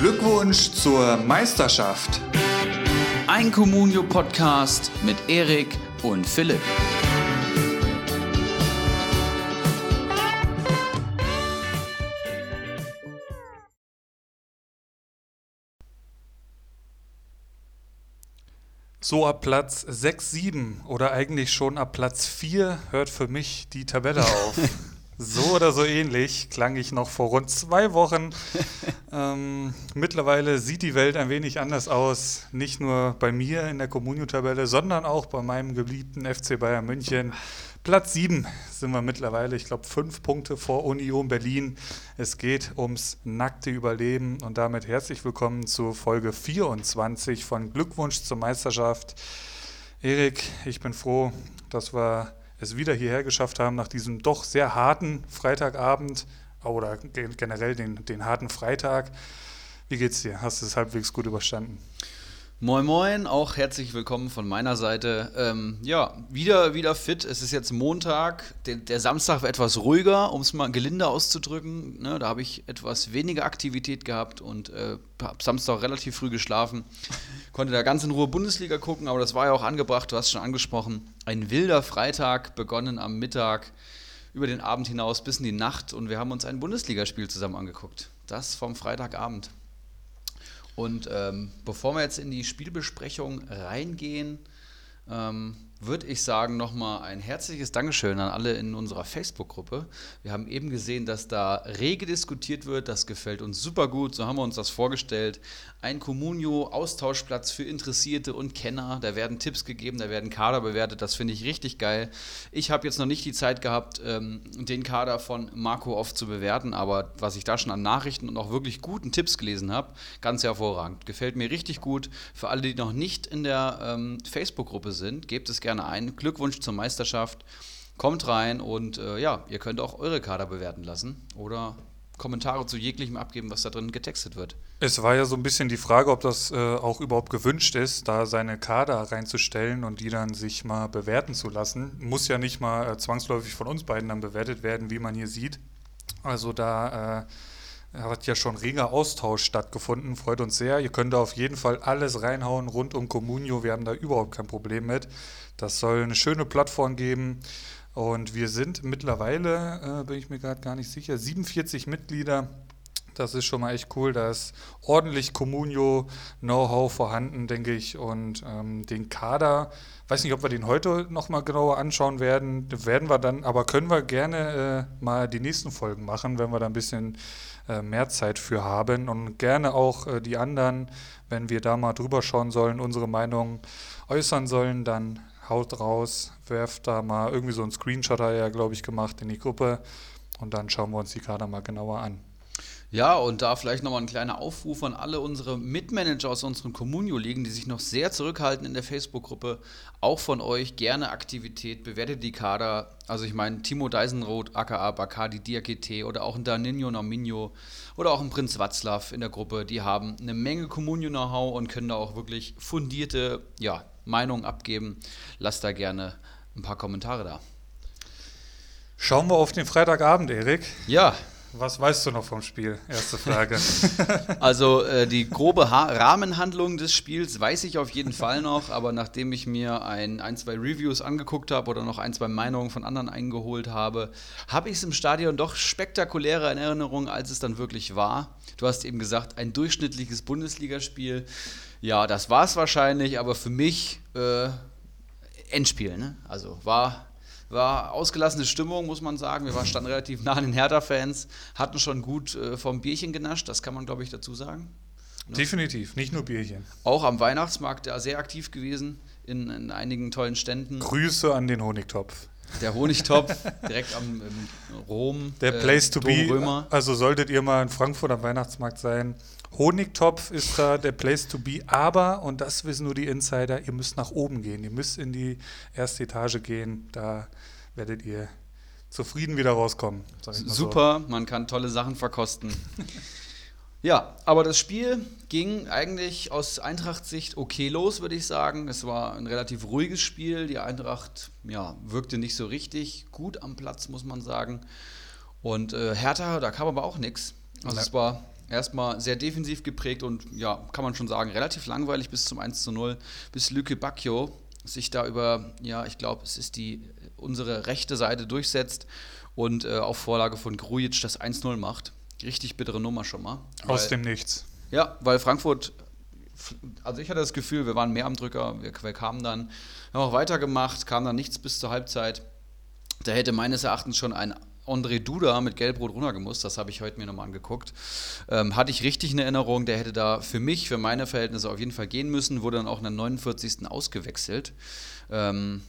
Glückwunsch zur Meisterschaft. Ein Communio-Podcast mit Erik und Philipp. So ab Platz 6, 7 oder eigentlich schon ab Platz 4 hört für mich die Tabelle auf. so oder so ähnlich klang ich noch vor rund zwei Wochen. ähm, mittlerweile sieht die Welt ein wenig anders aus. Nicht nur bei mir in der Communio-Tabelle, sondern auch bei meinem geliebten FC Bayern München. Platz 7 sind wir mittlerweile, ich glaube, fünf Punkte vor Union Berlin. Es geht ums nackte Überleben und damit herzlich willkommen zu Folge 24 von Glückwunsch zur Meisterschaft. Erik, ich bin froh, dass wir es wieder hierher geschafft haben nach diesem doch sehr harten Freitagabend oder generell den, den harten Freitag. Wie geht's dir? Hast du es halbwegs gut überstanden? Moin Moin, auch herzlich willkommen von meiner Seite. Ähm, ja, wieder, wieder fit. Es ist jetzt Montag. Der, der Samstag war etwas ruhiger, um es mal gelinde auszudrücken. Ne, da habe ich etwas weniger Aktivität gehabt und äh, habe Samstag relativ früh geschlafen. Konnte da ganz in Ruhe Bundesliga gucken, aber das war ja auch angebracht. Du hast schon angesprochen. Ein wilder Freitag, begonnen am Mittag, über den Abend hinaus bis in die Nacht und wir haben uns ein Bundesligaspiel zusammen angeguckt. Das vom Freitagabend. Und ähm, bevor wir jetzt in die Spielbesprechung reingehen, ähm, würde ich sagen, nochmal ein herzliches Dankeschön an alle in unserer Facebook-Gruppe. Wir haben eben gesehen, dass da rege diskutiert wird. Das gefällt uns super gut. So haben wir uns das vorgestellt. Ein Communio-Austauschplatz für Interessierte und Kenner. Da werden Tipps gegeben, da werden Kader bewertet. Das finde ich richtig geil. Ich habe jetzt noch nicht die Zeit gehabt, ähm, den Kader von Marco oft zu bewerten, aber was ich da schon an Nachrichten und auch wirklich guten Tipps gelesen habe, ganz hervorragend. Gefällt mir richtig gut. Für alle, die noch nicht in der ähm, Facebook-Gruppe sind, gebt es gerne gerne ein. Glückwunsch zur Meisterschaft. Kommt rein und äh, ja, ihr könnt auch eure Kader bewerten lassen oder Kommentare zu jeglichem abgeben, was da drin getextet wird. Es war ja so ein bisschen die Frage, ob das äh, auch überhaupt gewünscht ist, da seine Kader reinzustellen und die dann sich mal bewerten zu lassen. Muss ja nicht mal äh, zwangsläufig von uns beiden dann bewertet werden, wie man hier sieht. Also da äh, hat ja schon reger Austausch stattgefunden, freut uns sehr. Ihr könnt da auf jeden Fall alles reinhauen rund um Communio, wir haben da überhaupt kein Problem mit. Das soll eine schöne Plattform geben. Und wir sind mittlerweile, äh, bin ich mir gerade gar nicht sicher, 47 Mitglieder. Das ist schon mal echt cool. Da ist ordentlich Communio-Know-how vorhanden, denke ich. Und ähm, den Kader, weiß nicht, ob wir den heute nochmal genauer anschauen werden. Werden wir dann, aber können wir gerne äh, mal die nächsten Folgen machen, wenn wir da ein bisschen äh, mehr Zeit für haben. Und gerne auch äh, die anderen, wenn wir da mal drüber schauen sollen, unsere Meinung äußern sollen, dann haut raus, werft da mal irgendwie so einen Screenshot, hat er ja, glaube ich, gemacht in die Gruppe und dann schauen wir uns die Kader mal genauer an. Ja, und da vielleicht nochmal ein kleiner Aufruf an alle unsere Mitmanager aus unseren Communio-Ligen, die sich noch sehr zurückhalten in der Facebook-Gruppe. Auch von euch gerne Aktivität, bewertet die Kader. Also ich meine, Timo Deisenroth, aka Bakadi Diakite oder auch ein Danino Nominio oder auch ein Prinz Watzlaw in der Gruppe, die haben eine Menge Communio-Know-how und können da auch wirklich fundierte ja, Meinung abgeben. Lasst da gerne ein paar Kommentare da. Schauen wir auf den Freitagabend, Erik. Ja. Was weißt du noch vom Spiel? Erste Frage. also äh, die grobe ha Rahmenhandlung des Spiels weiß ich auf jeden Fall noch, aber nachdem ich mir ein, ein zwei Reviews angeguckt habe oder noch ein, zwei Meinungen von anderen eingeholt habe, habe ich es im Stadion doch spektakulärer in Erinnerung, als es dann wirklich war. Du hast eben gesagt, ein durchschnittliches Bundesligaspiel. Ja, das war es wahrscheinlich, aber für mich äh, Endspiel. Ne? Also war, war ausgelassene Stimmung, muss man sagen. Wir waren, standen relativ nah an den Hertha-Fans, hatten schon gut äh, vom Bierchen genascht, das kann man, glaube ich, dazu sagen. Ne? Definitiv, nicht nur Bierchen. Auch am Weihnachtsmarkt da sehr aktiv gewesen, in, in einigen tollen Ständen. Grüße an den Honigtopf. Der Honigtopf direkt am Rom. Der äh, Place to be. Römer. Also solltet ihr mal in Frankfurt am Weihnachtsmarkt sein, Honigtopf ist da der Place to be, aber, und das wissen nur die Insider, ihr müsst nach oben gehen. Ihr müsst in die erste Etage gehen. Da werdet ihr zufrieden wieder rauskommen. Super, so. man kann tolle Sachen verkosten. ja, aber das Spiel ging eigentlich aus Eintracht-Sicht okay los, würde ich sagen. Es war ein relativ ruhiges Spiel. Die Eintracht ja, wirkte nicht so richtig gut am Platz, muss man sagen. Und äh, Hertha, da kam aber auch nichts. Also es war erstmal sehr defensiv geprägt und ja, kann man schon sagen, relativ langweilig bis zum 1 zu 0, bis Lücke Bacchio sich da über, ja, ich glaube, es ist die unsere rechte Seite durchsetzt und äh, auf Vorlage von Grujic das 1-0 macht. Richtig bittere Nummer schon mal. Aus weil, dem Nichts. Ja, weil Frankfurt, also ich hatte das Gefühl, wir waren mehr am Drücker, wir, wir kamen dann, haben auch weitergemacht, kam dann nichts bis zur Halbzeit. Da hätte meines Erachtens schon ein André Duda mit Gelb-Rot runtergemusst, das habe ich heute mir nochmal angeguckt. Ähm, hatte ich richtig in Erinnerung, der hätte da für mich, für meine Verhältnisse auf jeden Fall gehen müssen, wurde dann auch in der 49. ausgewechselt. Ähm,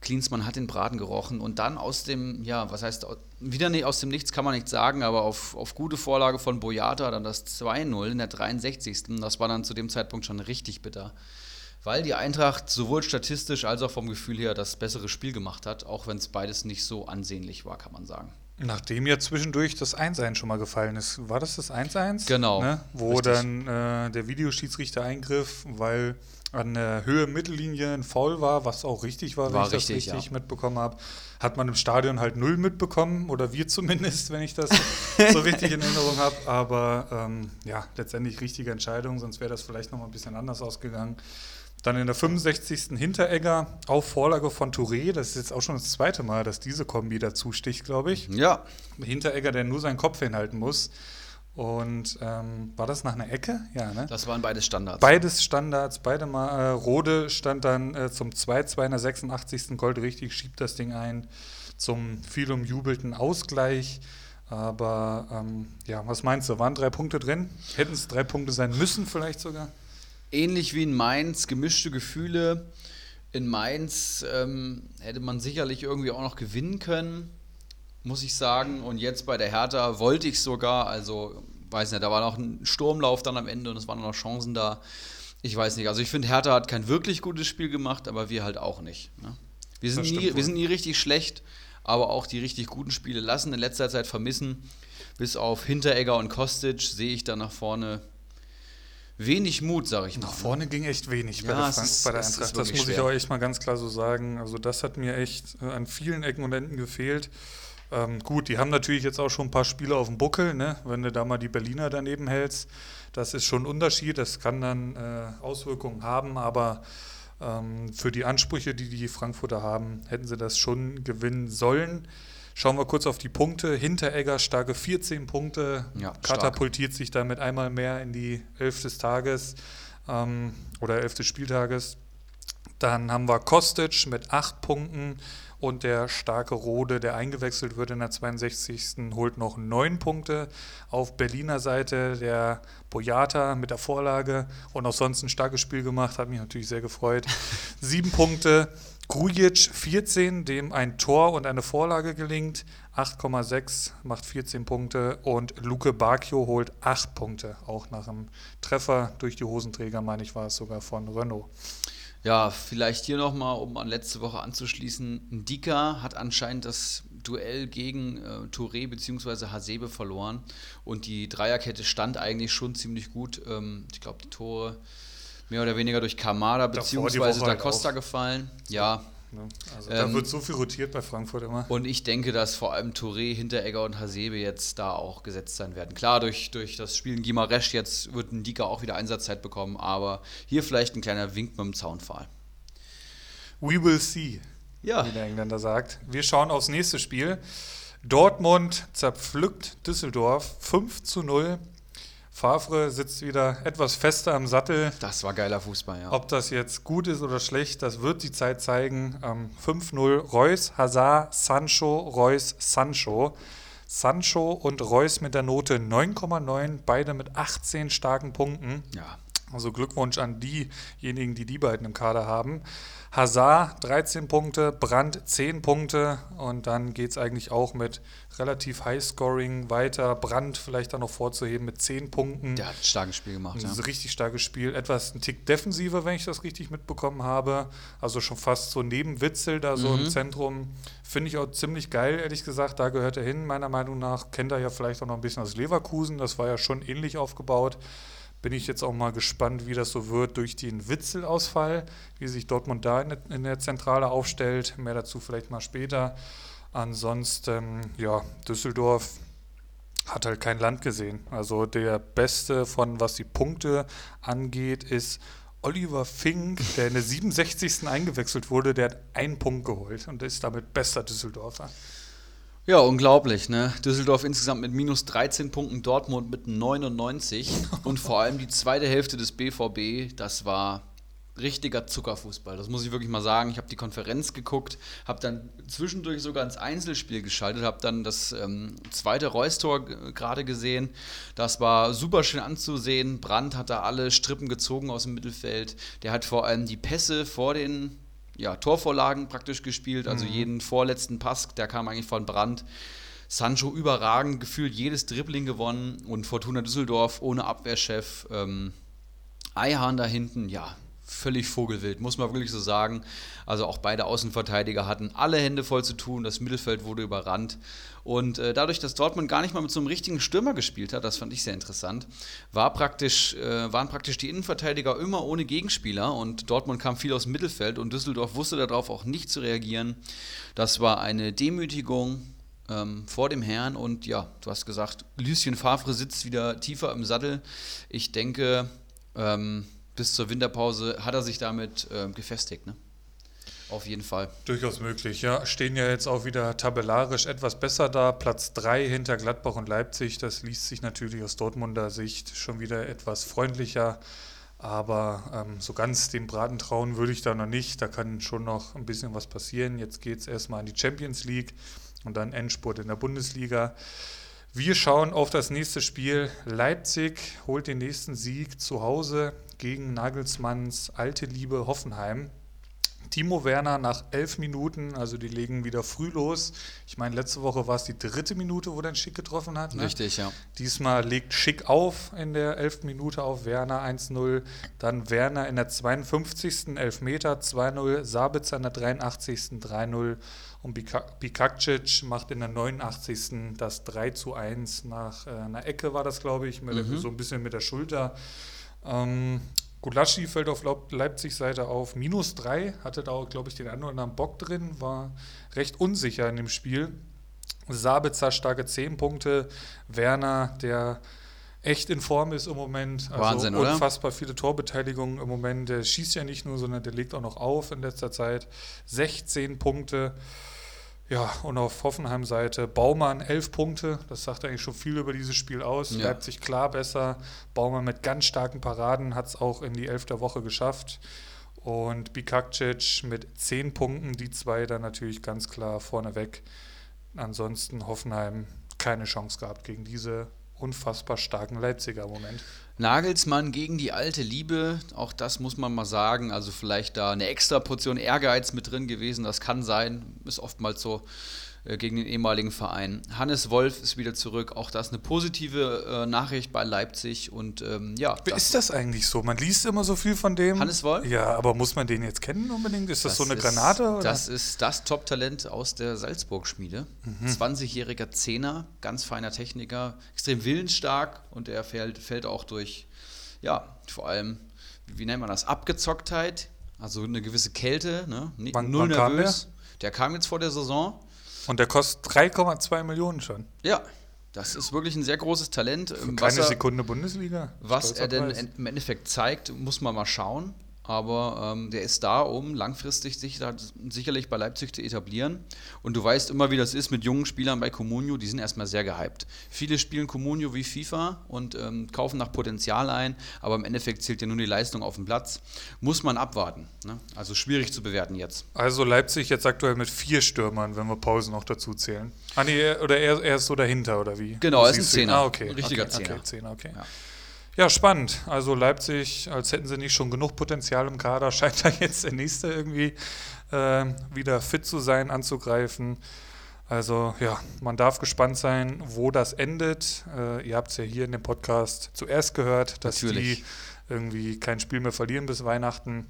Klinsmann hat den Braten gerochen und dann aus dem, ja, was heißt, wieder nicht aus dem Nichts kann man nicht sagen, aber auf, auf gute Vorlage von Boyata dann das 2-0 in der 63. Das war dann zu dem Zeitpunkt schon richtig bitter. Weil die Eintracht sowohl statistisch als auch vom Gefühl her das bessere Spiel gemacht hat, auch wenn es beides nicht so ansehnlich war, kann man sagen. Nachdem ja zwischendurch das 1-1 schon mal gefallen ist. War das das 1-1? Genau. Ne? Wo richtig. dann äh, der Videoschiedsrichter eingriff, weil an der Höhe Mittellinie ein Foul war, was auch richtig war, war wenn ich richtig, das richtig ja. mitbekommen habe. Hat man im Stadion halt null mitbekommen, oder wir zumindest, wenn ich das so richtig in Erinnerung habe. Aber ähm, ja, letztendlich richtige Entscheidung, sonst wäre das vielleicht noch mal ein bisschen anders ausgegangen. Dann in der 65. Hinteregger auf Vorlage von Touré. Das ist jetzt auch schon das zweite Mal, dass diese Kombi dazu sticht, glaube ich. Ja. Hinteregger, der nur seinen Kopf hinhalten muss. Und ähm, war das nach einer Ecke? Ja, ne? Das waren beides Standards. Beides Standards, beide mal. Äh, Rode stand dann äh, zum 2-2 in der 86. Gold richtig, schiebt das Ding ein zum viel umjubelten Ausgleich. Aber ähm, ja, was meinst du? Waren drei Punkte drin? Hätten es drei Punkte sein müssen, vielleicht sogar? Ähnlich wie in Mainz, gemischte Gefühle. In Mainz ähm, hätte man sicherlich irgendwie auch noch gewinnen können muss ich sagen. Und jetzt bei der Hertha wollte ich sogar, also weiß nicht, da war noch ein Sturmlauf dann am Ende und es waren noch Chancen da. Ich weiß nicht. Also ich finde, Hertha hat kein wirklich gutes Spiel gemacht, aber wir halt auch nicht. Ne? Wir, sind nie, wir sind nie richtig schlecht, aber auch die richtig guten Spiele lassen in letzter Zeit vermissen. Bis auf Hinteregger und Kostic sehe ich da nach vorne wenig Mut, sage ich mal. Nach ne? vorne ging echt wenig ja, bei der, Frank ist, bei der Eintracht. Das muss schwer. ich auch echt mal ganz klar so sagen. Also das hat mir echt äh, an vielen Ecken und Enden gefehlt. Ähm, gut, die haben natürlich jetzt auch schon ein paar Spiele auf dem Buckel, ne? wenn du da mal die Berliner daneben hältst. Das ist schon ein Unterschied, das kann dann äh, Auswirkungen haben, aber ähm, für die Ansprüche, die die Frankfurter haben, hätten sie das schon gewinnen sollen. Schauen wir kurz auf die Punkte. Hinteregger starke 14 Punkte, ja, katapultiert sich damit einmal mehr in die Elf des Tages ähm, oder Elf des Spieltages. Dann haben wir Kostic mit 8 Punkten. Und der starke Rode, der eingewechselt wird in der 62. holt noch neun Punkte. Auf Berliner Seite der Boyata mit der Vorlage und auch sonst ein starkes Spiel gemacht, hat mich natürlich sehr gefreut. Sieben Punkte. Grujic 14, dem ein Tor und eine Vorlage gelingt. 8,6 macht 14 Punkte und Luke Bacchio holt 8 Punkte, auch nach einem Treffer durch die Hosenträger, meine ich, war es sogar von Renault. Ja, vielleicht hier nochmal, um an letzte Woche anzuschließen. Ndika hat anscheinend das Duell gegen äh, Touré bzw. Hasebe verloren und die Dreierkette stand eigentlich schon ziemlich gut. Ähm, ich glaube, die Tore mehr oder weniger durch Kamada bzw. Da Costa gefallen. Ja, Ne? Also da ähm, wird so viel rotiert bei Frankfurt immer. Und ich denke, dass vor allem Touré, Hinteregger und Hasebe jetzt da auch gesetzt sein werden. Klar, durch, durch das Spiel in Gimaresch jetzt wird ein Dika auch wieder Einsatzzeit bekommen, aber hier vielleicht ein kleiner Wink mit dem Zaunpfahl. We will see, ja. wie der Engländer sagt. Wir schauen aufs nächste Spiel. Dortmund zerpflückt Düsseldorf 5 zu 0 Favre sitzt wieder etwas fester am Sattel. Das war geiler Fußball, ja. Ob das jetzt gut ist oder schlecht, das wird die Zeit zeigen. Ähm, 5-0 Reus, Hazard, Sancho, Reus, Sancho. Sancho und Reus mit der Note 9,9, beide mit 18 starken Punkten. Ja. Also Glückwunsch an diejenigen, die die beiden im Kader haben. Hazard 13 Punkte, Brandt 10 Punkte und dann geht es eigentlich auch mit relativ High-Scoring weiter. Brandt vielleicht dann noch vorzuheben mit 10 Punkten. Der hat ein starkes Spiel gemacht. Ein ja. richtig starkes Spiel. Etwas ein Tick defensiver, wenn ich das richtig mitbekommen habe. Also schon fast so neben Witzel da so mhm. im Zentrum. Finde ich auch ziemlich geil, ehrlich gesagt. Da gehört er hin, meiner Meinung nach. Kennt er ja vielleicht auch noch ein bisschen aus Leverkusen. Das war ja schon ähnlich aufgebaut bin ich jetzt auch mal gespannt, wie das so wird durch den Witzelausfall, wie sich Dortmund da in der Zentrale aufstellt. Mehr dazu vielleicht mal später. Ansonsten, ja, Düsseldorf hat halt kein Land gesehen. Also der Beste von was die Punkte angeht, ist Oliver Fink, der in der 67. eingewechselt wurde, der hat einen Punkt geholt und ist damit bester Düsseldorfer. Ja, unglaublich, ne? Düsseldorf insgesamt mit minus 13 Punkten, Dortmund mit 99 und vor allem die zweite Hälfte des BVB, das war richtiger Zuckerfußball. Das muss ich wirklich mal sagen. Ich habe die Konferenz geguckt, habe dann zwischendurch sogar ins Einzelspiel geschaltet, habe dann das ähm, zweite Reustor gerade gesehen. Das war super schön anzusehen. Brandt hat da alle Strippen gezogen aus dem Mittelfeld. Der hat vor allem die Pässe vor den ja, Torvorlagen praktisch gespielt, also mhm. jeden vorletzten Pass, der kam eigentlich von Brandt. Sancho überragend, gefühlt jedes Dribbling gewonnen und Fortuna Düsseldorf ohne Abwehrchef. Ähm, Eihahn da hinten, ja, völlig vogelwild, muss man wirklich so sagen. Also auch beide Außenverteidiger hatten alle Hände voll zu tun, das Mittelfeld wurde überrannt. Und äh, dadurch, dass Dortmund gar nicht mal mit so einem richtigen Stürmer gespielt hat, das fand ich sehr interessant, war praktisch, äh, waren praktisch die Innenverteidiger immer ohne Gegenspieler und Dortmund kam viel aus dem Mittelfeld und Düsseldorf wusste darauf auch nicht zu reagieren. Das war eine Demütigung ähm, vor dem Herrn und ja, du hast gesagt, Lucien Favre sitzt wieder tiefer im Sattel. Ich denke, ähm, bis zur Winterpause hat er sich damit äh, gefestigt. Ne? Auf jeden Fall. Durchaus möglich, ja. Stehen ja jetzt auch wieder tabellarisch etwas besser da. Platz 3 hinter Gladbach und Leipzig. Das liest sich natürlich aus Dortmunder Sicht schon wieder etwas freundlicher. Aber ähm, so ganz dem Braten trauen würde ich da noch nicht. Da kann schon noch ein bisschen was passieren. Jetzt geht es erstmal in die Champions League und dann Endspurt in der Bundesliga. Wir schauen auf das nächste Spiel. Leipzig holt den nächsten Sieg zu Hause gegen Nagelsmanns alte Liebe Hoffenheim. Timo Werner nach elf Minuten, also die legen wieder früh los. Ich meine, letzte Woche war es die dritte Minute, wo dann Schick getroffen hat. Ne? Richtig, ja. Diesmal legt Schick auf in der elften Minute auf Werner 1-0. Dann Werner in der 52. Elfmeter 2-0. Sabitzer in der 83. 3-0. Und Bikakcic macht in der 89. das 3 1 nach äh, einer Ecke, war das, glaube ich, mhm. so ein bisschen mit der Schulter. Ähm, Gulaschi fällt auf Leipzig-Seite auf minus 3, hatte da, glaube ich, den einen oder anderen Bock drin, war recht unsicher in dem Spiel. Sabitzer starke 10 Punkte, Werner, der echt in Form ist im Moment. Also Wahnsinn, oder? Unfassbar viele Torbeteiligungen im Moment. Der schießt ja nicht nur, sondern der legt auch noch auf in letzter Zeit. 16 Punkte. Ja, und auf Hoffenheim-Seite Baumann 11 Punkte. Das sagt eigentlich schon viel über dieses Spiel aus. Ja. Leipzig klar besser. Baumann mit ganz starken Paraden hat es auch in die elfte Woche geschafft. Und Bikakcic mit 10 Punkten, die zwei dann natürlich ganz klar vorneweg. Ansonsten Hoffenheim keine Chance gehabt gegen diese unfassbar starken Leipziger im Moment. Nagelsmann gegen die alte Liebe, auch das muss man mal sagen. Also vielleicht da eine extra Portion Ehrgeiz mit drin gewesen, das kann sein, ist oftmals so. Äh, gegen den ehemaligen Verein. Hannes Wolf ist wieder zurück. Auch das eine positive äh, Nachricht bei Leipzig. Und ähm, ja. Wer ist das eigentlich so? Man liest immer so viel von dem. Hannes Wolf? Ja, aber muss man den jetzt kennen unbedingt? Ist das, das so eine ist, Granate? Oder? Das ist das Top-Talent aus der Salzburg-Schmiede. Mhm. 20-jähriger Zehner, ganz feiner Techniker, extrem willensstark und er fällt, fällt auch durch, ja, vor allem, wie nennt man das, Abgezocktheit, also eine gewisse Kälte, ne? Wann, null wann nervös. Kam der? der kam jetzt vor der Saison und der kostet 3,2 Millionen schon. Ja, das ist wirklich ein sehr großes Talent. Für keine er, Sekunde Bundesliga. Was er denn im Endeffekt zeigt, muss man mal schauen aber ähm, der ist da, um langfristig sich da sicherlich bei Leipzig zu etablieren. Und du weißt immer, wie das ist mit jungen Spielern bei Comunio, die sind erstmal sehr gehypt. Viele spielen Comunio wie FIFA und ähm, kaufen nach Potenzial ein, aber im Endeffekt zählt ja nur die Leistung auf dem Platz. Muss man abwarten. Ne? Also schwierig zu bewerten jetzt. Also Leipzig jetzt aktuell mit vier Stürmern, wenn wir Pausen noch dazu zählen. Ah nee, oder er, er ist so dahinter, oder wie? Genau, er ist ein Zehner. Ah, okay. Ein richtiger okay, Zehner. Okay, Zehner, okay. Ja. Ja, spannend. Also Leipzig, als hätten sie nicht schon genug Potenzial im Kader, scheint da jetzt der nächste irgendwie äh, wieder fit zu sein, anzugreifen. Also ja, man darf gespannt sein, wo das endet. Äh, ihr habt es ja hier in dem Podcast zuerst gehört, dass Natürlich. die irgendwie kein Spiel mehr verlieren bis Weihnachten.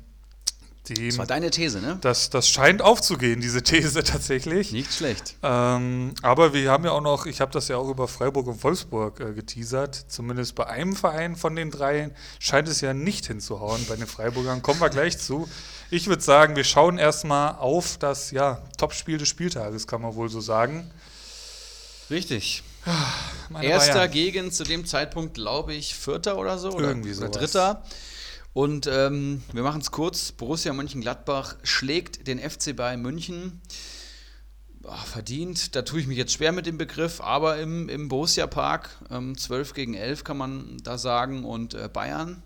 Dem, das war deine These, ne? Das, das scheint aufzugehen, diese These tatsächlich. Nicht schlecht. Ähm, aber wir haben ja auch noch, ich habe das ja auch über Freiburg und Wolfsburg äh, geteasert, zumindest bei einem Verein von den dreien scheint es ja nicht hinzuhauen. Bei den Freiburgern kommen wir gleich zu. Ich würde sagen, wir schauen erstmal auf das ja, Topspiel des Spieltages, kann man wohl so sagen. Richtig. Erster Bayern. gegen zu dem Zeitpunkt, glaube ich, Vierter oder so. Irgendwie oder Dritter. Und ähm, wir machen es kurz. Borussia Mönchengladbach schlägt den FC Bayern München. Ach, verdient, da tue ich mich jetzt schwer mit dem Begriff, aber im, im Borussia Park ähm, 12 gegen 11 kann man da sagen. Und äh, Bayern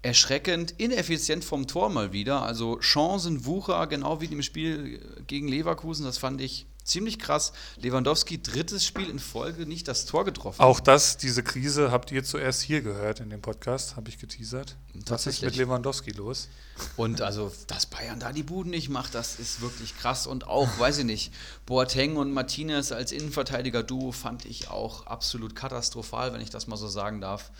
erschreckend ineffizient vom Tor mal wieder. Also Chancenwucher, genau wie im Spiel gegen Leverkusen, das fand ich ziemlich krass. Lewandowski, drittes Spiel in Folge, nicht das Tor getroffen. Auch das, diese Krise, habt ihr zuerst hier gehört in dem Podcast, habe ich geteasert. Was ist mit Lewandowski los? Und also, dass Bayern da die Buden nicht macht, das ist wirklich krass. Und auch, weiß ich nicht, Boateng und Martinez als Innenverteidiger-Duo fand ich auch absolut katastrophal, wenn ich das mal so sagen darf.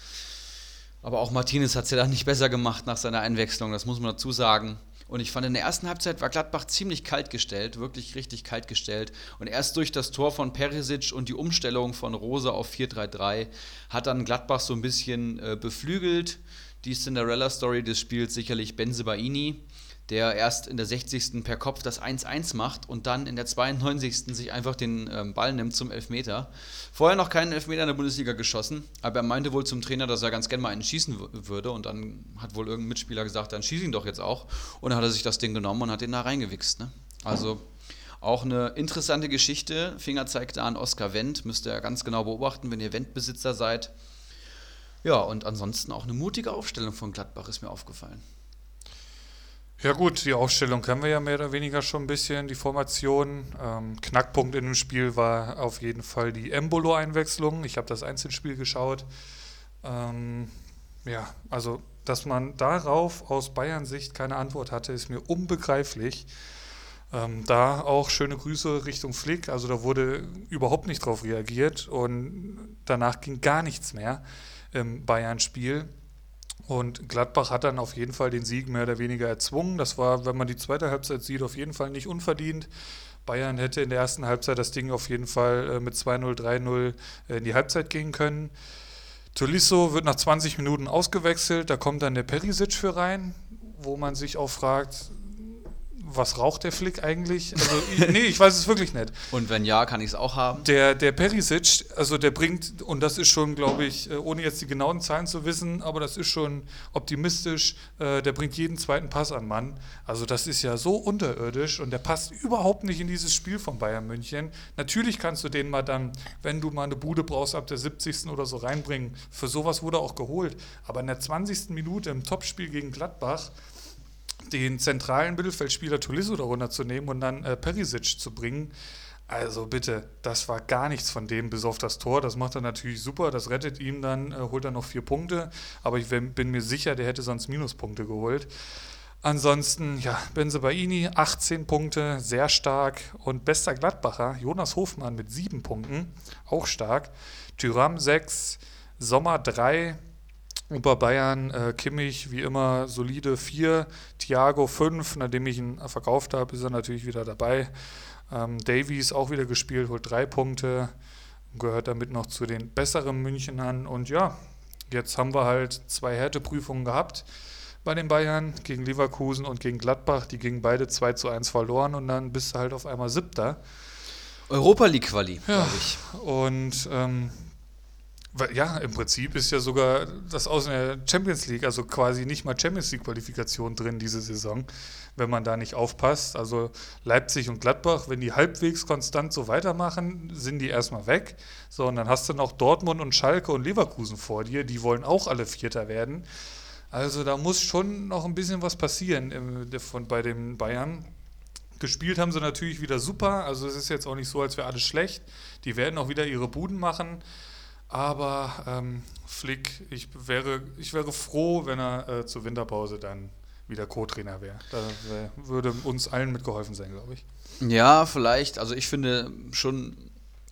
Aber auch Martinez hat es ja dann nicht besser gemacht nach seiner Einwechslung, das muss man dazu sagen. Und ich fand, in der ersten Halbzeit war Gladbach ziemlich kalt gestellt, wirklich richtig kalt gestellt. Und erst durch das Tor von Perisic und die Umstellung von Rose auf 4-3-3 hat dann Gladbach so ein bisschen äh, beflügelt. Die Cinderella-Story des Spiels sicherlich Benze Baini der erst in der 60. per Kopf das 1-1 macht und dann in der 92. sich einfach den ähm, Ball nimmt zum Elfmeter. Vorher noch keinen Elfmeter in der Bundesliga geschossen, aber er meinte wohl zum Trainer, dass er ganz gerne mal einen schießen würde und dann hat wohl irgendein Mitspieler gesagt, dann schieß ihn doch jetzt auch und dann hat er sich das Ding genommen und hat den da reingewichst. Ne? Also auch eine interessante Geschichte. Finger zeigt da an Oskar Wendt, müsst ihr ganz genau beobachten, wenn ihr Wendt-Besitzer seid. Ja, und ansonsten auch eine mutige Aufstellung von Gladbach ist mir aufgefallen. Ja gut, die Aufstellung kennen wir ja mehr oder weniger schon ein bisschen, die Formation. Ähm, Knackpunkt in dem Spiel war auf jeden Fall die Embolo-Einwechslung. Ich habe das Einzelspiel geschaut. Ähm, ja, also dass man darauf aus Bayern-Sicht keine Antwort hatte, ist mir unbegreiflich. Ähm, da auch schöne Grüße Richtung Flick. Also da wurde überhaupt nicht drauf reagiert und danach ging gar nichts mehr im Bayern-Spiel. Und Gladbach hat dann auf jeden Fall den Sieg mehr oder weniger erzwungen. Das war, wenn man die zweite Halbzeit sieht, auf jeden Fall nicht unverdient. Bayern hätte in der ersten Halbzeit das Ding auf jeden Fall äh, mit 2-0, 3-0 äh, in die Halbzeit gehen können. Tolisso wird nach 20 Minuten ausgewechselt, da kommt dann der Perisic für rein, wo man sich auch fragt, was raucht der Flick eigentlich? Also, nee, ich weiß es wirklich nicht. Und wenn ja, kann ich es auch haben? Der, der Perisic, also der bringt, und das ist schon, glaube ich, äh, ohne jetzt die genauen Zahlen zu wissen, aber das ist schon optimistisch, äh, der bringt jeden zweiten Pass an Mann. Also das ist ja so unterirdisch und der passt überhaupt nicht in dieses Spiel von Bayern München. Natürlich kannst du den mal dann, wenn du mal eine Bude brauchst, ab der 70. oder so reinbringen. Für sowas wurde er auch geholt. Aber in der 20. Minute im Topspiel gegen Gladbach, den zentralen Mittelfeldspieler Tolisso darunter zu nehmen und dann äh, Perisic zu bringen. Also bitte, das war gar nichts von dem, bis auf das Tor. Das macht er natürlich super, das rettet ihm dann, äh, holt er noch vier Punkte. Aber ich bin mir sicher, der hätte sonst Minuspunkte geholt. Ansonsten, ja, Benzebaini, 18 Punkte, sehr stark. Und bester Gladbacher, Jonas Hofmann mit sieben Punkten, auch stark. Tyram 6, Sommer 3, und bei Bayern äh, Kimmich wie immer solide 4, Thiago 5. Nachdem ich ihn verkauft habe, ist er natürlich wieder dabei. Ähm, Davies auch wieder gespielt, holt drei Punkte, gehört damit noch zu den besseren Münchenern. Und ja, jetzt haben wir halt zwei Härteprüfungen gehabt bei den Bayern gegen Leverkusen und gegen Gladbach. Die gingen beide 2 zu 1 verloren und dann bist du halt auf einmal Siebter. Europa League Quali, ja, glaube ich. Und ähm, ja, im Prinzip ist ja sogar das aus der Champions League, also quasi nicht mal Champions League-Qualifikation drin diese Saison, wenn man da nicht aufpasst. Also Leipzig und Gladbach, wenn die halbwegs konstant so weitermachen, sind die erstmal weg. So, und dann hast du noch Dortmund und Schalke und Leverkusen vor dir, die wollen auch alle Vierter werden. Also da muss schon noch ein bisschen was passieren von, bei den Bayern. Gespielt haben sie natürlich wieder super, also es ist jetzt auch nicht so, als wäre alles schlecht. Die werden auch wieder ihre Buden machen. Aber ähm, Flick, ich wäre, ich wäre froh, wenn er äh, zur Winterpause dann wieder Co-Trainer wäre. Da wär, würde uns allen mitgeholfen sein, glaube ich. Ja, vielleicht. Also ich finde schon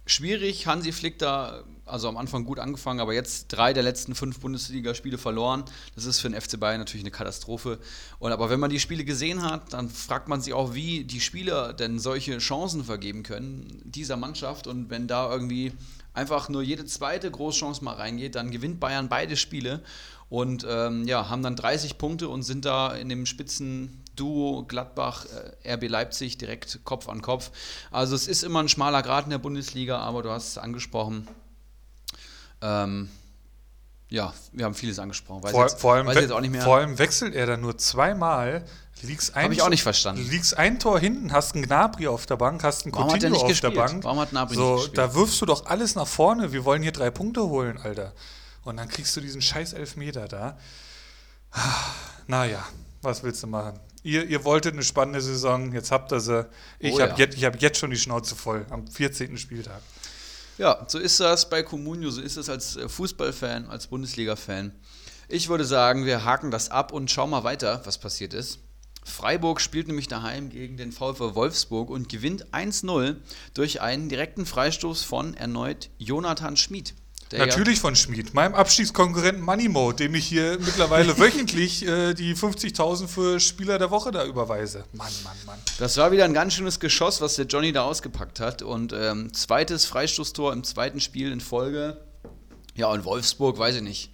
schwierig, Hansi Flick da, also am Anfang gut angefangen, aber jetzt drei der letzten fünf Bundesligaspiele verloren. Das ist für den FC Bayern natürlich eine Katastrophe. Und aber wenn man die Spiele gesehen hat, dann fragt man sich auch, wie die Spieler denn solche Chancen vergeben können, dieser Mannschaft. Und wenn da irgendwie einfach nur jede zweite Großchance mal reingeht, dann gewinnt Bayern beide Spiele und ähm, ja, haben dann 30 Punkte und sind da in dem Spitzenduo Gladbach, äh, RB Leipzig direkt Kopf an Kopf. Also es ist immer ein schmaler Grad in der Bundesliga, aber du hast es angesprochen. Ähm, ja, wir haben vieles angesprochen. Vor, jetzt, vor, allem vor allem wechselt er dann nur zweimal. Habe ich auch nicht verstanden. Liegst ein Tor hinten, hast einen Gnabry auf der Bank, hast einen Warum Coutinho auf gespielt? der Bank. Warum hat Gnabry so, nicht gespielt? Da wirfst du doch alles nach vorne. Wir wollen hier drei Punkte holen, Alter. Und dann kriegst du diesen scheiß Elfmeter da. Naja, was willst du machen? Ihr, ihr wolltet eine spannende Saison, jetzt habt ihr sie. Ich oh, habe ja. jetzt, hab jetzt schon die Schnauze voll am 14. Spieltag. Ja, so ist das bei Comunio, so ist es als äh, Fußballfan, als Bundesliga-Fan. Ich würde sagen, wir haken das ab und schauen mal weiter, was passiert ist. Freiburg spielt nämlich daheim gegen den VfL Wolfsburg und gewinnt 1-0 durch einen direkten Freistoß von erneut Jonathan Schmid. Natürlich ja von Schmid, meinem Abstiegskonkurrenten Moneymo, dem ich hier mittlerweile wöchentlich äh, die 50.000 für Spieler der Woche da überweise. Mann, Mann, Mann. Das war wieder ein ganz schönes Geschoss, was der Johnny da ausgepackt hat. Und ähm, zweites Freistoßtor im zweiten Spiel in Folge. Ja, und Wolfsburg, weiß ich nicht.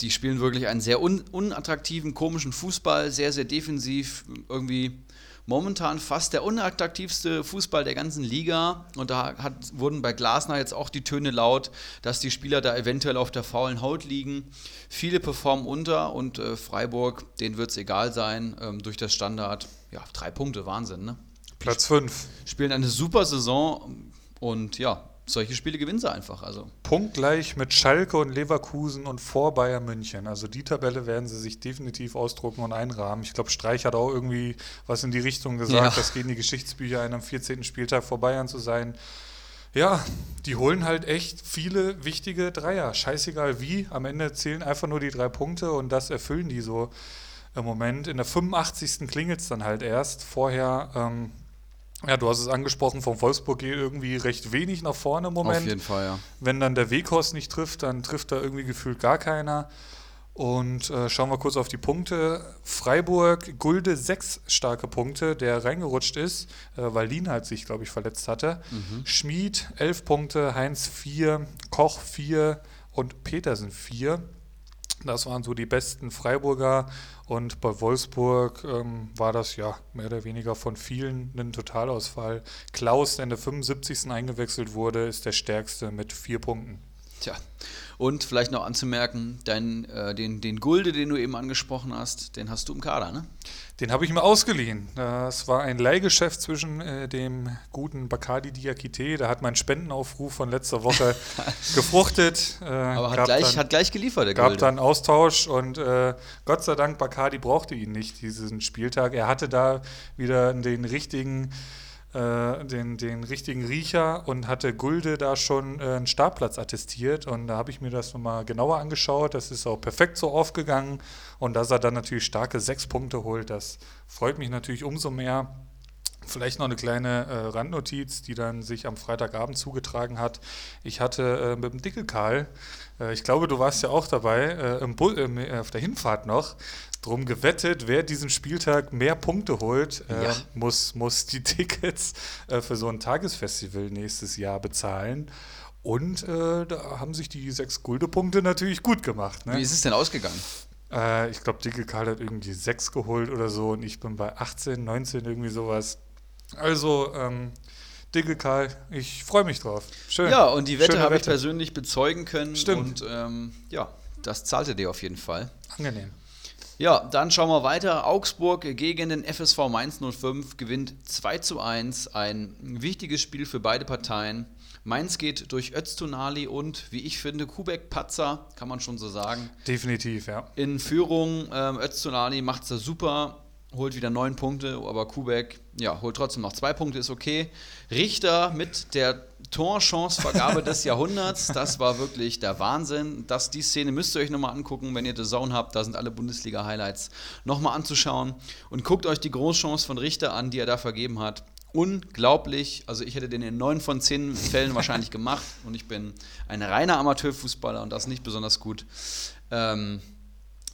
Die spielen wirklich einen sehr un unattraktiven, komischen Fußball, sehr, sehr defensiv, irgendwie momentan fast der unattraktivste Fußball der ganzen Liga. Und da hat, wurden bei Glasner jetzt auch die Töne laut, dass die Spieler da eventuell auf der faulen Haut liegen. Viele performen unter und äh, Freiburg, denen wird es egal sein ähm, durch das Standard. Ja, drei Punkte, Wahnsinn, ne? Platz fünf. Spielen eine super Saison und ja, solche Spiele gewinnen sie einfach. Also. Punktgleich mit Schalke und Leverkusen und vor Bayern München. Also die Tabelle werden sie sich definitiv ausdrucken und einrahmen. Ich glaube, Streich hat auch irgendwie was in die Richtung gesagt, ja. das gehen die Geschichtsbücher ein, am 14. Spieltag vor Bayern zu sein. Ja, die holen halt echt viele wichtige Dreier. Scheißegal wie, am Ende zählen einfach nur die drei Punkte und das erfüllen die so im Moment. In der 85. klingelt es dann halt erst. Vorher ähm, ja, du hast es angesprochen, vom Wolfsburg geht irgendwie recht wenig nach vorne im Moment. Auf jeden Fall, ja. Wenn dann der Weghorst nicht trifft, dann trifft da irgendwie gefühlt gar keiner. Und äh, schauen wir kurz auf die Punkte. Freiburg, Gulde, sechs starke Punkte, der reingerutscht ist, äh, weil Lien halt sich, glaube ich, verletzt hatte. Mhm. Schmied, elf Punkte, Heinz, vier, Koch, vier und Petersen, vier. Das waren so die besten Freiburger. Und bei Wolfsburg ähm, war das ja mehr oder weniger von vielen ein Totalausfall. Klaus, der in der 75. eingewechselt wurde, ist der stärkste mit vier Punkten. Tja, und vielleicht noch anzumerken, dein, äh, den, den Gulde, den du eben angesprochen hast, den hast du im Kader, ne? Den habe ich mir ausgeliehen. Das war ein Leihgeschäft zwischen äh, dem guten Bacardi Diakite. Da hat mein Spendenaufruf von letzter Woche gefruchtet. Äh, Aber hat gleich, dann, hat gleich geliefert, der gab Gulde. dann Austausch und äh, Gott sei Dank, Bacardi brauchte ihn nicht diesen Spieltag. Er hatte da wieder den richtigen äh, den, den richtigen Riecher und hatte Gulde da schon äh, einen Startplatz attestiert. Und da habe ich mir das nochmal genauer angeschaut. Das ist auch perfekt so aufgegangen. Und dass er dann natürlich starke sechs Punkte holt, das freut mich natürlich umso mehr. Vielleicht noch eine kleine äh, Randnotiz, die dann sich am Freitagabend zugetragen hat. Ich hatte äh, mit dem Dickelkarl, äh, ich glaube, du warst ja auch dabei, äh, im äh, auf der Hinfahrt noch, drum gewettet, wer diesen Spieltag mehr Punkte holt, äh, ja. muss, muss die Tickets für so ein Tagesfestival nächstes Jahr bezahlen. Und da haben sich die sechs Guldepunkte natürlich gut gemacht. Ne? Wie ist es denn ausgegangen? ich glaube, Dicke Karl hat irgendwie sechs geholt oder so und ich bin bei 18, 19, irgendwie sowas. Also, ähm, Dicke Karl, ich freue mich drauf. Schön. Ja, und die Wette habe ich persönlich bezeugen können. Stimmt. Und ähm, ja, das zahlte dir auf jeden Fall. Angenehm. Ja, dann schauen wir weiter. Augsburg gegen den FSV Mainz 05 gewinnt 2 zu 1. Ein wichtiges Spiel für beide Parteien. Mainz geht durch Öztunali und, wie ich finde, Kubek Patzer, kann man schon so sagen. Definitiv, ja. In Führung. Ähm, Öztunali macht es super holt wieder neun Punkte, aber Kubek, ja, holt trotzdem noch zwei Punkte, ist okay. Richter mit der Torchancevergabe des Jahrhunderts, das war wirklich der Wahnsinn. Das, die Szene müsst ihr euch nochmal angucken, wenn ihr The Zone habt, da sind alle Bundesliga-Highlights nochmal anzuschauen. Und guckt euch die Großchance von Richter an, die er da vergeben hat. Unglaublich, also ich hätte den in neun von zehn Fällen wahrscheinlich gemacht und ich bin ein reiner Amateurfußballer und das nicht besonders gut. Ähm,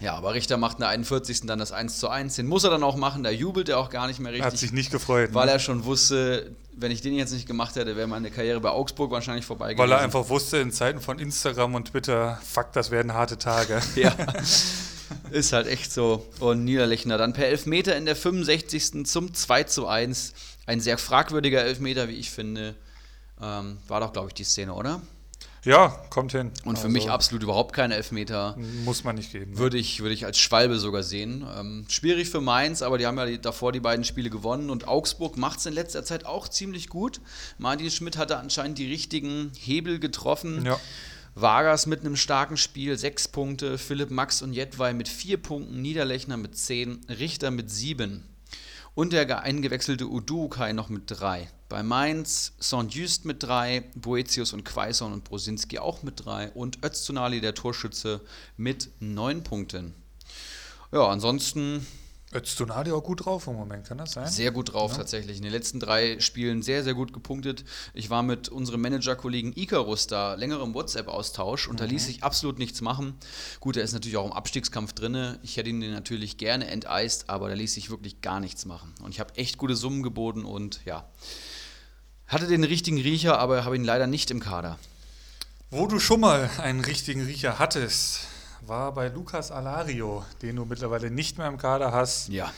ja, aber Richter macht in der 41. dann das 1 zu 1. Den muss er dann auch machen, da jubelt er auch gar nicht mehr richtig. Er hat sich nicht gefreut. Weil ne? er schon wusste, wenn ich den jetzt nicht gemacht hätte, wäre meine Karriere bei Augsburg wahrscheinlich vorbei gewesen. Weil er einfach wusste, in Zeiten von Instagram und Twitter, fuck, das werden harte Tage. ja, ist halt echt so. Und Niederlechner dann per Elfmeter in der 65. zum 2 zu 1. Ein sehr fragwürdiger Elfmeter, wie ich finde. Ähm, war doch, glaube ich, die Szene, oder? Ja, kommt hin. Und für also, mich absolut überhaupt keine Elfmeter. Muss man nicht geben. Würde ich, würde ich als Schwalbe sogar sehen. Ähm, schwierig für Mainz, aber die haben ja davor die beiden Spiele gewonnen. Und Augsburg macht es in letzter Zeit auch ziemlich gut. Martin Schmidt hatte anscheinend die richtigen Hebel getroffen. Ja. Vargas mit einem starken Spiel, sechs Punkte. Philipp Max und Jedwai mit vier Punkten. Niederlechner mit zehn. Richter mit sieben. Und der eingewechselte Udukai noch mit drei. Bei Mainz Saint-Just mit drei, Boetius und Quaison und Brosinski auch mit drei und Öztunali, der Torschütze, mit neun Punkten. Ja, ansonsten Öztunali auch gut drauf im Moment, kann das sein? Sehr gut drauf ja. tatsächlich. In den letzten drei Spielen sehr, sehr gut gepunktet. Ich war mit unserem Manager-Kollegen Icarus da längerem WhatsApp-Austausch und mhm. da ließ sich absolut nichts machen. Gut, er ist natürlich auch im Abstiegskampf drin. Ich hätte ihn natürlich gerne enteist, aber da ließ sich wirklich gar nichts machen. Und ich habe echt gute Summen geboten und ja, hatte den richtigen Riecher, aber habe ihn leider nicht im Kader. Wo du schon mal einen richtigen Riecher hattest, war bei Lukas Alario, den du mittlerweile nicht mehr im Kader hast. Ja.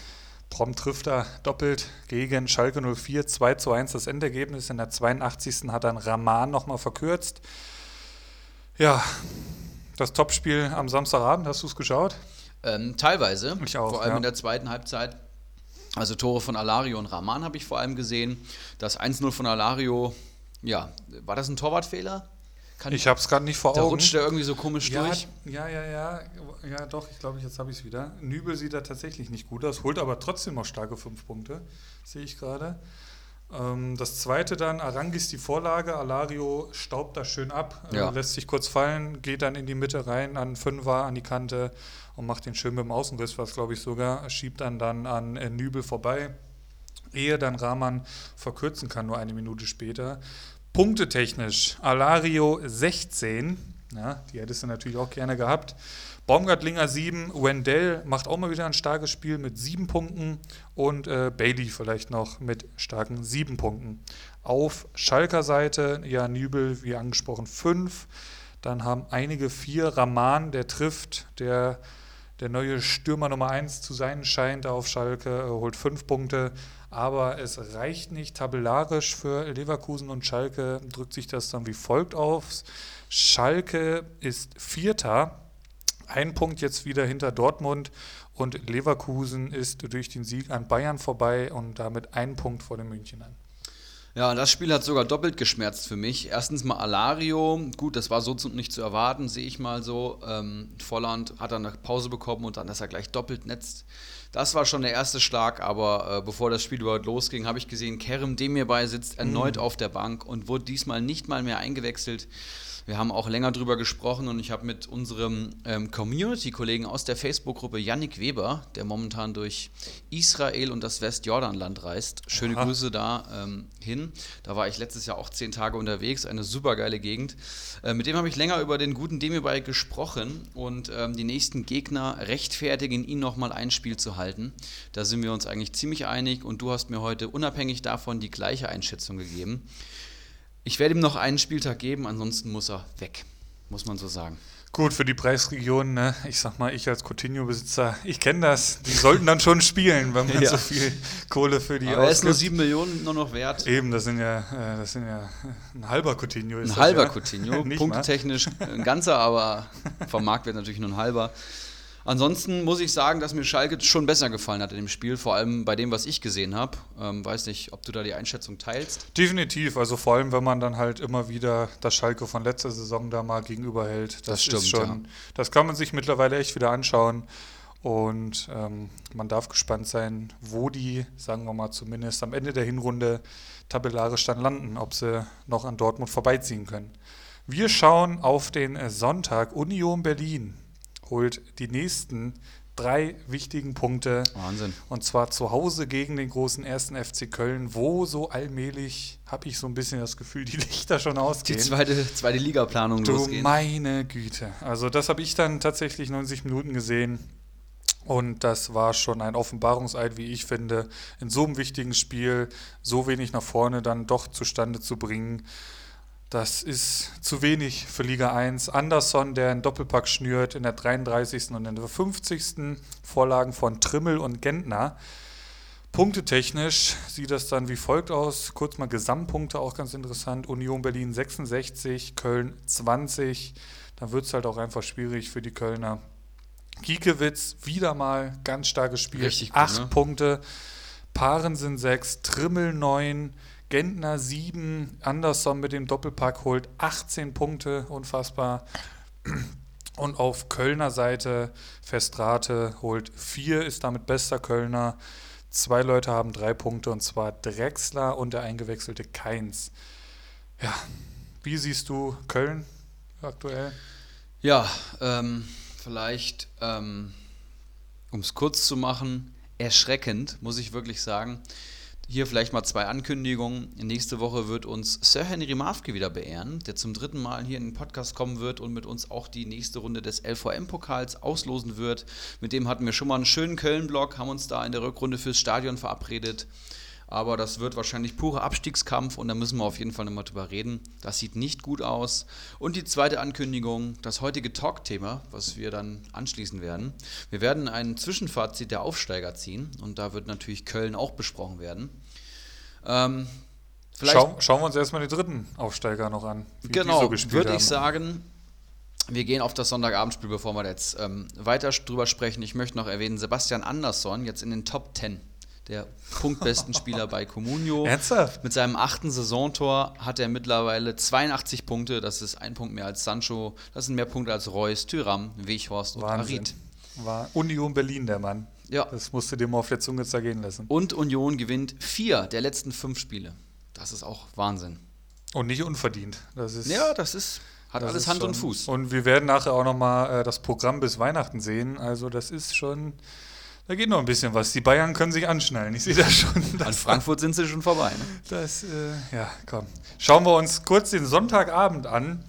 Prompt trifft er doppelt gegen Schalke 04, 2 zu 1 das Endergebnis. In der 82. hat dann Rahman nochmal verkürzt. Ja, das Topspiel am Samstagabend, hast du es geschaut? Ähm, teilweise. Ich auch. Vor allem ja. in der zweiten Halbzeit. Also Tore von Alario und Rahman habe ich vor allem gesehen. Das 1-0 von Alario, ja, war das ein Torwartfehler? Kann ich habe es gerade nicht vor da Augen. Da rutscht er irgendwie so komisch ja, durch. Ja, ja, ja. Ja, doch, ich glaube, jetzt habe ich es wieder. Nübel sieht da tatsächlich nicht gut aus, holt aber trotzdem noch starke fünf Punkte, sehe ich gerade. Ähm, das zweite dann, Arangis die Vorlage, Alario staubt da schön ab, ja. äh, lässt sich kurz fallen, geht dann in die Mitte rein, an Fünfer, an die Kante und macht den schön mit dem Außenriss, was glaube ich sogar, schiebt dann dann an äh, Nübel vorbei ehe dann Rahman verkürzen kann, nur eine Minute später. Punktetechnisch, Alario 16, ja, die hättest du natürlich auch gerne gehabt. Baumgartlinger 7, Wendell macht auch mal wieder ein starkes Spiel mit 7 Punkten und äh, Bailey vielleicht noch mit starken 7 Punkten. Auf Schalker Seite, ja, Nübel, wie angesprochen, 5. Dann haben einige 4. Raman, der trifft, der der neue Stürmer Nummer 1 zu sein scheint auf Schalke, äh, holt 5 Punkte aber es reicht nicht tabellarisch für Leverkusen und Schalke, drückt sich das dann wie folgt auf. Schalke ist Vierter, ein Punkt jetzt wieder hinter Dortmund und Leverkusen ist durch den Sieg an Bayern vorbei und damit ein Punkt vor den Münchenern. Ja, das Spiel hat sogar doppelt geschmerzt für mich. Erstens mal Alario, gut, das war so nicht zu erwarten, sehe ich mal so. Ähm, Volland hat dann eine Pause bekommen und dann, dass er gleich doppelt netzt. Das war schon der erste Schlag, aber äh, bevor das Spiel überhaupt losging, habe ich gesehen, Kerem Demirbay sitzt erneut mhm. auf der Bank und wurde diesmal nicht mal mehr eingewechselt. Wir haben auch länger drüber gesprochen und ich habe mit unserem ähm, Community-Kollegen aus der Facebook-Gruppe Yannick Weber, der momentan durch Israel und das Westjordanland reist, schöne Aha. Grüße da ähm, hin. Da war ich letztes Jahr auch zehn Tage unterwegs, eine super geile Gegend. Äh, mit dem habe ich länger über den guten Demi-Bike gesprochen und ähm, die nächsten Gegner rechtfertigen, ihn nochmal ein Spiel zu halten. Da sind wir uns eigentlich ziemlich einig und du hast mir heute unabhängig davon die gleiche Einschätzung gegeben. Ich werde ihm noch einen Spieltag geben, ansonsten muss er weg, muss man so sagen. Gut, für die Preisregion, ne? ich sag mal, ich als Coutinho-Besitzer, ich kenne das. Die sollten dann schon spielen, wenn man ja. so viel Kohle für die Aber er ist nur 7 Millionen nur noch wert. Eben, das sind ja, äh, das sind ja ein halber Coutinho. Ein das, halber ja? Coutinho, punktetechnisch ein ganzer, aber vom Markt wird natürlich nur ein halber. Ansonsten muss ich sagen, dass mir Schalke schon besser gefallen hat in dem Spiel, vor allem bei dem, was ich gesehen habe. Ähm, weiß nicht, ob du da die Einschätzung teilst. Definitiv, also vor allem, wenn man dann halt immer wieder das Schalke von letzter Saison da mal gegenüberhält. Das, das stimmt, ist schon, ja. das kann man sich mittlerweile echt wieder anschauen. Und ähm, man darf gespannt sein, wo die, sagen wir mal zumindest am Ende der Hinrunde, tabellarisch dann landen, ob sie noch an Dortmund vorbeiziehen können. Wir schauen auf den Sonntag Union Berlin holt die nächsten drei wichtigen Punkte. Wahnsinn. Und zwar zu Hause gegen den großen ersten FC Köln, wo so allmählich, habe ich so ein bisschen das Gefühl, die Lichter schon ausgehen. Die zweite, zweite Ligaplanung du losgehen. meine Güte. Also das habe ich dann tatsächlich 90 Minuten gesehen. Und das war schon ein Offenbarungseid, wie ich finde, in so einem wichtigen Spiel so wenig nach vorne dann doch zustande zu bringen. Das ist zu wenig für Liga 1. Anderson, der einen Doppelpack schnürt in der 33. und in der 50. Vorlagen von Trimmel und Gentner. Punktetechnisch sieht das dann wie folgt aus. Kurz mal Gesamtpunkte, auch ganz interessant. Union Berlin 66, Köln 20. Da wird es halt auch einfach schwierig für die Kölner. Giekewitz wieder mal ganz starkes Spiel. Richtig gut, Acht ne? Punkte. Paaren sind sechs, Trimmel neun, Gentner sieben, Andersson mit dem Doppelpack holt 18 Punkte, unfassbar. Und auf Kölner Seite Festrate holt vier, ist damit bester Kölner. Zwei Leute haben drei Punkte und zwar Drexler und der eingewechselte Keins. Ja, wie siehst du Köln aktuell? Ja, ähm, vielleicht, ähm, um es kurz zu machen, erschreckend, muss ich wirklich sagen. Hier vielleicht mal zwei Ankündigungen. Nächste Woche wird uns Sir Henry Mafke wieder beehren, der zum dritten Mal hier in den Podcast kommen wird und mit uns auch die nächste Runde des LVM-Pokals auslosen wird. Mit dem hatten wir schon mal einen schönen Köln-Block, haben uns da in der Rückrunde fürs Stadion verabredet. Aber das wird wahrscheinlich purer Abstiegskampf und da müssen wir auf jeden Fall nochmal drüber reden. Das sieht nicht gut aus. Und die zweite Ankündigung, das heutige Talk-Thema, was wir dann anschließen werden. Wir werden ein Zwischenfazit der Aufsteiger ziehen und da wird natürlich Köln auch besprochen werden. Ähm, Schau, schauen wir uns erstmal die dritten Aufsteiger noch an. genau, so würde ich sagen, wir gehen auf das Sonntagabendspiel, bevor wir jetzt ähm, weiter drüber sprechen. Ich möchte noch erwähnen, Sebastian Andersson, jetzt in den Top 10 der punktbesten Spieler bei Comunio. Ernsthaft? Mit seinem achten Saisontor hat er mittlerweile 82 Punkte. Das ist ein Punkt mehr als Sancho. Das sind mehr Punkte als Reus, Thüram, Weghorst und Wahnsinn. Arid. War Union Berlin der Mann. Ja. Das musst du dir mal auf der Zunge zergehen lassen. Und Union gewinnt vier der letzten fünf Spiele. Das ist auch Wahnsinn. Und nicht unverdient. Das ist, Ja, das ist, hat das alles ist Hand schon, und Fuß. Und wir werden nachher auch nochmal äh, das Programm bis Weihnachten sehen. Also das ist schon, da geht noch ein bisschen was. Die Bayern können sich anschnallen. Ich sehe das schon. An Frankfurt sind sie schon vorbei. Ne? das äh, ja, komm. Schauen wir uns kurz den Sonntagabend an.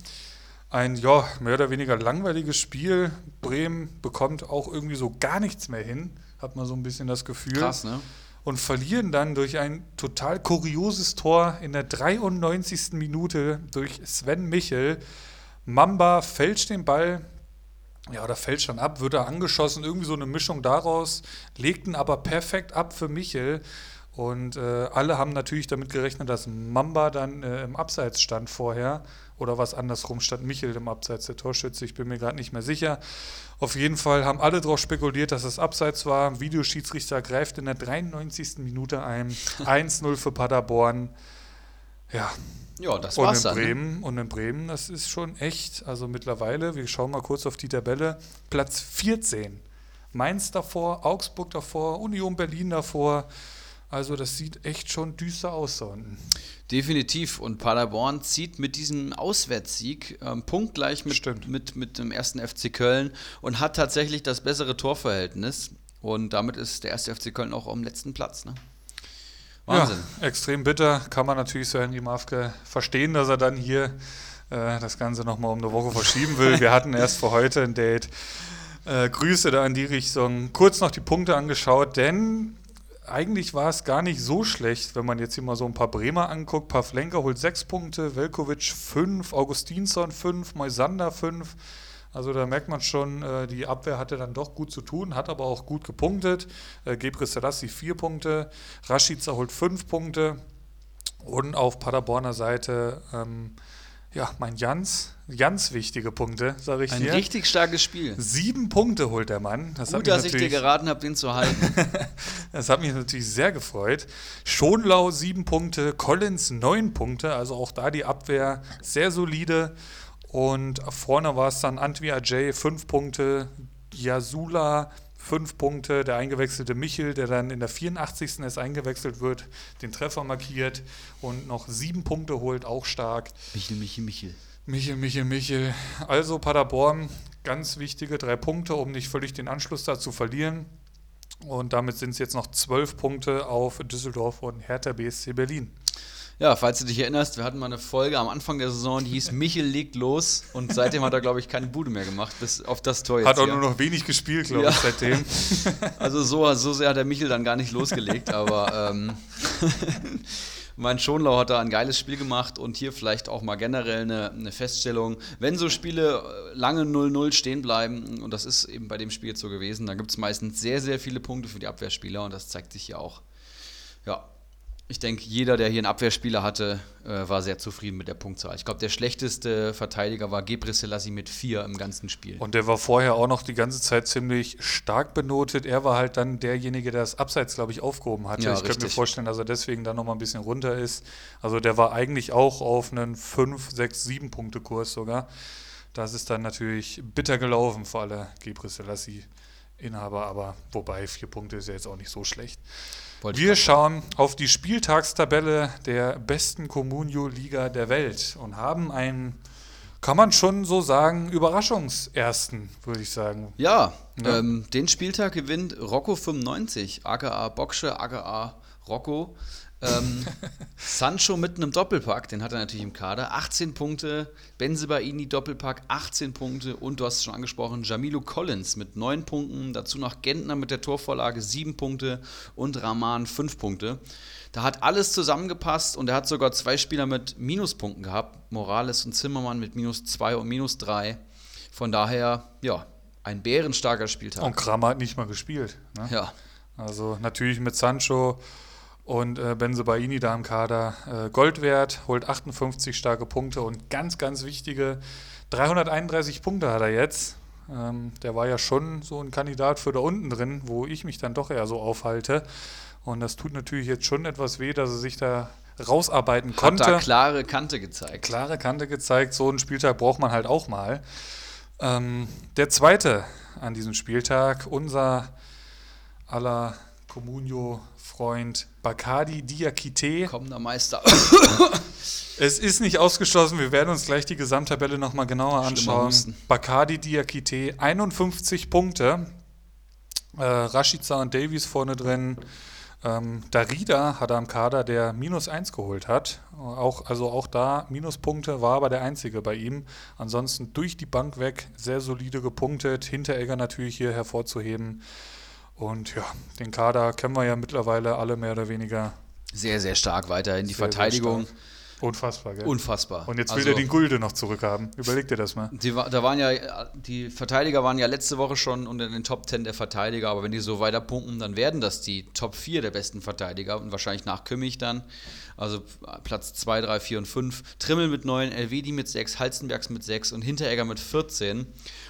Ein, ja, mehr oder weniger langweiliges Spiel. Bremen bekommt auch irgendwie so gar nichts mehr hin. Hat man so ein bisschen das Gefühl. Krass, ne? und verlieren dann durch ein total kurioses Tor in der 93. Minute durch Sven Michel. Mamba fälscht den Ball, ja, oder fällt schon ab, wird er angeschossen, irgendwie so eine Mischung daraus, legt ihn aber perfekt ab für Michel. Und äh, alle haben natürlich damit gerechnet, dass Mamba dann äh, im Abseits stand vorher. Oder was andersrum stand Michel im Abseits, der Torschütze. Ich bin mir gerade nicht mehr sicher. Auf jeden Fall haben alle darauf spekuliert, dass es Abseits war. Videoschiedsrichter greift in der 93. Minute ein. 1-0 für Paderborn. Ja, Ja, das und war's in dann. Ne? Bremen, und in Bremen, das ist schon echt, also mittlerweile, wir schauen mal kurz auf die Tabelle, Platz 14. Mainz davor, Augsburg davor, Union Berlin davor. Also das sieht echt schon düster aus da unten. Definitiv. Und Paderborn zieht mit diesem Auswärtssieg ähm, punktgleich mit, Stimmt. mit, mit dem ersten FC Köln und hat tatsächlich das bessere Torverhältnis. Und damit ist der erste FC Köln auch am letzten Platz. Ne? Wahnsinn. Ja, extrem bitter. Kann man natürlich so Henry Mafke verstehen, dass er dann hier äh, das Ganze nochmal um eine Woche verschieben will. Wir hatten erst für heute ein Date. Äh, Grüße da in die Richtung. Kurz noch die Punkte angeschaut, denn eigentlich war es gar nicht so schlecht, wenn man jetzt hier mal so ein paar Bremer anguckt. Pavlenka holt sechs Punkte, Velkovic fünf, Augustinsson fünf, Moisander fünf. Also da merkt man schon, äh, die Abwehr hatte dann doch gut zu tun, hat aber auch gut gepunktet. Äh, Gebre Selassie vier Punkte, Rashica holt fünf Punkte und auf Paderborner Seite, ähm, ja, mein Jans, ganz wichtige Punkte, sage ich Ein dir. richtig starkes Spiel. Sieben Punkte holt der Mann. Das Gut, dass ich dir geraten habe, den zu halten. das hat mich natürlich sehr gefreut. Schonlau sieben Punkte, Collins neun Punkte, also auch da die Abwehr sehr solide. Und vorne war es dann Antwi Ajay fünf Punkte, Yasula fünf Punkte, der eingewechselte Michel, der dann in der 84. erst eingewechselt wird, den Treffer markiert und noch sieben Punkte holt, auch stark. Michel, Michel, Michel. Michel, Michel, Michel. Also Paderborn, ganz wichtige drei Punkte, um nicht völlig den Anschluss da zu verlieren. Und damit sind es jetzt noch zwölf Punkte auf Düsseldorf und Hertha BSC Berlin. Ja, falls du dich erinnerst, wir hatten mal eine Folge am Anfang der Saison, die hieß Michel legt los und seitdem hat er, glaube ich, keine Bude mehr gemacht, bis auf das Tor jetzt Hat auch hier. nur noch wenig gespielt, glaube Ja. ich, seitdem. Also so, so sehr hat der Michel dann gar nicht losgelegt, aber ähm, mein Schonlau hat da ein geiles Spiel gemacht und hier vielleicht auch mal generell eine, eine Feststellung. Wenn so Spiele äh, lange 0-0 stehen bleiben, und das ist eben bei dem Spiel jetzt so gewesen, dann gibt es meistens sehr, sehr viele Punkte für die Abwehrspieler und das zeigt sich hier auch. Ja, ich denke, jeder, der hier einen Abwehrspieler hatte, äh, war sehr zufrieden mit der Punktzahl. Ich glaube, der schlechteste Verteidiger war Gebre Selassie mit vier im ganzen Spiel. Und der war vorher auch noch die ganze Zeit ziemlich stark benotet. Er war halt dann derjenige, der das Abseits, glaube ich, aufgehoben hatte. Ja, ich könnte mir vorstellen, dass er deswegen dann nochmal ein bisschen runter ist. Also der war eigentlich auch auf einen 5, 6, 7 Punkte Kurs sogar. Das ist dann natürlich bitter gelaufen für alle Gebre Selassie Inhaber, aber wobei vier Punkte ist ja jetzt auch nicht so schlecht. Wollte Wir schauen auf die Spieltagstabelle der besten Comunio-Liga der Welt und haben einen, kann man schon so sagen, Überraschungsersten, würde ich sagen. Ja, Ja. Ähm, den Spieltag gewinnt Rocco 95, aka Boksche, aka Rocco. Ähm, Sancho mit einem Doppelpack, den hat er natürlich im Kader. 18 Punkte, Benzebaini Doppelpack, 18 Punkte und du hast es schon angesprochen, Jamilo Collins mit 9 Punkten, dazu noch Gentner mit der Torvorlage 7 Punkte und Rahman 5 Punkte. Da hat alles zusammengepasst und er hat sogar zwei Spieler mit Minuspunkten gehabt, Morales und Zimmermann mit minus 2 und minus 3. Von daher, ja, ein bärenstarker Spieltag. Und Kramer hat nicht mal gespielt. Ne? Ja, Also natürlich mit Sancho und äh, Benzebaini da im Kader äh, Gold wert, holt 58 starke Punkte und ganz, ganz wichtige 331 Punkte hat er jetzt. Ähm, der war ja schon so ein Kandidat für da unten drin, wo ich mich dann doch eher so aufhalte. Und das tut natürlich jetzt schon etwas weh, dass er sich da rausarbeiten hat konnte. da klare Kante gezeigt. klare Kante gezeigt. So einen Spieltag braucht man halt auch mal. Ähm, der zweite an diesem Spieltag, unser aller Comunio-Freund Bacardi Diakite. Kommender Meister. Es ist nicht ausgeschlossen, wir werden uns gleich die Gesamttabelle nochmal genauer anschauen. Bacardi Diakite, 51 Punkte. Äh, Rashica und Davies vorne drin. Ähm, Darida hat er am Kader, der minus 1 geholt hat. Auch, also auch da Minuspunkte, war aber der einzige bei ihm. Ansonsten durch die Bank weg, sehr solide gepunktet. Hinteregger natürlich hier hervorzuheben. Und ja, den Kader kennen wir ja mittlerweile alle mehr oder weniger. Sehr, sehr stark weiterhin. Die Sehr, sehr Verteidigung, stark. Unfassbar, gell? unfassbar. Und jetzt will Also, er den Gulde noch zurückhaben. Überleg dir das mal. Die, da waren ja, die Verteidiger waren ja letzte Woche schon unter den Top 10 der Verteidiger, aber wenn die so weiter punkten, dann werden das die Top 4 der besten Verteidiger und wahrscheinlich nach Kimmich dann. Also Platz 2, 3, 4 und 5. Trimmel mit 9, Elvedi mit 6, Halstenbergs mit 6 und Hinteregger mit 14.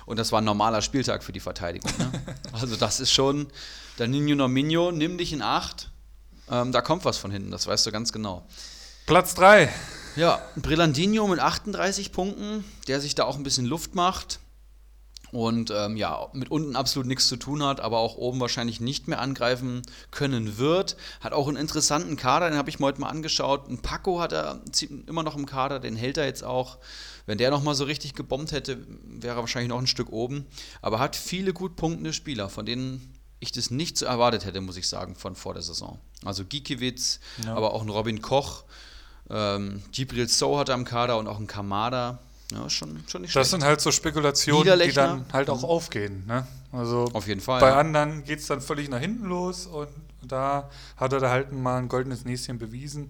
Und das war ein normaler Spieltag für die Verteidigung. Ne? also das ist schon, der Nino Nominio, nimm dich in Acht. Ähm, da kommt was von hinten, das weißt du ganz genau. Platz 3. Ja, Brillandino mit 38 Punkten, der sich da auch ein bisschen Luft macht und ähm, ja, mit unten absolut nichts zu tun hat, aber auch oben wahrscheinlich nicht mehr angreifen können wird. Hat auch einen interessanten Kader, den habe ich mir heute mal angeschaut. Ein Paco hat er immer noch im Kader, den hält er jetzt auch. Wenn der nochmal so richtig gebombt hätte, wäre er wahrscheinlich noch ein Stück oben. Aber hat viele gut punktende Spieler, von denen ich das nicht so erwartet hätte, muss ich sagen, von vor der Saison. Also Gikiewicz, Ja. aber auch ein Robin Koch. Ähm, Gibril So hat er am Kader und auch ein Kamada. Ja, schon, schon nicht Das schlecht. sind halt so Spekulationen, die dann halt auch aufgehen. Ne? Also Auf jeden Fall. bei ja. anderen geht es dann völlig nach hinten los und da hat er da halt mal ein goldenes Näschen bewiesen.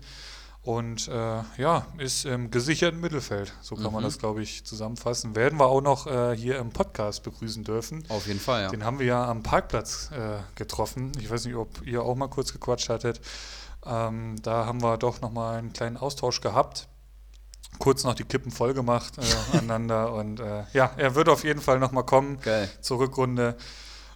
Und äh, ja, ist im gesicherten Mittelfeld. So kann man Mhm. das, glaube ich, zusammenfassen. Werden wir auch noch äh, hier im Podcast begrüßen dürfen. Auf jeden Fall, ja. Den haben wir ja am Parkplatz äh, getroffen. Ich weiß nicht, ob ihr auch mal kurz gequatscht hattet. Ähm, da haben wir doch nochmal einen kleinen Austausch gehabt. Kurz noch die Kippen voll gemacht äh, aneinander. Und äh, ja, er wird auf jeden Fall nochmal kommen Geil. zur Rückrunde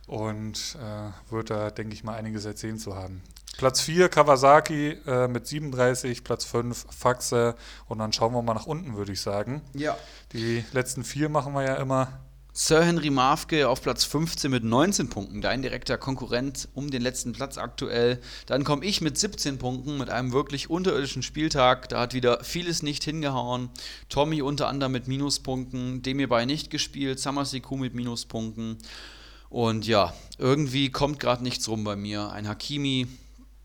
und äh, wird da, denke ich mal, einiges erzählen zu haben. Platz 4 Kawasaki äh, mit 37, Platz 5 Faxe und dann schauen wir mal nach unten, würde ich sagen. Ja. Die letzten vier machen wir ja immer. Sir Henry Mafke auf Platz 15 mit 19 Punkten, dein direkter Konkurrent um den letzten Platz aktuell. Dann komme ich mit 17 Punkten mit einem wirklich unterirdischen Spieltag. Da hat wieder vieles nicht hingehauen. Tommy unter anderem mit Minuspunkten, Demir bei nicht gespielt, Samasiku mit Minuspunkten. Und ja, irgendwie kommt gerade nichts rum bei mir. Ein Hakimi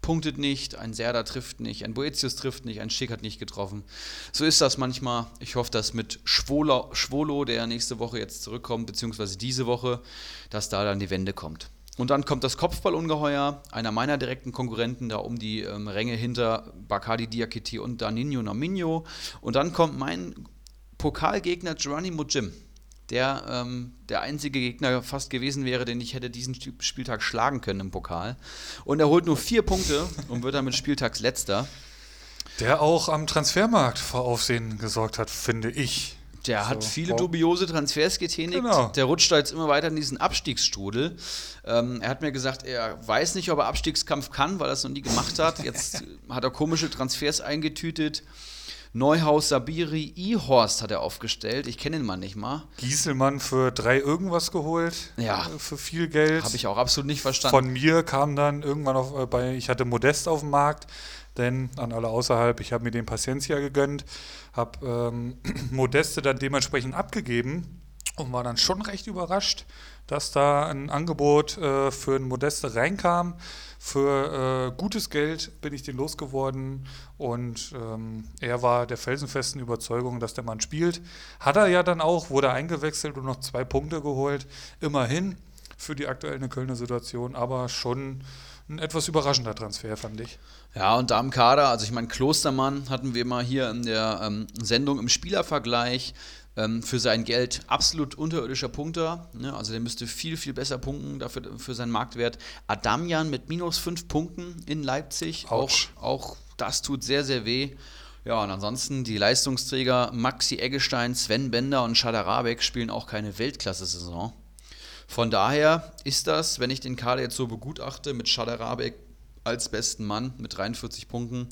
punktet nicht, ein Serda trifft nicht, ein Boetius trifft nicht, ein Schick hat nicht getroffen. So ist das manchmal. Ich hoffe, dass mit Schwolo, Schwolo, der nächste Woche jetzt zurückkommt, beziehungsweise diese Woche, dass da dann die Wende kommt. Und dann kommt das Kopfballungeheuer, einer meiner direkten Konkurrenten da um die ähm, Ränge hinter Bacardi Diakiti und Danino Naminho. Und dann kommt mein Pokalgegner Geronimo Jim. Der ähm, der einzige Gegner fast gewesen wäre, den ich hätte diesen Spieltag schlagen können im Pokal. Und er holt nur vier Punkte und wird damit Spieltagsletzter. Der auch am Transfermarkt vor Aufsehen gesorgt hat, finde ich. Der so. hat viele dubiose Transfers getätigt. Genau. Der rutscht da jetzt immer weiter in diesen Abstiegsstrudel. Ähm, er hat mir gesagt, er weiß nicht, ob er Abstiegskampf kann, weil er es noch nie gemacht hat. Jetzt hat er komische Transfers eingetütet. Neuhaus Sabiri Ihorst hat er aufgestellt. Ich kenne ihn mal nicht mal. Gieselmann für drei irgendwas geholt. Ja. Für viel Geld. Habe ich auch absolut nicht verstanden. Von mir kam dann irgendwann auf, äh, bei, ich hatte Modest auf dem Markt, denn an alle außerhalb, ich habe mir den Paciencia gegönnt, habe ähm, Modeste dann dementsprechend abgegeben und war dann schon recht überrascht, dass da ein Angebot äh, für einen Modeste reinkam. Für äh, gutes Geld bin ich den losgeworden und ähm, er war der felsenfesten Überzeugung, dass der Mann spielt. Hat er ja dann auch, wurde eingewechselt und noch zwei Punkte geholt. Immerhin für die aktuelle Kölner Situation, aber schon ein etwas überraschender Transfer, fand ich. Ja, und da im Kader, also ich meine, Klostermann hatten wir mal hier in der ähm, Sendung im Spielervergleich ähm, für sein Geld absolut unterirdischer Punkter. Ne? Also der müsste viel, viel besser punkten dafür, für seinen Marktwert. Adamian mit minus fünf Punkten in Leipzig. Auch, auch das tut sehr, sehr weh. Ja, und ansonsten die Leistungsträger Maxi Eggestein, Sven Bender und Schadarabek spielen auch keine Weltklasse-Saison. Von daher ist das, wenn ich den Kader jetzt so begutachte, mit Schadarabek als besten Mann mit 43 Punkten,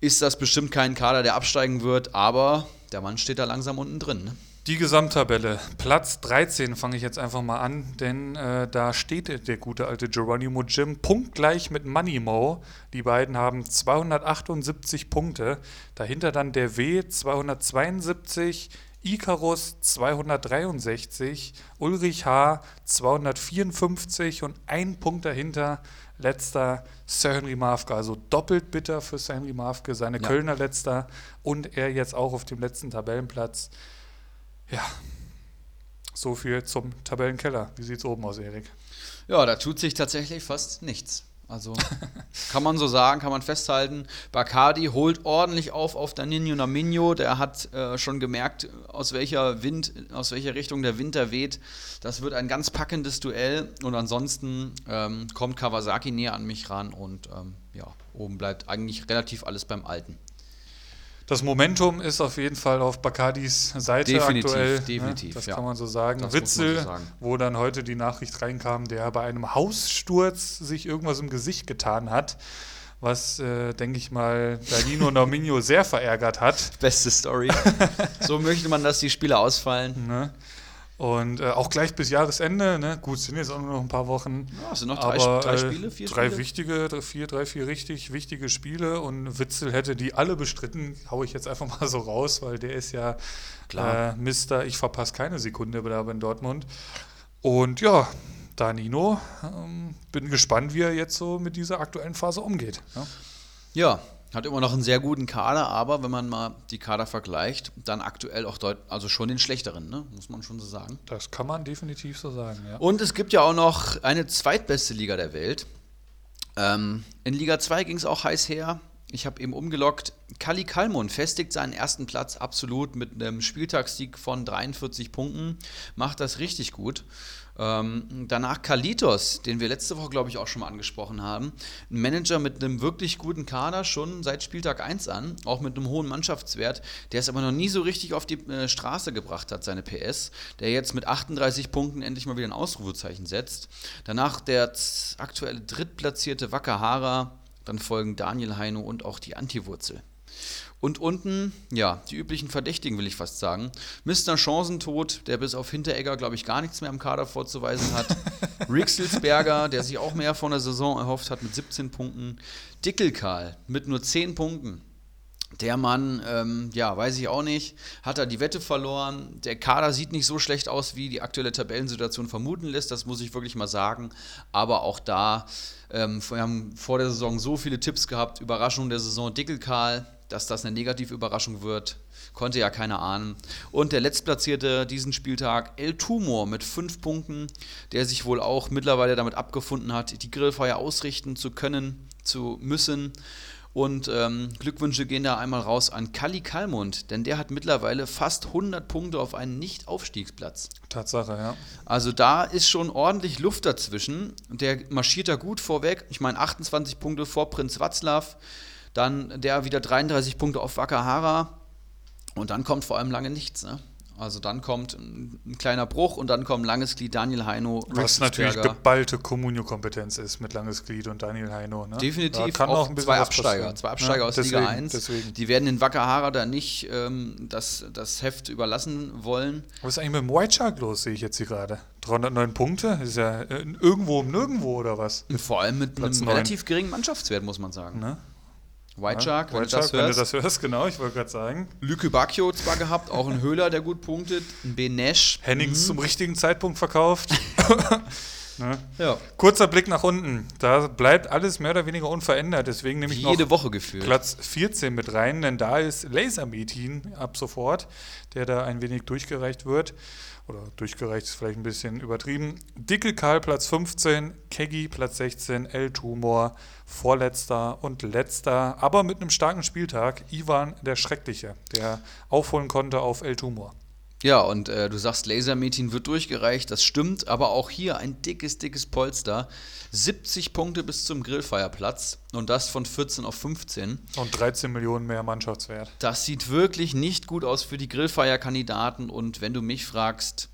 ist das bestimmt kein Kader, der absteigen wird, aber der Mann steht da langsam unten drin. Ne? Die Gesamttabelle. Platz 13 fange ich jetzt einfach mal an, denn äh, da steht der gute alte Geronimo Jim punktgleich mit Moneymo. Die beiden haben 278 Punkte. Dahinter dann der W 272, Icarus 263, Ulrich H 254 und ein Punkt dahinter letzter Sir Henry Mafke. Also doppelt bitter für Sir Henry Mafke, seine ja. Kölner letzter und er jetzt auch auf dem letzten Tabellenplatz. Ja, so viel zum Tabellenkeller. Wie sieht es oben aus, Erik? Ja, da tut sich tatsächlich fast nichts. Also kann man so sagen, kann man festhalten. Bacardi holt ordentlich auf auf Danino Naminho. Der hat äh, schon gemerkt, aus welcher Wind, aus welcher Richtung der Winter weht. Das wird ein ganz packendes Duell. Und ansonsten ähm, kommt Kawasaki näher an mich ran und ähm, ja, oben bleibt eigentlich relativ alles beim Alten. Das Momentum ist auf jeden Fall auf Bacardis Seite definitiv, aktuell. Ne? Definitiv, ne? Das ja. kann man so sagen. Das Witzel, so sagen. wo dann heute die Nachricht reinkam, der bei einem Haussturz sich irgendwas im Gesicht getan hat, was, äh, denke ich mal, Danino Nominio sehr verärgert hat. Beste Story. so möchte man, dass die Spiele ausfallen. Ne? Und äh, auch gleich bis Jahresende, ne? gut, sind jetzt auch nur noch ein paar Wochen. Ja, sind noch drei, aber, drei äh, Spiele, vier drei Spiele? wichtige, drei, vier, drei, vier richtig wichtige Spiele und Witzel hätte die alle bestritten, haue ich jetzt einfach mal so raus, weil der ist ja Klar. Äh, Mister, ich verpasse keine Sekunde da in Dortmund. Und ja, Danino, ähm, bin gespannt, wie er jetzt so mit dieser aktuellen Phase umgeht. Ja, ja hat immer noch einen sehr guten Kader, aber wenn man mal die Kader vergleicht, dann aktuell auch deut also schon den schlechteren, ne? muss man schon so sagen. Das kann man definitiv so sagen, ja. Und es gibt ja auch noch eine zweitbeste Liga der Welt. Ähm, in Liga 2 ging es auch heiß her. Ich habe eben umgelockt. Kali Kalmund festigt seinen ersten Platz absolut mit einem Spieltagssieg von 43 Punkten. Macht das richtig gut. Ähm, danach Kalitos, den wir letzte Woche, glaube ich, auch schon mal angesprochen haben. Ein Manager mit einem wirklich guten Kader, schon seit Spieltag 1 an, auch mit einem hohen Mannschaftswert, der es aber noch nie so richtig auf die äh, Straße gebracht hat, seine PS, der jetzt mit 38 Punkten endlich mal wieder ein Ausrufezeichen setzt. Danach der aktuelle drittplatzierte Wakahara, dann folgen Daniel Heino und auch die Antiwurzel. Und unten, ja, die üblichen Verdächtigen will ich fast sagen. Mr. Chancentod, der bis auf Hinteregger, glaube ich, gar nichts mehr im Kader vorzuweisen hat. Rixelsberger, der sich auch mehr von der Saison erhofft hat mit 17 Punkten. Dickelkarl mit nur 10 Punkten. Der Mann, ähm, ja, weiß ich auch nicht, hat er die Wette verloren. Der Kader sieht nicht so schlecht aus, wie die aktuelle Tabellensituation vermuten lässt, das muss ich wirklich mal sagen. Aber auch da, ähm, wir haben vor der Saison so viele Tipps gehabt, Überraschung der Saison, Dickelkarl, dass das eine negative Überraschung wird, konnte ja keiner ahnen. Und der Letztplatzierte diesen Spieltag, El Tumor mit fünf Punkten, der sich wohl auch mittlerweile damit abgefunden hat, die Grillfeier ausrichten zu können, zu müssen. Und ähm, Glückwünsche gehen da einmal raus an Kalli Kalmund, denn der hat mittlerweile fast 100 Punkte auf einen Nicht-Aufstiegsplatz. Tatsache, ja. Also da ist schon ordentlich Luft dazwischen. Der marschiert da gut vorweg. Ich meine 28 Punkte vor Prinz Watzlaw, dann der wieder 33 Punkte auf Wakahara und dann kommt vor allem lange nichts. Ne? Also dann kommt ein, ein, kleiner Bruch und dann kommen Langes Glied, Daniel Heino, Was natürlich geballte Kommunio-Kompetenz ist mit Langes Glied und Daniel Heino. Ne? Definitiv kann auch, auch zwei Absteiger, zwei Absteiger ja, aus deswegen, Liga 1. Deswegen. Die werden den Wakahara da nicht ähm, das, das Heft überlassen wollen. Was ist eigentlich mit dem White Shark los, sehe ich jetzt hier gerade? 309 Punkte? Ist ja irgendwo um nirgendwo oder was? Vor allem mit Platz einem 9. relativ geringen Mannschaftswert, muss man sagen. Ne? White Shark, ja, wenn, White du, Shark wenn du das hörst, genau, ich wollte gerade sagen. Lücke Bacchio zwar gehabt, auch ein Höhler, der gut punktet, ein Benesch. Hennings mhm. zum richtigen Zeitpunkt verkauft. ne? ja. Kurzer Blick nach unten. Da bleibt alles mehr oder weniger unverändert. Deswegen nehme ich Jede noch Woche gefühlt. Platz 14 mit rein, denn da ist Laser Meeting ab sofort, der da ein wenig durchgereicht wird oder durchgereicht ist vielleicht ein bisschen übertrieben. Dickel Karl Platz 15, Keggy Platz 16, El Tumor vorletzter und letzter, aber mit einem starken Spieltag Ivan der Schreckliche, der aufholen konnte auf El Tumor. Ja, und äh, du sagst, Lasermeeting wird durchgereicht, das stimmt, aber auch hier ein dickes, dickes Polster. 70 Punkte bis zum Grillfeierplatz und das von 14 auf 15. Und 13 Millionen mehr Mannschaftswert. Das sieht wirklich nicht gut aus für die Grillfeierkandidaten und wenn du mich fragst,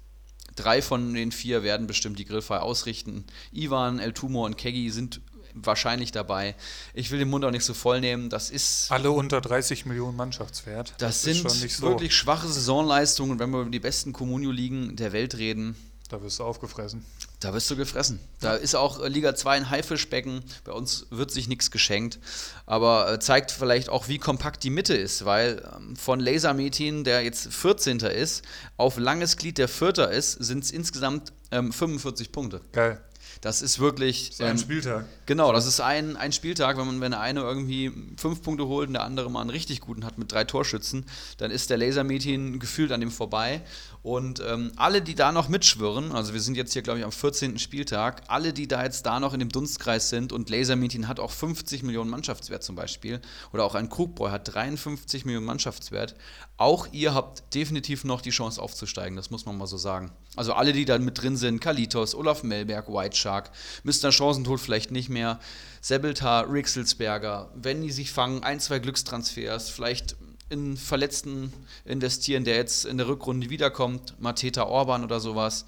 drei von den vier werden bestimmt die Grillfeier ausrichten. Ivan, El Tumor und Keggy sind wahrscheinlich dabei. Ich will den Mund auch nicht so voll nehmen. Das ist. Alle unter 30 Millionen Mannschaftswert. Das, das sind so. wirklich schwache Saisonleistungen. Wenn wir über die besten Communio-Ligen der Welt reden. Da wirst du aufgefressen. Da wirst du gefressen. Da ist auch Liga 2 ein Haifischbecken. Bei uns wird sich nichts geschenkt. Aber äh, zeigt vielleicht auch, wie kompakt die Mitte ist, weil ähm, von Lasermetin, der jetzt 14. ist, auf langes Glied, der Vierter ist, sind es insgesamt ähm, 45 Punkte. Geil. Das ist wirklich. Das ist ein ähm, Spieltag. Genau, das ist ein, ein Spieltag. Wenn, man, wenn der eine irgendwie fünf Punkte holt und der andere mal einen richtig guten hat mit drei Torschützen, dann ist der Lasermeeting gefühlt an dem vorbei. Und ähm, alle, die da noch mitschwirren, also wir sind jetzt hier, glaube ich, am 14. Spieltag, alle, die da jetzt da noch in dem Dunstkreis sind und Lasermeeting hat auch 50 Millionen Mannschaftswert zum Beispiel, oder auch ein Krugbräu hat 53 Millionen Mannschaftswert, auch ihr habt definitiv noch die Chance aufzusteigen, das muss man mal so sagen. Also alle, die da mit drin sind, Kalitos, Olaf Melberg, White Shark, Mr. Chancentod vielleicht nicht mehr, Sebeltar, Rixelsberger, wenn die sich fangen, ein, zwei Glückstransfers, vielleicht in Verletzten investieren, der jetzt in der Rückrunde wiederkommt, Mateta Orban oder sowas.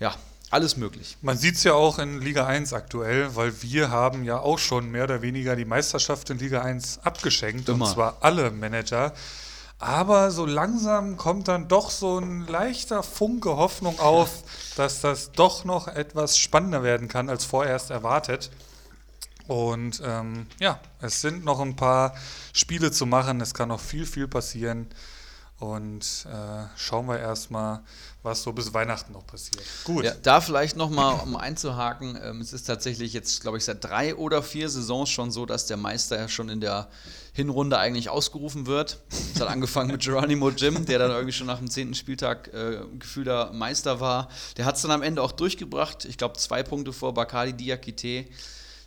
Ja, alles möglich. Man sieht es ja auch in Liga 1 aktuell, weil wir haben ja auch schon mehr oder weniger die Meisterschaft in Liga 1 abgeschenkt. Immer. Und zwar alle Manager. Aber so langsam kommt dann doch so ein leichter Funke Hoffnung auf, dass das doch noch etwas spannender werden kann als vorerst erwartet. Und ähm, ja, es sind noch ein paar Spiele zu machen. Es kann noch viel, viel passieren. Und äh, schauen wir erstmal, was so bis Weihnachten noch passiert. Gut. Ja, da vielleicht nochmal, um einzuhaken, ähm, es ist tatsächlich jetzt, glaube ich, seit drei oder vier Saisons schon so, dass der Meister schon in der Hinrunde eigentlich ausgerufen wird. Es hat angefangen mit Geronimo Jim, der dann irgendwie schon nach dem zehnten Spieltag äh, gefühlter Meister war. Der hat es dann am Ende auch durchgebracht. Ich glaube, zwei Punkte vor Bakali Diakite.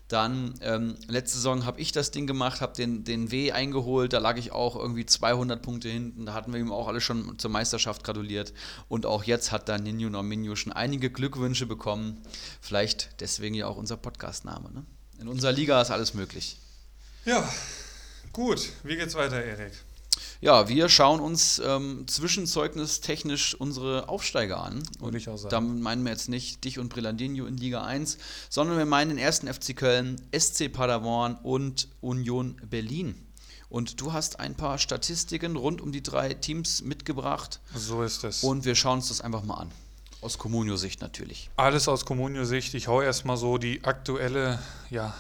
Dann ähm, letzte Saison habe ich das Ding gemacht, habe den, den W eingeholt, da lag ich auch irgendwie 200 Punkte hinten, da hatten wir ihm auch alle schon zur Meisterschaft gratuliert und auch jetzt hat dann Ninju Norminju schon einige Glückwünsche bekommen, vielleicht deswegen ja auch unser Podcastname. Ne? In unserer Liga ist alles möglich. Ja, gut, wie geht's weiter, Erik? Ja, wir schauen uns ähm, zwischenzeugnistechnisch unsere Aufsteiger an. Und ich auch sagen. Damit meinen wir jetzt nicht dich und Brillandinho in Liga 1, sondern wir meinen den ersten FC Köln, SC Paderborn und Union Berlin. Und du hast ein paar Statistiken rund um die drei Teams mitgebracht. So ist es. Und wir schauen uns das einfach mal an. Aus Communio-Sicht natürlich. Alles aus Communio-Sicht. Ich hau erstmal so die aktuelle, ja,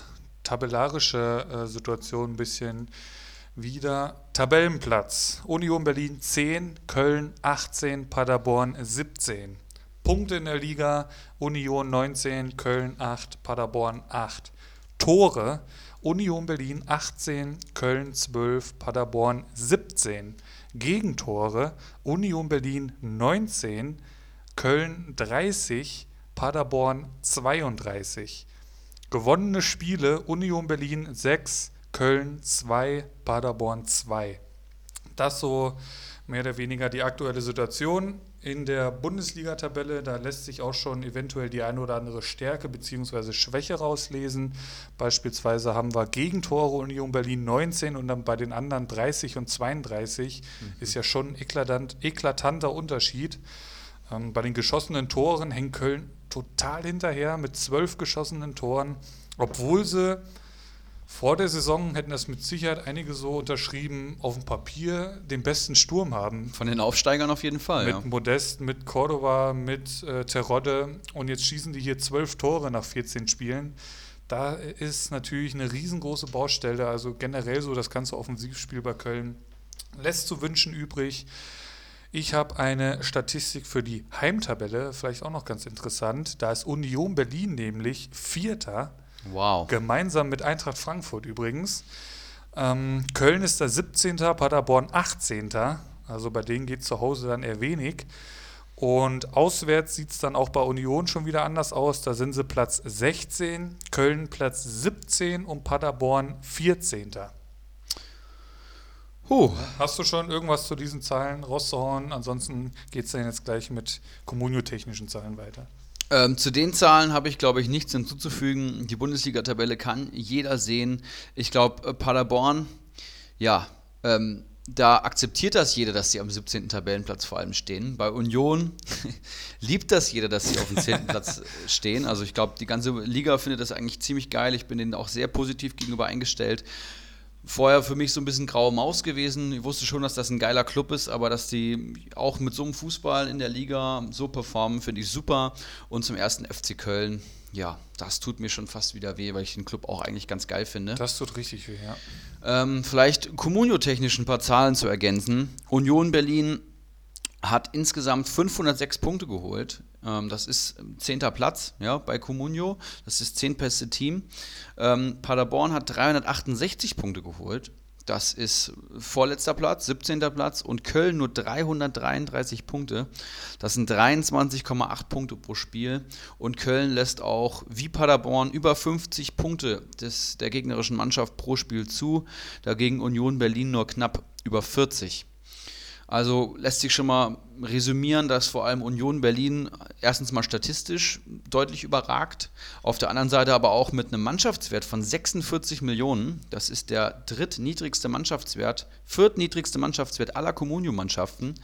tabellarische äh, Situation ein bisschen wieder Tabellenplatz. Union Berlin 10, Köln 18, Paderborn 17. Punkte in der Liga, Union 19, Köln 8, Paderborn 8. Tore, Union Berlin 18, Köln 12, Paderborn 17. Gegentore, Union Berlin 19, Köln 30, Paderborn 32. Gewonnene Spiele, Union Berlin 6, Köln 2, Paderborn 2. Das so mehr oder weniger die aktuelle Situation in der Bundesliga-Tabelle. Da lässt sich auch schon eventuell die eine oder andere Stärke bzw. Schwäche rauslesen. Beispielsweise haben wir Gegentore Union Berlin 19 und dann bei den anderen 30 und 32. Mhm. Ist ja schon ein eklatant, eklatanter Unterschied. Ähm, bei den geschossenen Toren hängt Köln total hinterher mit zwölf geschossenen Toren, obwohl sie vor der Saison hätten das mit Sicherheit einige so unterschrieben, auf dem Papier den besten Sturm haben. Von den Aufsteigern auf jeden Fall. Mit ja. Modest, mit Cordova, mit äh, Terodde und jetzt schießen die hier zwölf Tore nach 14 Spielen. Da ist natürlich eine riesengroße Baustelle. Also generell so das ganze Offensivspiel bei Köln lässt zu wünschen übrig. Ich habe eine Statistik für die Heimtabelle, vielleicht auch noch ganz interessant. Da ist Union Berlin nämlich Vierter Wow. Gemeinsam mit Eintracht Frankfurt übrigens. Ähm, Köln ist der 17., Paderborn 18. Also bei denen geht zu Hause dann eher wenig. Und auswärts sieht es dann auch bei Union schon wieder anders aus. Da sind sie Platz 16, Köln Platz 17 und Paderborn 14. Huh. Hast du schon irgendwas zu diesen Zahlen rauszuhauen? Ansonsten geht es dann jetzt gleich mit kommunio-technischen Zahlen weiter. Ähm, zu den Zahlen habe ich, glaube ich, nichts hinzuzufügen. Die Bundesliga-Tabelle kann jeder sehen. Ich glaube, äh, Paderborn, ja, ähm, da akzeptiert das jeder, dass sie am 17. Tabellenplatz vor allem stehen. Bei Union liebt das jeder, dass sie auf dem 10. Platz äh, stehen. Also ich glaube, die ganze Liga findet das eigentlich ziemlich geil. Ich bin denen auch sehr positiv gegenüber eingestellt vorher für mich so ein bisschen graue Maus gewesen. Ich wusste schon, dass das ein geiler Club ist, aber dass die auch mit so einem Fußball in der Liga so performen, finde ich super. Und zum ersten FC Köln, ja, das tut mir schon fast wieder weh, weil ich den Club auch eigentlich ganz geil finde. Das tut richtig weh, ja. Ähm, vielleicht kommunio-technisch ein paar Zahlen zu ergänzen. Union Berlin hat insgesamt 506 Punkte geholt. Ähm, das ist zehnter Platz ja, bei Comunio. Das ist das zehntbeste Team. Ähm, Paderborn hat 368 Punkte geholt. Das ist vorletzter Platz, 17. Platz und Köln nur 333 Punkte. Das sind 23,8 Punkte pro Spiel. Und Köln lässt auch wie Paderborn über 50 Punkte des, der gegnerischen Mannschaft pro Spiel zu. Dagegen Union Berlin nur knapp über 40. Also lässt sich schon mal resümieren, dass vor allem Union Berlin erstens mal statistisch deutlich überragt, auf der anderen Seite aber auch mit einem Mannschaftswert von 46 Millionen. Das ist der drittniedrigste Mannschaftswert, viertniedrigste Mannschaftswert aller Communio-Mannschaften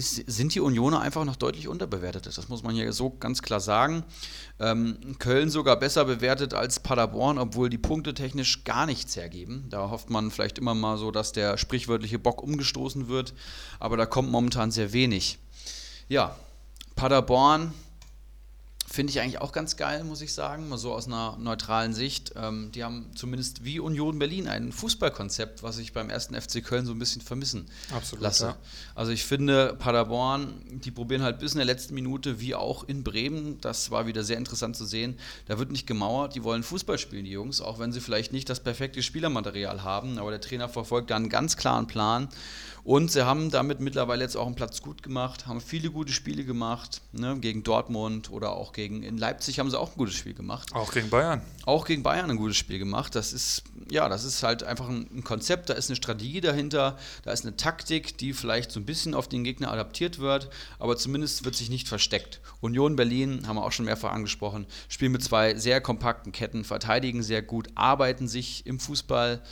ist, sind die Unioner einfach noch deutlich unterbewertet. Das muss man hier so ganz klar sagen. Ähm, Köln sogar besser bewertet als Paderborn, obwohl die Punkte technisch gar nichts hergeben. Da hofft man vielleicht immer mal so, dass der sprichwörtliche Bock umgestoßen wird, aber da kommt momentan sehr wenig. Ja, Paderborn Finde ich eigentlich auch ganz geil, muss ich sagen, mal so aus einer neutralen Sicht. Ähm, die haben zumindest wie Union Berlin ein Fußballkonzept, was ich beim ersten FC Köln so ein bisschen vermissen Absolut, lasse. Ja. Also ich finde, Paderborn, die probieren halt bis in der letzten Minute, wie auch in Bremen, das war wieder sehr interessant zu sehen, da wird nicht gemauert, die wollen Fußball spielen, die Jungs, auch wenn sie vielleicht nicht das perfekte Spielermaterial haben, aber der Trainer verfolgt da einen ganz klaren Plan und sie haben damit mittlerweile jetzt auch einen Platz gut gemacht, haben viele gute Spiele gemacht, ne, gegen Dortmund oder auch gegen, in Leipzig haben sie auch ein gutes Spiel gemacht. Auch gegen Bayern. Auch gegen Bayern ein gutes Spiel gemacht. Das ist, ja, das ist halt einfach ein, ein Konzept, da ist eine Strategie dahinter, da ist eine Taktik, die vielleicht so ein bisschen auf den Gegner adaptiert wird, aber zumindest wird sich nicht versteckt. Union Berlin, haben wir auch schon mehrfach angesprochen, spielen mit zwei sehr kompakten Ketten, verteidigen sehr gut, arbeiten sich im Fußball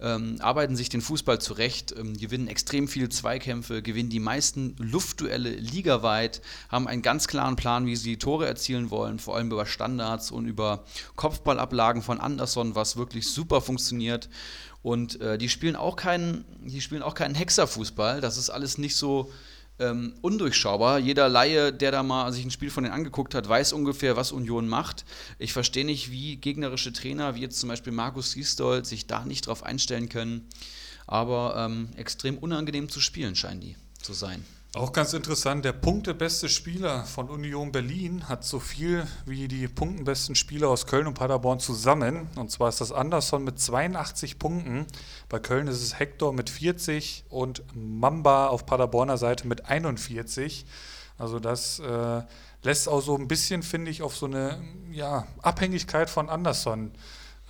ähm, arbeiten sich den Fußball zurecht, ähm, gewinnen extrem viele Zweikämpfe, gewinnen die meisten Luftduelle ligaweit, haben einen ganz klaren Plan, wie sie Tore erzielen wollen, vor allem über Standards und über Kopfballablagen von Anderson, was wirklich super funktioniert. Und äh, die spielen auch keinen, die spielen auch keinen Hexerfußball. Das ist alles nicht so ähm, undurchschaubar. Jeder Laie, der da mal sich ein Spiel von denen angeguckt hat, weiß ungefähr, was Union macht. Ich verstehe nicht, wie gegnerische Trainer, wie jetzt zum Beispiel Markus Gisdol, sich da nicht drauf einstellen können. Aber ähm, extrem unangenehm zu spielen scheinen die zu sein. Auch ganz interessant, der punktebeste Spieler von Union Berlin hat so viel wie die punktenbesten Spieler aus Köln und Paderborn zusammen. Und zwar ist das Anderson mit 82 Punkten. Bei Köln ist es Hector mit 40 und Mamba auf Paderborner Seite mit 41. Also das äh, lässt auch so ein bisschen, finde ich, auf so eine ja, Abhängigkeit von Anderson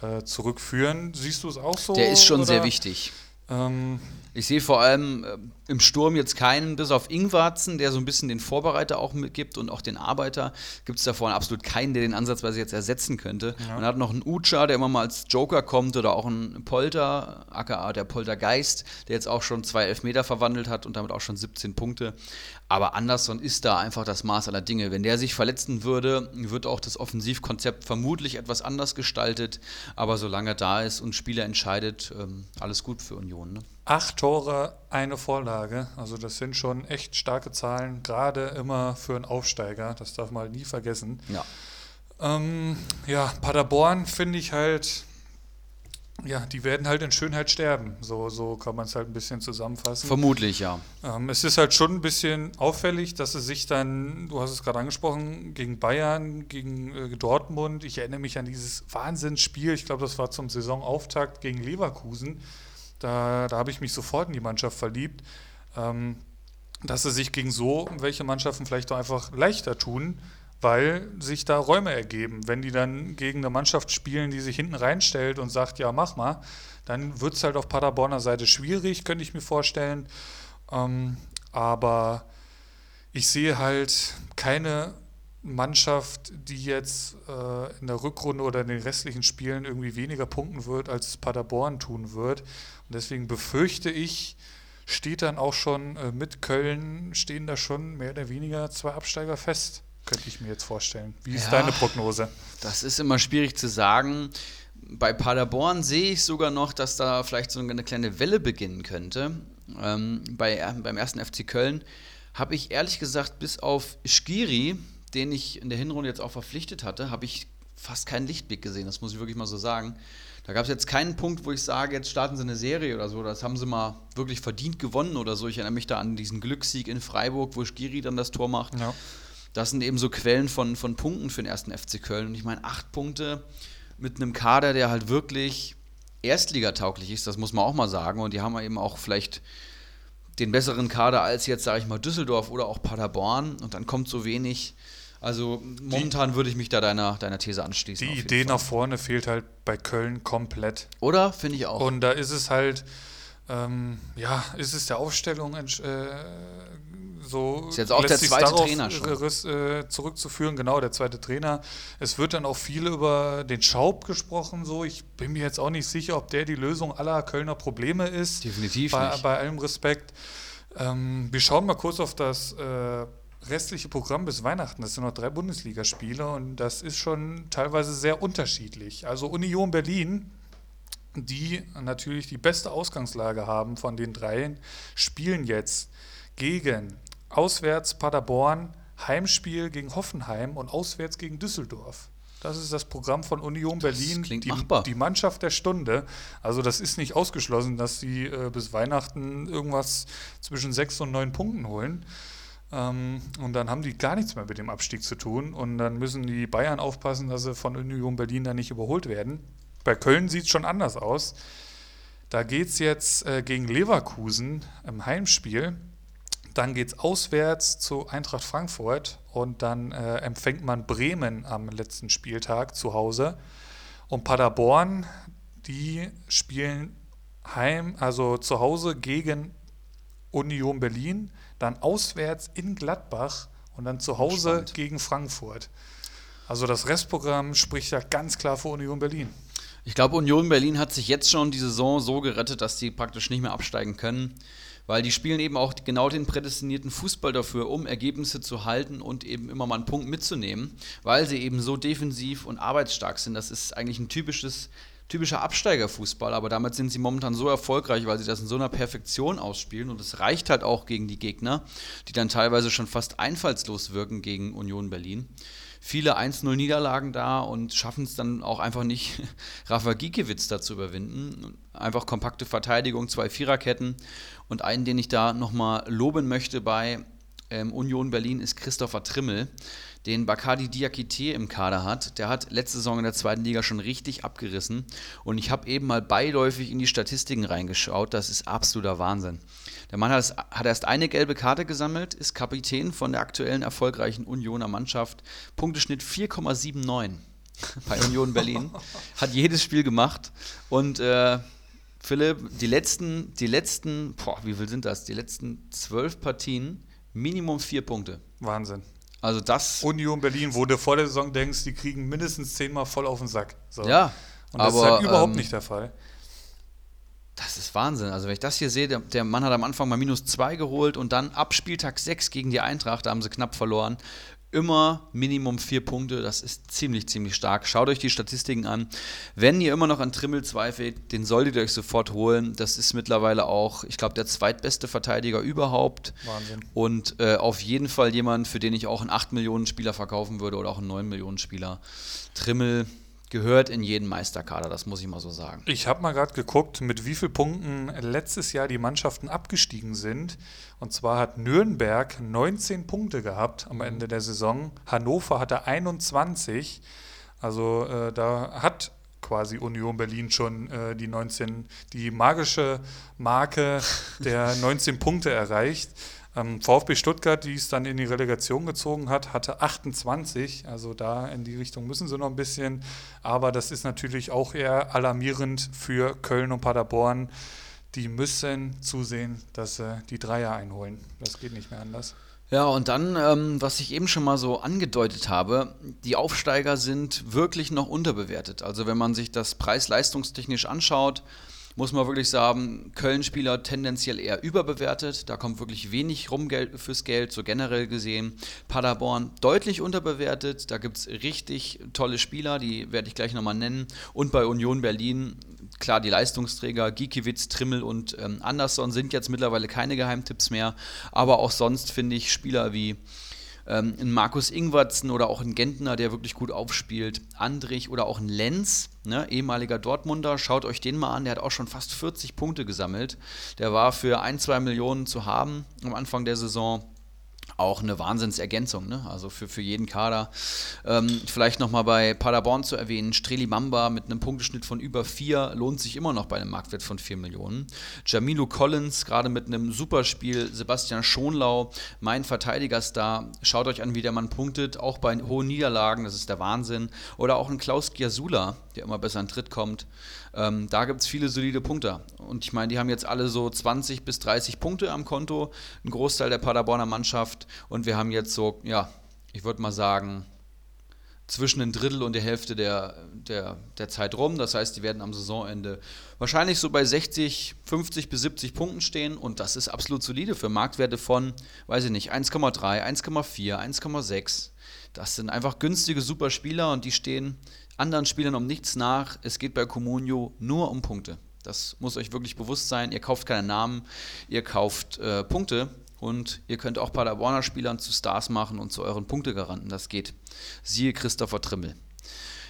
äh, zurückführen. Siehst du es auch so? Der ist schon oder? sehr wichtig. Ähm, Ich sehe vor allem äh, im Sturm jetzt keinen, bis auf Ingwarzen, der so ein bisschen den Vorbereiter auch mitgibt und auch den Arbeiter, gibt es da vorne absolut keinen, der den ansatzweise jetzt ersetzen könnte. Man hat noch einen Ucha, der immer mal als Joker kommt, oder auch einen Polter, aka der Poltergeist, der jetzt auch schon zwei Elfmeter verwandelt hat und damit auch schon 17 Punkte. Aber Anderson ist da einfach das Maß aller Dinge. Wenn der sich verletzen würde, wird auch das Offensivkonzept vermutlich etwas anders gestaltet. Aber solange er da ist und Spieler entscheidet, ähm, alles gut für Union. Ne? Acht Tore, eine Vorlage. Also das sind schon echt starke Zahlen, gerade immer für einen Aufsteiger. Das darf man halt nie vergessen. Ja. Ähm, ja, Paderborn finde ich halt, ja, die werden halt in Schönheit sterben. So, so kann man es halt ein bisschen zusammenfassen. Vermutlich, ja. Ähm, es ist halt schon ein bisschen auffällig, dass sie sich dann, du hast es gerade angesprochen, gegen Bayern, gegen äh, Dortmund, ich erinnere mich an dieses Wahnsinnsspiel, ich glaube, das war zum Saisonauftakt gegen Leverkusen. Da, da habe ich mich sofort in die Mannschaft verliebt, ähm, dass sie sich gegen so welche Mannschaften vielleicht auch einfach leichter tun, weil sich da Räume ergeben. Wenn die dann gegen eine Mannschaft spielen, die sich hinten reinstellt und sagt, ja, mach mal, dann wird es halt auf Paderborner Seite schwierig, könnte ich mir vorstellen. Ähm, aber ich sehe halt keine Mannschaft, die jetzt äh, in der Rückrunde oder in den restlichen Spielen irgendwie weniger punkten wird, als Paderborn tun wird. Und deswegen befürchte ich, steht dann auch schon äh, mit Köln, stehen da schon mehr oder weniger zwei Absteiger fest, könnte ich mir jetzt vorstellen. Wie ist Ja. deine Prognose? Das ist immer schwierig zu sagen. Bei Paderborn sehe ich sogar noch, dass da vielleicht so eine kleine Welle beginnen könnte. Ähm, bei, äh, beim ersten FC Köln habe ich ehrlich gesagt, bis auf Skiri, den ich in der Hinrunde jetzt auch verpflichtet hatte, habe ich fast keinen Lichtblick gesehen. Das muss ich wirklich mal so sagen. Da gab es jetzt keinen Punkt, wo ich sage, jetzt starten sie eine Serie oder so. Das haben sie mal wirklich verdient gewonnen oder so. Ich erinnere mich da an diesen Glückssieg in Freiburg, wo Skiri dann das Tor macht. Ja. Das sind eben so Quellen von, von Punkten für den ersten FC Köln. Und ich meine, acht Punkte mit einem Kader, der halt wirklich erstligatauglich ist, das muss man auch mal sagen. Und die haben eben auch vielleicht den besseren Kader als jetzt, sage ich mal, Düsseldorf oder auch Paderborn. Und dann kommt so wenig. Also momentan würde ich mich da deiner, deiner These anschließen. Die Idee Fall. nach vorne fehlt halt bei Köln komplett. Oder? Finde ich auch. Und da ist es halt, ähm, ja, ist es der Aufstellung äh, so. Ist jetzt auch der zweite Trainer schon. riss- Äh, zurückzuführen, genau, der zweite Trainer. Es wird dann auch viel über den Schaub gesprochen, so. Ich bin mir jetzt auch nicht sicher, ob der die Lösung aller Kölner Probleme ist. Definitiv bei, nicht. Bei allem Respekt. Ähm, wir schauen mal kurz auf das äh, restliche Programm bis Weihnachten. Das sind noch drei Bundesligaspiele und das ist schon teilweise sehr unterschiedlich. Also Union Berlin, die natürlich die beste Ausgangslage haben von den dreien, spielen jetzt gegen auswärts Paderborn, Heimspiel gegen Hoffenheim und auswärts gegen Düsseldorf. Das ist das Programm von Union Berlin, klingt die, die Mannschaft der Stunde. Also das ist nicht ausgeschlossen, dass sie äh, bis Weihnachten irgendwas zwischen sechs und neun Punkten holen. Ähm, und dann haben die gar nichts mehr mit dem Abstieg zu tun. Und dann müssen die Bayern aufpassen, dass sie von Union Berlin da nicht überholt werden. Bei Köln sieht es schon anders aus. Da geht es jetzt äh, gegen Leverkusen im Heimspiel. Dann geht es auswärts zu Eintracht Frankfurt und dann äh, empfängt man Bremen am letzten Spieltag zu Hause. Und Paderborn, die spielen heim, also zu Hause gegen Union Berlin, dann auswärts in Gladbach und dann zu Hause Spannend. gegen Frankfurt. Also das Restprogramm spricht ja ganz klar für Union Berlin. Ich glaube, Union Berlin hat sich jetzt schon die Saison so gerettet, dass die praktisch nicht mehr absteigen können, weil die spielen eben auch genau den prädestinierten Fußball dafür, um Ergebnisse zu halten und eben immer mal einen Punkt mitzunehmen, weil sie eben so defensiv und arbeitsstark sind. Das ist eigentlich ein typisches typischer Absteigerfußball, aber damit sind sie momentan so erfolgreich, weil sie das in so einer Perfektion ausspielen und es reicht halt auch gegen die Gegner, die dann teilweise schon fast einfallslos wirken gegen Union Berlin viele 1-0 Niederlagen da und schaffen es dann auch einfach nicht, Rafa Giekewitz da zu überwinden. Einfach kompakte Verteidigung, zwei Viererketten. Und einen, den ich da nochmal loben möchte bei ähm, Union Berlin, ist Christopher Trimmel, den Bakadi Diakite im Kader hat. Der hat letzte Saison in der zweiten Liga schon richtig abgerissen. Und ich habe eben mal beiläufig in die Statistiken reingeschaut. Das ist absoluter Wahnsinn. Der Mann hat, erst eine gelbe Karte gesammelt, ist Kapitän von der aktuellen erfolgreichen Unioner Mannschaft. Punkteschnitt 4,79. bei Union Berlin. Hat jedes Spiel gemacht. Und äh, Philipp, die letzten, die letzten, boah, wie viel sind das? Die letzten zwölf Partien, Minimum vier Punkte. Wahnsinn. Also das. Union Berlin, wo du vor der Saison denkst, die kriegen mindestens zehnmal voll auf den Sack. So. Ja. Und das aber, ist halt überhaupt ähm, nicht der Fall. Das ist Wahnsinn. Also, wenn ich das hier sehe, der, der, Mann hat am Anfang mal minus zwei geholt und dann ab Spieltag 6 gegen die Eintracht, da haben sie knapp verloren. Immer Minimum vier Punkte, das ist ziemlich, ziemlich stark. Schaut euch die Statistiken an. Wenn ihr immer noch an Trimmel zweifelt, den solltet ihr euch sofort holen. Das ist mittlerweile auch, ich glaube, der zweitbeste Verteidiger überhaupt. Wahnsinn. Und äh, auf jeden Fall jemand, für den ich auch einen 8 Millionen Spieler verkaufen würde oder auch einen 9 Millionen Spieler. Trimmel, gehört in jeden Meisterkader, das muss ich mal so sagen. Ich habe mal gerade geguckt, mit wie vielen Punkten letztes Jahr die Mannschaften abgestiegen sind. Und zwar hat Nürnberg 19 Punkte gehabt am Ende der Saison. Hannover hatte 21. Also äh, da hat quasi Union Berlin schon äh, die 19, die magische Marke der 19 Punkte erreicht. Ähm, VfB Stuttgart, die es dann in die Relegation gezogen hat, hatte 28. Also da in die Richtung müssen sie noch ein bisschen. Aber das ist natürlich auch eher alarmierend für Köln und Paderborn. Die müssen zusehen, dass sie die Dreier einholen. Das geht nicht mehr anders. Ja, und dann, ähm, was ich eben schon mal so angedeutet habe, die Aufsteiger sind wirklich noch unterbewertet. Also wenn man sich das preis-leistungstechnisch anschaut, muss man wirklich sagen, Köln-Spieler tendenziell eher überbewertet. Da kommt wirklich wenig rum fürs Geld, so generell gesehen. Paderborn deutlich unterbewertet. Da gibt es richtig tolle Spieler, die werde ich gleich nochmal nennen. Und bei Union Berlin, klar, die Leistungsträger Gikiewicz, Trimmel und ähm, Andersson sind jetzt mittlerweile keine Geheimtipps mehr. Aber auch sonst finde ich Spieler wie ähm, ein Markus Ingwertsen oder auch ein Gentner, der wirklich gut aufspielt, Andrich oder auch ein Lenz, ne, ehemaliger Dortmunder, schaut euch den mal an, der hat auch schon fast 40 Punkte gesammelt. Der war für ein, zwei Millionen zu haben am Anfang der Saison auch eine Wahnsinnsergänzung, ne? also für, für jeden Kader. Ähm, vielleicht nochmal bei Paderborn zu erwähnen, Streli Mamba mit einem Punkteschnitt von über 4 lohnt sich immer noch bei einem Marktwert von 4 Millionen. Jamilu Collins, gerade mit einem Superspiel, Sebastian Schonlau, mein Verteidigerstar, schaut euch an, wie der Mann punktet, auch bei hohen Niederlagen, das ist der Wahnsinn. Oder auch ein Klaus Giasula, der immer besser in Tritt kommt. Ähm, da gibt es viele solide Punkte. Und ich meine, die haben jetzt alle so 20 bis 30 Punkte am Konto, ein Großteil der Paderborner Mannschaft. Und wir haben jetzt so, ja, ich würde mal sagen, zwischen ein Drittel und der Hälfte der, der, der Zeit rum. Das heißt, die werden am Saisonende wahrscheinlich so bei 60, 50 bis 70 Punkten stehen. Und das ist absolut solide für Marktwerte von, weiß ich nicht, 1,3, 1,4, 1,6. Das sind einfach günstige Superspieler und die stehen anderen Spielern um nichts nach. Es geht bei Comunio nur um Punkte. Das muss euch wirklich bewusst sein. Ihr kauft keine Namen, ihr kauft äh, Punkte und ihr könnt auch Paderborner Spielern zu Stars machen und zu euren Punktegaranten. Das geht. Siehe Christopher Trimmel.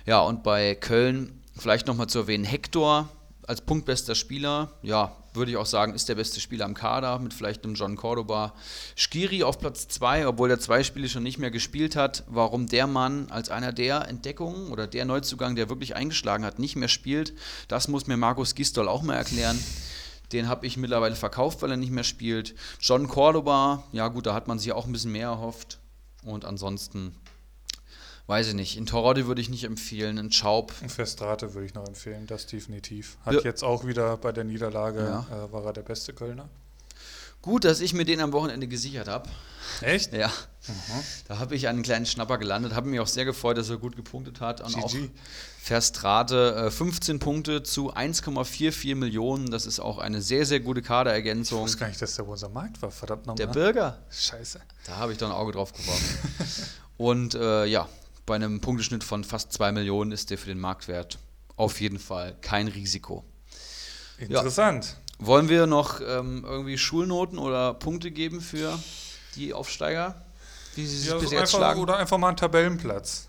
Ja, und bei Köln vielleicht nochmal zu erwähnen, Hector als punktbester Spieler, ja, würde ich auch sagen, ist der beste Spieler am Kader mit vielleicht einem John Cordoba. Skiri auf Platz 2, obwohl er zwei Spiele schon nicht mehr gespielt hat. Warum der Mann als einer der Entdeckungen oder der Neuzugang, der wirklich eingeschlagen hat, nicht mehr spielt, das muss mir Markus Gistol auch mal erklären. Den habe ich mittlerweile verkauft, weil er nicht mehr spielt. John Cordoba, ja gut, da hat man sich auch ein bisschen mehr erhofft. Und ansonsten weiß ich nicht. In Torodi würde ich nicht empfehlen, in Schaub. In Festrate würde ich noch empfehlen, das definitiv. Hat ja. jetzt auch wieder bei der Niederlage, ja. äh, war er der beste Kölner. Gut, dass ich mir den am Wochenende gesichert habe. Echt? Ja. Mhm. Da habe ich einen kleinen Schnapper gelandet. Habe mich auch sehr gefreut, dass er gut gepunktet hat. Und GG. auch Verstrate äh, 15 Punkte zu 1,44 Millionen. Das ist auch eine sehr, sehr gute Kaderergänzung. Ich wusste gar nicht, dass der unser Markt war. Verdammt nochmal. Der Bürger. Scheiße. Da habe ich doch ein Auge drauf geworfen. Und äh, ja, bei einem Punkteschnitt von fast 2 Millionen ist der für den Marktwert auf jeden Fall kein Risiko. Interessant. Ja. Wollen wir noch ähm, irgendwie Schulnoten oder Punkte geben für die Aufsteiger? Wie sie sich ja, bis jetzt einfach, schlagen? Oder einfach mal einen Tabellenplatz.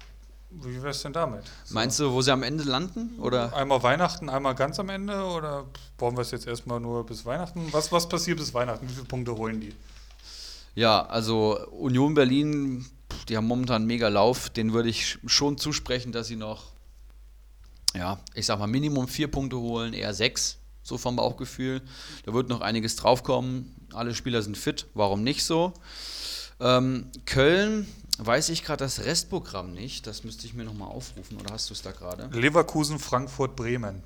Wie wäre es denn damit? So. Meinst du, wo sie am Ende landen? Oder? Einmal Weihnachten, einmal ganz am Ende? Oder wollen wir es jetzt erstmal nur bis Weihnachten? Was, was passiert bis Weihnachten? Wie viele Punkte holen die? Ja, also Union Berlin die haben momentan einen mega Lauf. Den würde ich schon zusprechen, dass sie noch, ja, ich sag mal, Minimum vier Punkte holen, eher sechs, so vom Bauchgefühl. Da wird noch einiges draufkommen. Alle Spieler sind fit, warum nicht so? Ähm, Köln, weiß ich gerade das Restprogramm nicht. Das müsste ich mir nochmal aufrufen. Oder hast du es da gerade? Leverkusen, Frankfurt, Bremen.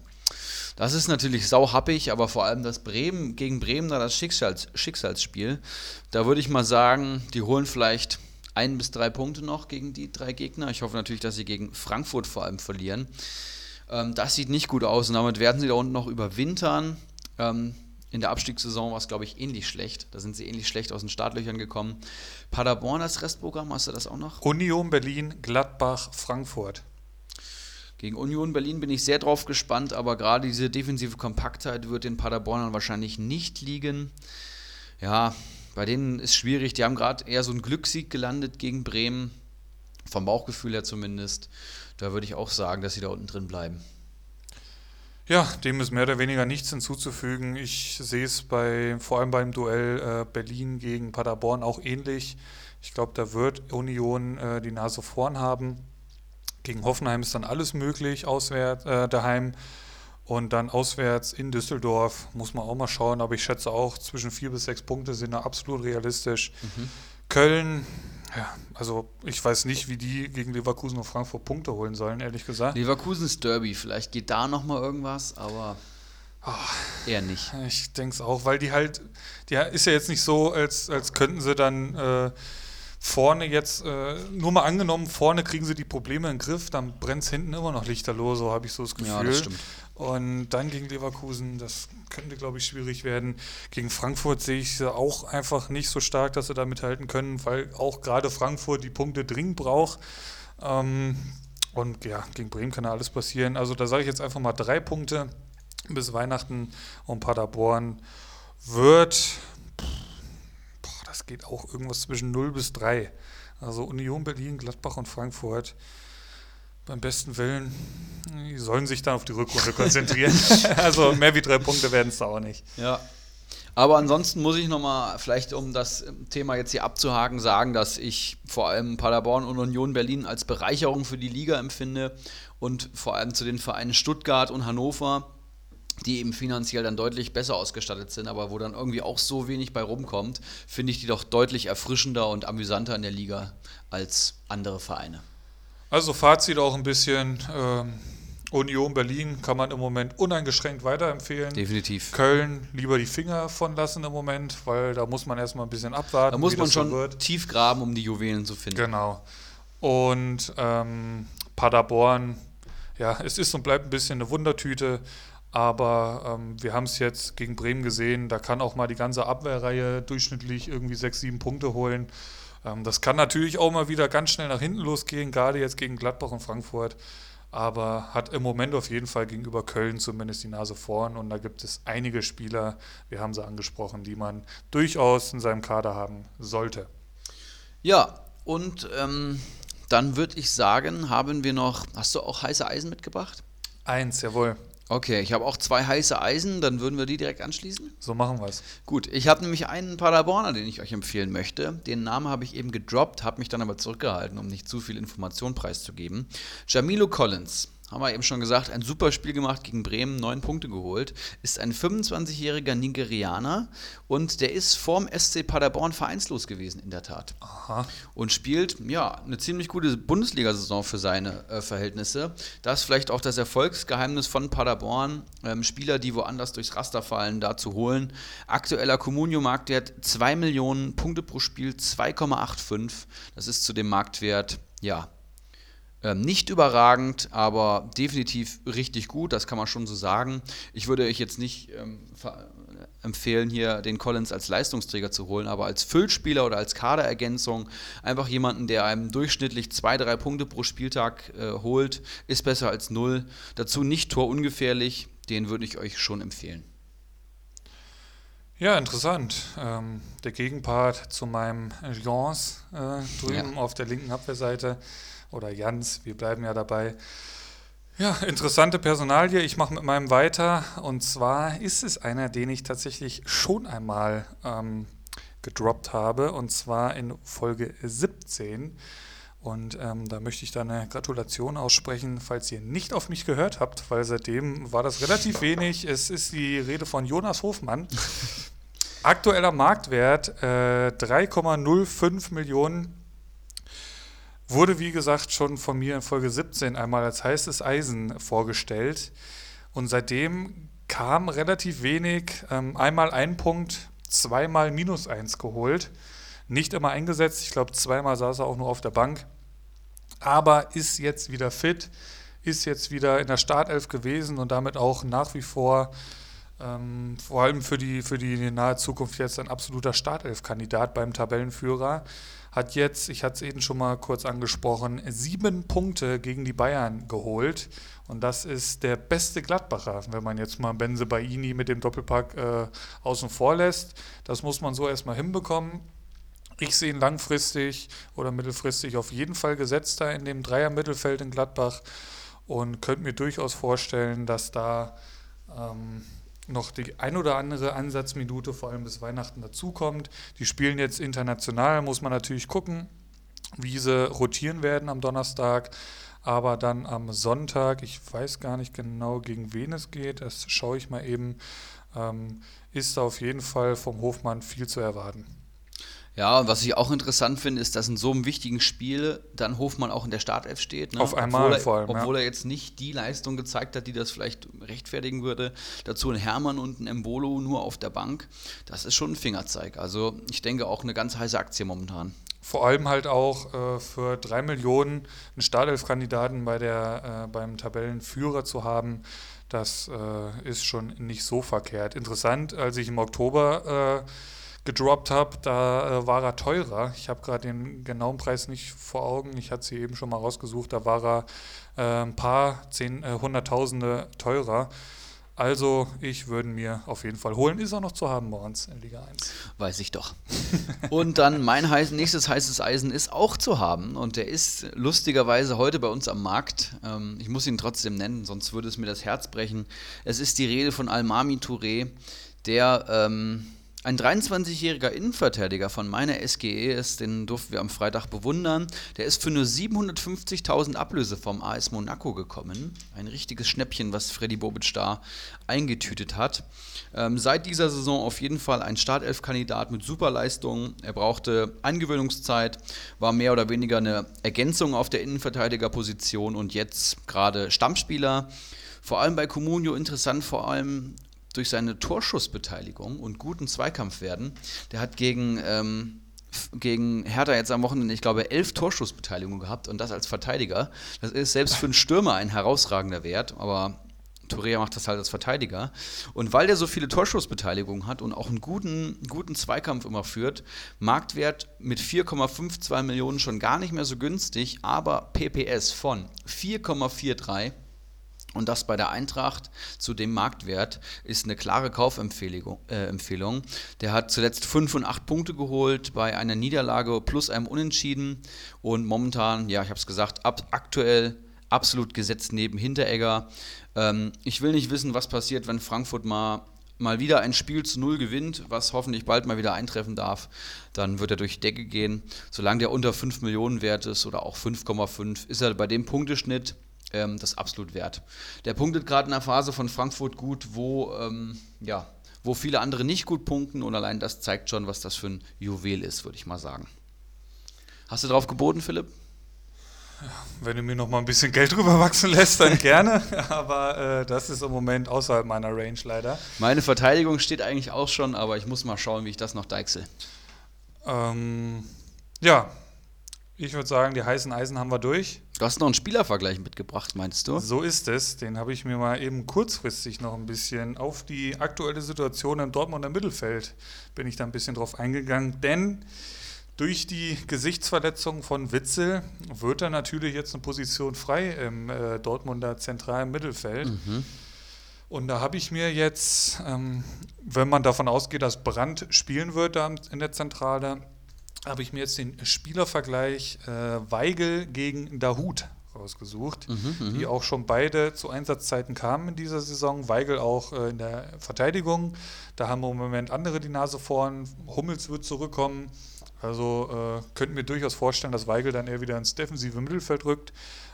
Das ist natürlich sauhappig, aber vor allem das Bremen gegen Bremen da das Schicksals, Schicksalsspiel. Da würde ich mal sagen, die holen vielleicht ein bis drei Punkte noch gegen die drei Gegner. Ich hoffe natürlich, dass sie gegen Frankfurt vor allem verlieren. Ähm, das sieht nicht gut aus und damit werden sie da unten noch überwintern. Ähm, in der Abstiegssaison war es, glaube ich, ähnlich schlecht. Da sind sie ähnlich schlecht aus den Startlöchern gekommen. Paderborn als Restprogramm, hast du das auch noch? Union Berlin, Gladbach, Frankfurt. Gegen Union Berlin bin ich sehr drauf gespannt, aber gerade diese defensive Kompaktheit wird den Paderbornern wahrscheinlich nicht liegen. Ja, bei denen ist schwierig. Die haben gerade eher so einen Glückssieg gelandet gegen Bremen. Vom Bauchgefühl her zumindest. Da würde ich auch sagen, dass sie da unten drin bleiben. Ja, dem ist mehr oder weniger nichts hinzuzufügen. Ich sehe es bei, vor allem beim Duell äh, Berlin gegen Paderborn auch ähnlich. Ich glaube, da wird Union äh, die Nase vorn haben. Gegen Hoffenheim ist dann alles möglich, auswärts, äh, daheim. Und dann auswärts in Düsseldorf muss man auch mal schauen, aber ich schätze auch zwischen vier bis sechs Punkte sind da absolut realistisch. Mhm. Köln, ja, also ich weiß nicht, wie die gegen Leverkusen und Frankfurt Punkte holen sollen, ehrlich gesagt. Leverkusen ist Derby, vielleicht geht da nochmal irgendwas, aber oh, eher nicht. Ich denke es auch, weil die halt, die ist ja jetzt nicht so, als, als könnten sie dann äh, vorne jetzt, äh, nur mal angenommen, vorne kriegen sie die Probleme in den Griff, dann brennt es hinten immer noch lichterloh, so habe ich so das Gefühl. Ja, das stimmt. Und dann gegen Leverkusen, das könnte, glaube ich, schwierig werden. Gegen Frankfurt sehe ich sie auch einfach nicht so stark, dass sie da mithalten können, weil auch gerade Frankfurt die Punkte dringend braucht. Ähm, und ja, gegen Bremen kann ja alles passieren. Also da sage ich jetzt einfach mal drei Punkte bis Weihnachten und Paderborn wird, boah, das geht auch irgendwas zwischen 0 bis 3. Also Union Berlin, Gladbach und Frankfurt beim besten Willen, die sollen sich dann auf die Rückrunde konzentrieren. also mehr wie drei Punkte werden es da auch nicht. Ja. Aber ansonsten muss ich nochmal, vielleicht um das Thema jetzt hier abzuhaken, sagen, dass ich vor allem Paderborn und Union Berlin als Bereicherung für die Liga empfinde und vor allem zu den Vereinen Stuttgart und Hannover, die eben finanziell dann deutlich besser ausgestattet sind, aber wo dann irgendwie auch so wenig bei rumkommt, finde ich die doch deutlich erfrischender und amüsanter in der Liga als andere Vereine. Also Fazit auch ein bisschen. Ähm, Union Berlin kann man im Moment uneingeschränkt weiterempfehlen. Definitiv. Köln lieber die Finger von lassen im Moment, weil da muss man erstmal ein bisschen abwarten. Da muss man schon so tief graben, um die Juwelen zu finden. Genau. Und ähm, Paderborn, ja, es ist und bleibt ein bisschen eine Wundertüte, aber ähm, wir haben es jetzt gegen Bremen gesehen, da kann auch mal die ganze Abwehrreihe durchschnittlich irgendwie sechs, sieben Punkte holen. Ähm, das kann natürlich auch mal wieder ganz schnell nach hinten losgehen, gerade jetzt gegen Gladbach und Frankfurt. Aber hat im Moment auf jeden Fall gegenüber Köln zumindest die Nase vorn. Und da gibt es einige Spieler, wir haben sie angesprochen, die man durchaus in seinem Kader haben sollte. Ja, und ähm, dann würde ich sagen, haben wir noch, hast du auch heiße Eisen mitgebracht? Eins, jawohl. Okay, ich habe auch zwei heiße Eisen, dann würden wir die direkt anschließen. So machen wir es. Gut, ich habe nämlich einen Paderborner, den ich euch empfehlen möchte. Den Namen habe ich eben gedroppt, habe mich dann aber zurückgehalten, um nicht zu viel Information preiszugeben. Jamilo Collins haben wir eben schon gesagt, ein super Spiel gemacht gegen Bremen, neun Punkte geholt, ist ein 25-jähriger Nigerianer und der ist vorm SC Paderborn vereinslos gewesen, in der Tat. Aha. Und spielt, ja, eine ziemlich gute Bundesliga-Saison für seine äh, Verhältnisse. Das ist vielleicht auch das Erfolgsgeheimnis von Paderborn, ähm, Spieler, die woanders durchs Raster fallen, da zu holen. Aktueller Comunio-Marktwert 2 Millionen Punkte pro Spiel, 2,85. Das ist zu dem Marktwert, ja, nicht überragend, aber definitiv richtig gut, das kann man schon so sagen. Ich würde euch jetzt nicht ähm, empfehlen, hier den Collins als Leistungsträger zu holen, aber als Füllspieler oder als Kaderergänzung einfach jemanden, der einem durchschnittlich zwei, drei Punkte pro Spieltag äh, holt, ist besser als null. Dazu nicht torungefährlich, den würde ich euch schon empfehlen. Ja, interessant. Ähm, der Gegenpart zu meinem Jans äh, drüben ja. auf der linken Abwehrseite oder Jans, wir bleiben ja dabei. Ja, interessante Personalie. Ich mache mit meinem weiter. Und zwar ist es einer, den ich tatsächlich schon einmal ähm, gedroppt habe. Und zwar in Folge 17. Und ähm, da möchte ich dann eine Gratulation aussprechen, falls ihr nicht auf mich gehört habt, weil seitdem war das relativ wenig. Es ist die Rede von Jonas Hofmann. Aktueller Marktwert äh, 3,05 Millionen wurde, wie gesagt, schon von mir in Folge 17 einmal als heißes Eisen vorgestellt. Und seitdem kam relativ wenig. Ähm, einmal ein Punkt, zweimal minus eins geholt. Nicht immer eingesetzt. Ich glaube, zweimal saß er auch nur auf der Bank. Aber ist jetzt wieder fit, ist jetzt wieder in der Startelf gewesen und damit auch nach wie vor ähm, vor allem für die, für die nahe Zukunft jetzt ein absoluter Startelf-Kandidat beim Tabellenführer. Hat jetzt, ich hatte es eben schon mal kurz angesprochen, sieben Punkte gegen die Bayern geholt. Und das ist der beste Gladbacher, wenn man jetzt mal Benze Baini mit dem Doppelpack äh, außen vor lässt. Das muss man so erstmal hinbekommen. Ich sehe ihn langfristig oder mittelfristig auf jeden Fall gesetzter in dem Dreier-Mittelfeld in Gladbach und könnte mir durchaus vorstellen, dass da ähm, noch die ein oder andere Ansatzminute, vor allem bis Weihnachten, dazukommt. Die spielen jetzt international, muss man natürlich gucken, wie sie rotieren werden am Donnerstag. Aber dann am Sonntag, ich weiß gar nicht genau, gegen wen es geht, das schaue ich mal eben, ähm, ist auf jeden Fall vom Hofmann viel zu erwarten. Ja, und was ich auch interessant finde, ist, dass in so einem wichtigen Spiel dann Hofmann auch in der Startelf steht. Ne? Auf einmal obwohl er, vor allem. Obwohl ja. er jetzt nicht die Leistung gezeigt hat, die das vielleicht rechtfertigen würde. Dazu ein Hermann und ein Embolo nur auf der Bank. Das ist schon ein Fingerzeig. Also ich denke auch eine ganz heiße Aktie momentan. Vor allem halt auch äh, für drei Millionen einen Startelf-Kandidaten bei äh, beim Tabellenführer zu haben, das äh, ist schon nicht so verkehrt. Interessant, als ich im Oktober äh, gedroppt habe, da äh, war er teurer. Ich habe gerade den genauen Preis nicht vor Augen. Ich hatte sie eben schon mal rausgesucht. Da war er äh, ein paar, zehn, äh, hunderttausende teurer. Also ich würde mir auf jeden Fall holen. Ist er noch zu haben bei uns in Liga 1? Weiß ich doch. und dann mein heiß, nächstes heißes Eisen ist auch zu haben. Und der ist lustigerweise heute bei uns am Markt. Ähm, ich muss ihn trotzdem nennen, sonst würde es mir das Herz brechen. Es ist die Rede von Almami Touré, der... Ähm, ein 23-jähriger Innenverteidiger von meiner SGE ist, den durften wir am Freitag bewundern. Der ist für nur 750.000 Ablöse vom AS Monaco gekommen. Ein richtiges Schnäppchen, was Freddy Bobic da eingetütet hat. Ähm, seit dieser Saison auf jeden Fall ein Startelf-Kandidat mit Superleistungen. Er brauchte Eingewöhnungszeit, war mehr oder weniger eine Ergänzung auf der Innenverteidigerposition und jetzt gerade Stammspieler. Vor allem bei Comunio interessant, vor allem durch seine Torschussbeteiligung und guten Zweikampf werden. Der hat gegen, ähm, gegen Hertha jetzt am Wochenende, ich glaube, elf Torschussbeteiligungen gehabt und das als Verteidiger. Das ist selbst für einen Stürmer ein herausragender Wert, aber Torea macht das halt als Verteidiger. Und weil der so viele Torschussbeteiligungen hat und auch einen guten, guten Zweikampf immer führt, Marktwert mit 4,52 Millionen schon gar nicht mehr so günstig, aber PPS von 4,43 und das bei der Eintracht zu dem Marktwert ist eine klare Kaufempfehlung. Äh. Der hat zuletzt 5 und 8 Punkte geholt bei einer Niederlage plus einem Unentschieden. Und momentan, ja, ich habe es gesagt, ab, aktuell absolut gesetzt neben Hinteregger. Ähm, ich will nicht wissen, was passiert, wenn Frankfurt mal mal wieder ein Spiel zu Null gewinnt, was hoffentlich bald mal wieder eintreffen darf, dann wird er durch die Decke gehen. Solange der unter 5 Millionen wert ist oder auch 5,5, ist er bei dem Punkteschnitt ähm, das absolut wert. Der punktet gerade in einer Phase von Frankfurt gut, wo, ähm, ja, wo viele andere nicht gut punkten und allein das zeigt schon, was das für ein Juwel ist, würde ich mal sagen. Hast du drauf geboten, Philipp? Wenn du mir noch mal ein bisschen Geld drüber wachsen lässt, dann gerne. Aber äh, das ist im Moment außerhalb meiner Range leider. Meine Verteidigung steht eigentlich auch schon, aber ich muss mal schauen, wie ich das noch deichsel. Ähm, ja, ich würde sagen, die heißen Eisen haben wir durch. Du hast noch einen Spielervergleich mitgebracht, meinst du? So ist es. Den habe ich mir mal eben kurzfristig noch ein bisschen auf die aktuelle Situation im Dortmunder Mittelfeld bin ich da ein bisschen drauf eingegangen. Denn durch die Gesichtsverletzung von Witzel wird da natürlich jetzt eine Position frei im äh, Dortmunder zentralen Mittelfeld. Mhm. Und da habe ich mir jetzt, ähm, wenn man davon ausgeht, dass Brandt spielen wird da in der Zentrale, habe ich mir jetzt den Spielervergleich äh, Weigel gegen Dahut rausgesucht, mhm, mhm, die auch schon beide zu Einsatzzeiten kamen in dieser Saison. Weigel auch äh, in der Verteidigung. Da haben wir im Moment andere die Nase vorn. Hummels wird zurückkommen. Also äh, könnten wir durchaus vorstellen, dass Weigel dann eher wieder ins defensive Mittelfeld rückt.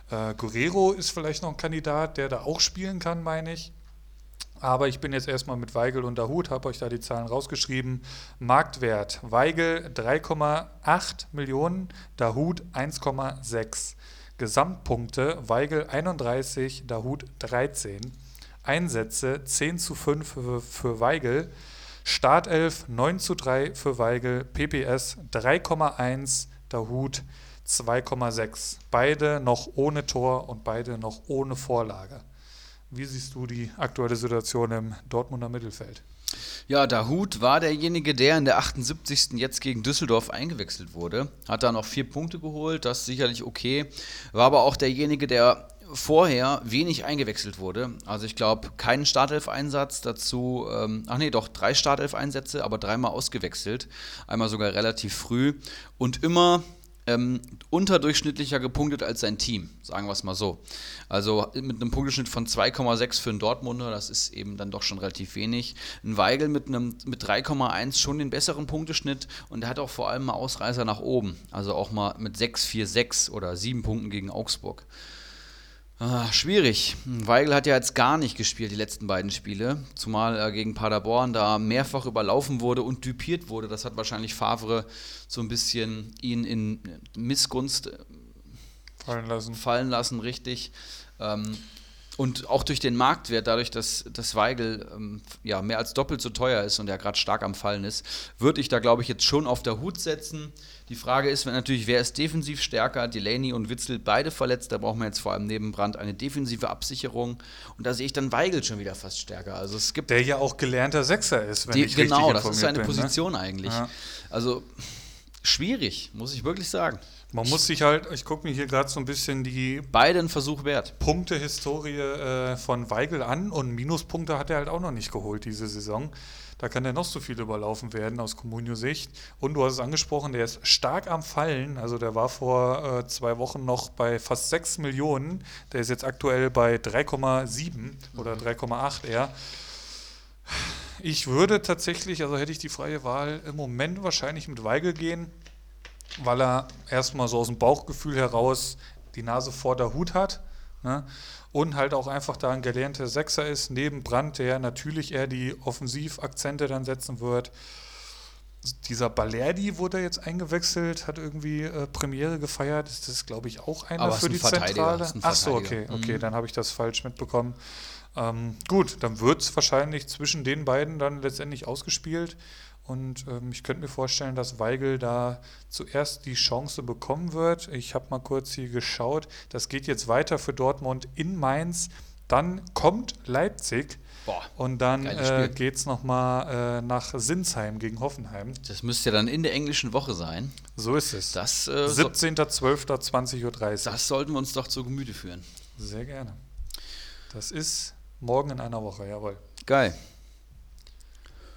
Äh, Guerrero ist vielleicht noch ein Kandidat, der da auch spielen kann, meine ich. Aber ich bin jetzt erstmal mit Weigel unter Hut, habe euch da die Zahlen rausgeschrieben. Marktwert Weigel 3,8 Millionen, Dahut 1,6. Gesamtpunkte Weigel 31, Dahut 13. Einsätze 10 zu 5 für, für Weigel. Startelf 9 zu 3 für Weigel. PPS 3,1, Dahut 2,6. Beide noch ohne Tor und beide noch ohne Vorlage. Wie siehst du die aktuelle Situation im Dortmunder Mittelfeld? Ja, Dahut war derjenige, der in der 78. jetzt gegen Düsseldorf eingewechselt wurde. Hat da noch vier Punkte geholt, das ist sicherlich okay. War aber auch derjenige, der vorher wenig eingewechselt wurde. Also ich glaube, keinen Startelf-Einsatz dazu, ähm, ach nee, doch drei Startelf-Einsätze, aber dreimal ausgewechselt. Einmal sogar relativ früh und immer ähm, unterdurchschnittlicher gepunktet als sein Team, sagen wir es mal so. Also mit einem Punkteschnitt von 2,6 für einen Dortmunder, das ist eben dann doch schon relativ wenig. Ein Weigel mit mit 3,1 schon den besseren Punkteschnitt und er hat auch vor allem mal Ausreißer nach oben, also auch mal mit 6, 4, 6 oder 7 Punkten gegen Augsburg. Ah, schwierig. Weigel hat ja jetzt gar nicht gespielt, die letzten beiden Spiele. Zumal er gegen Paderborn da mehrfach überlaufen wurde und düpiert wurde. Das hat wahrscheinlich Favre so ein bisschen ihn in Missgunst äh, fallen lassen. Fallen lassen, richtig. Ähm, und auch durch den Marktwert, dadurch, dass das Weigel ähm, ja, mehr als doppelt so teuer ist und er gerade stark am Fallen ist, würde ich da, glaube ich, jetzt schon auf der Hut setzen. Die Frage ist natürlich, wer ist defensiv stärker? Delaney und Witzel beide verletzt. Da brauchen wir jetzt vor allem neben Brand eine defensive Absicherung. Und da sehe ich dann Weigel schon wieder fast stärker. Also es gibt Der ja auch gelernter Sechser ist, wenn die, ich Genau, richtig das ist seine bin, ne? Position eigentlich. Ja. Also schwierig, muss ich wirklich sagen. Man muss sich halt, ich gucke mir hier gerade so ein bisschen die Beide ein Versuch wert. Punktehistorie äh, von Weigel an und Minuspunkte hat er halt auch noch nicht geholt diese Saison. Da kann er noch so viel überlaufen werden aus Comunio-Sicht. Und du hast es angesprochen, der ist stark am Fallen. Also der war vor äh, zwei Wochen noch bei fast 6 Millionen. Der ist jetzt aktuell bei 3,7 oder 3,8 eher. Ich würde tatsächlich, also hätte ich die freie Wahl, im Moment wahrscheinlich mit Weigel gehen, weil er erstmal so aus dem Bauchgefühl heraus die Nase vor der Hut hat. Ne? Und halt auch einfach da ein gelernter Sechser ist, neben Brandt, der natürlich eher die Offensivakzente dann setzen wird. Dieser Balerdi wurde jetzt eingewechselt, hat irgendwie äh, Premiere gefeiert. Das ist, glaube ich, auch einer Aber für ein die Zentrale. Ach so, okay, okay, Mhm. dann habe ich das falsch mitbekommen. Ähm, gut, dann wird es wahrscheinlich zwischen den beiden dann letztendlich ausgespielt. Und ähm, ich könnte mir vorstellen, dass Weigel da zuerst die Chance bekommen wird. Ich habe mal kurz hier geschaut. Das geht jetzt weiter für Dortmund in Mainz. Dann kommt Leipzig. Boah, Und dann äh, geht es nochmal äh, nach Sinsheim gegen Hoffenheim. das müsste ja dann in der englischen Woche sein. So ist es. Das, äh, so, 17.12.20.30 Uhr. das sollten wir uns doch zu Gemüte führen. Sehr gerne. Das ist morgen in einer Woche, jawohl. Geil.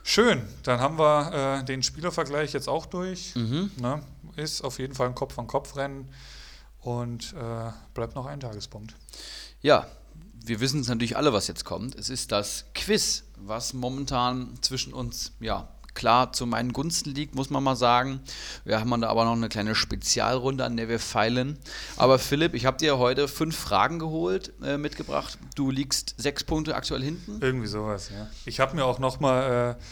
Schön, dann haben wir äh, den Spielervergleich jetzt auch durch. Mhm. Ne? Ist auf jeden Fall ein Kopf-an-Kopf-Rennen und äh, bleibt noch ein Tagespunkt. Ja, wir wissen es natürlich alle, was jetzt kommt. Es ist das Quiz, was momentan zwischen uns, ja, klar zu meinen Gunsten liegt, muss man mal sagen. Wir haben da aber noch eine kleine Spezialrunde, an der wir feilen. Aber Philipp, ich habe dir heute fünf Fragen geholt, äh, mitgebracht. Du liegst sechs Punkte aktuell hinten. Irgendwie sowas, ja. Ich habe mir auch nochmal äh,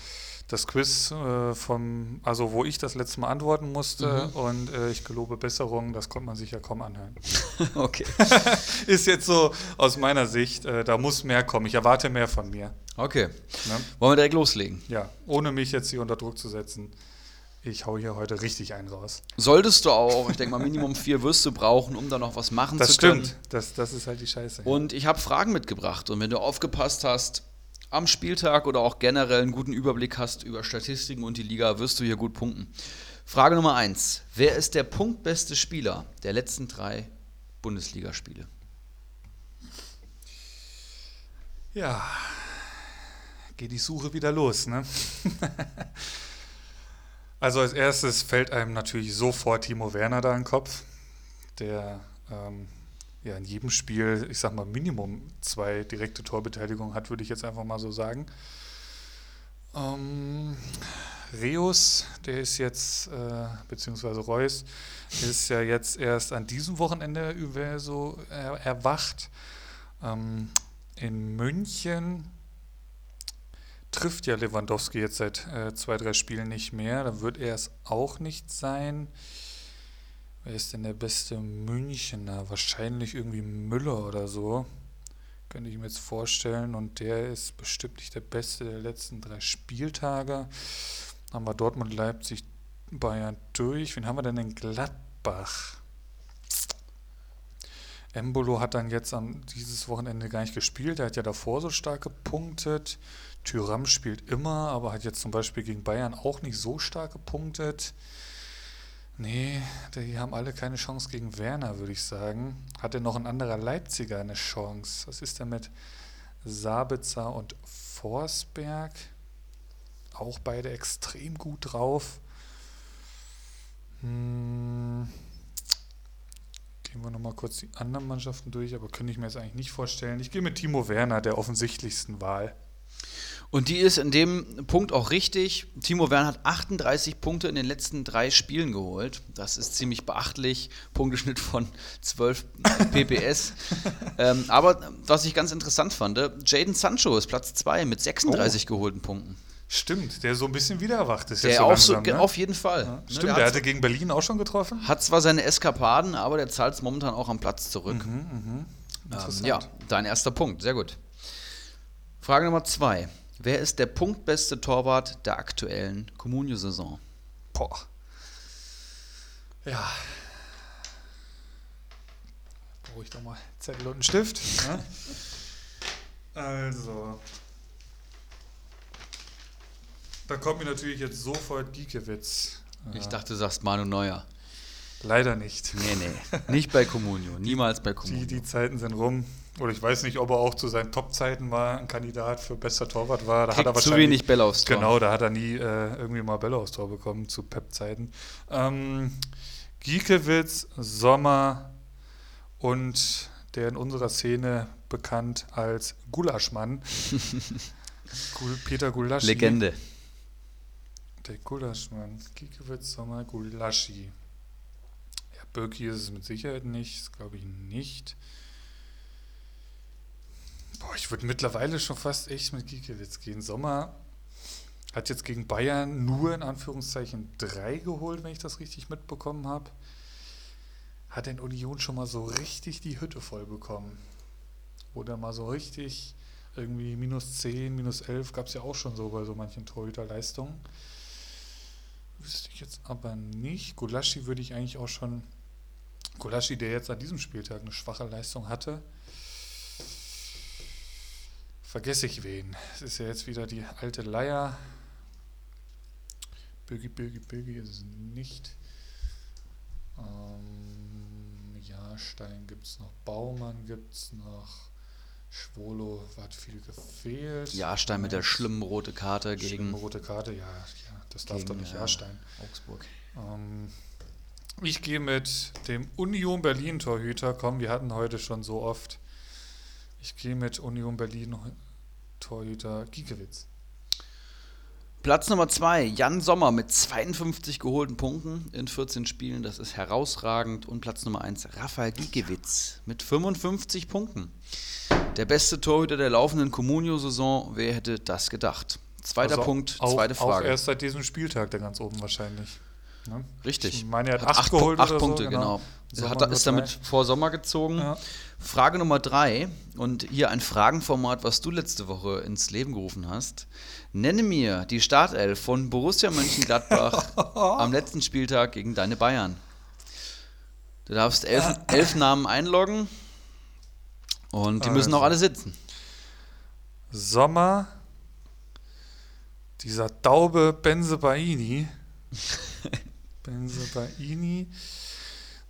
das Quiz äh, vom, also wo ich das letzte Mal antworten musste und äh, ich gelobe Besserung, das konnte man sich ja kaum anhören. Okay. Ist jetzt so aus meiner Sicht, äh, da muss mehr kommen. Ich erwarte mehr von mir. Okay. Ne? Wollen wir direkt loslegen? Ja, ohne mich jetzt hier unter Druck zu setzen. Ich hau hier heute richtig einen raus. Solltest du auch. Ich denke mal, Minimum vier wirst du brauchen, um da noch was machen Das zu können. stimmt. Das, das ist halt die Scheiße. Und ich habe Fragen mitgebracht. Und wenn du aufgepasst hast, am Spieltag oder auch generell einen guten Überblick hast über Statistiken und die Liga, wirst du hier gut punkten. Frage Nummer eins: Wer ist der punktbeste Spieler der letzten drei Bundesligaspiele? Ja, geht die Suche wieder los, ne? also als erstes fällt einem natürlich sofort Timo Werner da in den Kopf, der ähm, ja in jedem Spiel, ich sag mal, Minimum zwei direkte Torbeteiligungen hat, würde ich jetzt einfach mal so sagen. Ähm, Reus, der ist jetzt, äh, beziehungsweise Reus, ist ja jetzt erst an diesem Wochenende über so er, erwacht. Ähm, in München trifft ja Lewandowski jetzt seit äh, zwei, drei Spielen nicht mehr. Dann wird er es auch nicht sein. Wer ist denn der beste Münchner? Wahrscheinlich irgendwie Müller oder so. Könnte ich mir jetzt vorstellen. Und der ist bestimmt nicht der beste der letzten drei Spieltage. Haben wir Dortmund, Leipzig, Bayern durch. Wen haben wir denn in Gladbach? Embolo hat dann jetzt am dieses Wochenende gar nicht gespielt. Er hat ja davor so stark gepunktet. Tyram spielt immer, aber hat jetzt zum Beispiel gegen Bayern auch nicht so stark gepunktet. Nee, die haben alle keine Chance gegen Werner, würde ich sagen. Hat denn noch ein anderer Leipziger eine Chance? Was ist denn mit Sabitzer und Forsberg? Auch beide extrem gut drauf. Hm. Gehen wir nochmal kurz die anderen Mannschaften durch, aber könnte ich mir jetzt eigentlich nicht vorstellen. Ich gehe mit Timo Werner, der offensichtlichsten Wahl. Und die ist in dem Punkt auch richtig. Timo Werner hat 38 Punkte in den letzten drei Spielen geholt. Das ist ziemlich beachtlich. Punkteschnitt von 12 PPS. ähm, aber was ich ganz interessant fand, Jaden Sancho ist Platz 2 mit 36 oh. geholten Punkten. Stimmt, der so ein bisschen wieder erwacht ist. Der jetzt so langsam, so, ne? auf jeden Fall. Ja, ne, stimmt, der, der hatte gegen Berlin auch schon getroffen. Hat zwar seine Eskapaden, aber der zahlt es momentan auch am Platz zurück. Mhm, mh. ähm, ja, dein erster Punkt, sehr gut. Frage Nummer zwei. Wer ist der punktbeste Torwart der aktuellen Comunio-Saison? Boah. Ja. Brauche ich doch mal Zettel und einen Stift. Ne? Also. Da kommt mir natürlich jetzt sofort Giekewitz. Ich dachte, du sagst Manu Neuer. Leider nicht. Nee, nee. Nicht bei Comunio. Niemals bei Comunio. Die, die Zeiten sind rum. Oder ich weiß nicht, ob er auch zu seinen Top-Zeiten war, ein Kandidat für bester Torwart war. Da Kriegt hat er zu wenig Bälle aufs Tor. Genau, da hat er nie äh, irgendwie mal Bälle aufs Tor bekommen zu Pep-Zeiten. Ähm, Giekewitz, Sommer und der in unserer Szene bekannt als Gulaschmann. Peter Gulaschi. Legende. Der Gulaschmann. Giekewitz, Sommer, Gulaschi. Ja, Birki ist es mit Sicherheit nicht, das glaube ich nicht. Ich würde mittlerweile schon fast echt mit Giekewitz gehen. Sommer hat jetzt gegen Bayern nur in Anführungszeichen drei geholt, wenn ich das richtig mitbekommen habe. Hat in Union schon mal so richtig die Hütte voll bekommen. Oder mal so richtig irgendwie minus 10, minus 11 gab es ja auch schon so bei so manchen Torhüterleistungen. Wüsste ich jetzt aber nicht. Gulaschi würde ich eigentlich auch schon. Gulaschi, der jetzt an diesem Spieltag eine schwache Leistung hatte, vergesse ich wen. Es ist ja jetzt wieder die alte Leier. Bögi, Bögi, Bögi ist es nicht. Ähm, Jahrstein gibt es noch. Baumann gibt es noch. Schwolo hat viel gefehlt. Jahrstein mit der schlimmen rote Karte gegen. Schlimme rote Karte, ja, ja das darf doch nicht äh, Jahrstein. Augsburg. Ähm, ich gehe mit dem Union Berlin Torhüter. Komm, wir hatten heute schon so oft ich gehe mit Union Berlin Torhüter Giekewitz. Platz Nummer 2, Jan Sommer mit 52 geholten Punkten in 14 Spielen. Das ist herausragend. Und Platz Nummer 1, Rafael Giekewitz mit 55 Punkten. Der beste Torhüter der laufenden Comunio-Saison. Wer hätte das gedacht? Zweiter also Punkt, zweite auch, Frage. Auch erst seit diesem Spieltag der ganz oben wahrscheinlich. Ne? Richtig. Ich meine, er hat, hat acht, geholt. Acht Punkte, so, genau. genau. Hat, ist damit vor Sommer gezogen. Ja. Frage Nummer drei und hier ein Fragenformat, was du letzte Woche ins Leben gerufen hast. Nenne mir die Startelf von Borussia Mönchengladbach am letzten Spieltag gegen deine Bayern. Du darfst elf, elf Namen einloggen und die müssen auch alle sitzen. Sommer, dieser Daube Benze Baini. Benze Baini.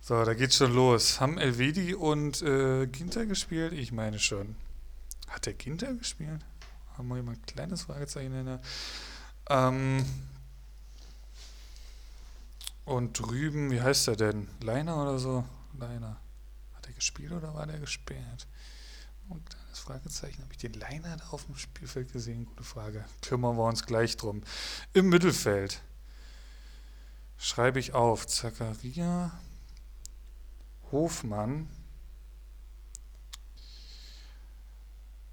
So, da geht's schon los. Haben Elvedi und äh, Ginter gespielt? Ich meine schon. Hat der Ginter gespielt? Haben wir mal ein kleines Fragezeichen in der. Ähm und drüben, wie heißt der denn? Leiner oder so? Leiner. Hat er gespielt oder war der gesperrt? Und kleines Fragezeichen. Habe ich den Leiner da auf dem Spielfeld gesehen? Gute Frage. Kümmern wir uns gleich drum. Im Mittelfeld schreibe ich auf Zakaria, Hofmann.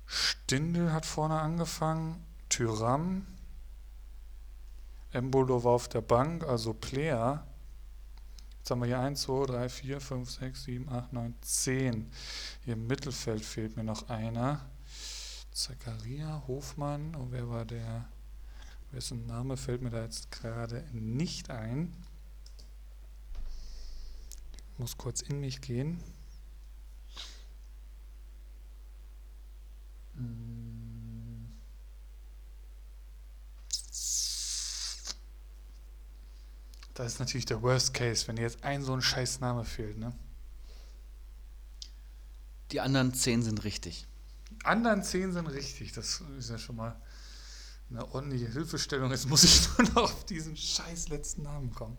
Stindel hat vorne angefangen. Tyram. Embolo war auf der Bank, also Player. Jetzt haben wir hier 1, 2, 3, 4, 5, 6, 7, 8, 9, 10. Hier im Mittelfeld fehlt mir noch einer. Zakaria, Hofmann. Und wer war der? Wessen Name fällt mir da jetzt gerade nicht ein? Ich muss kurz in mich gehen. Das ist natürlich der Worst Case, wenn dir jetzt ein so ein scheiß Name fehlt, ne? Die anderen zehn sind richtig. Die anderen zehn sind richtig. Das ist ja schon mal eine ordentliche Hilfestellung. Jetzt muss ich nur noch auf diesen scheiß letzten Namen kommen.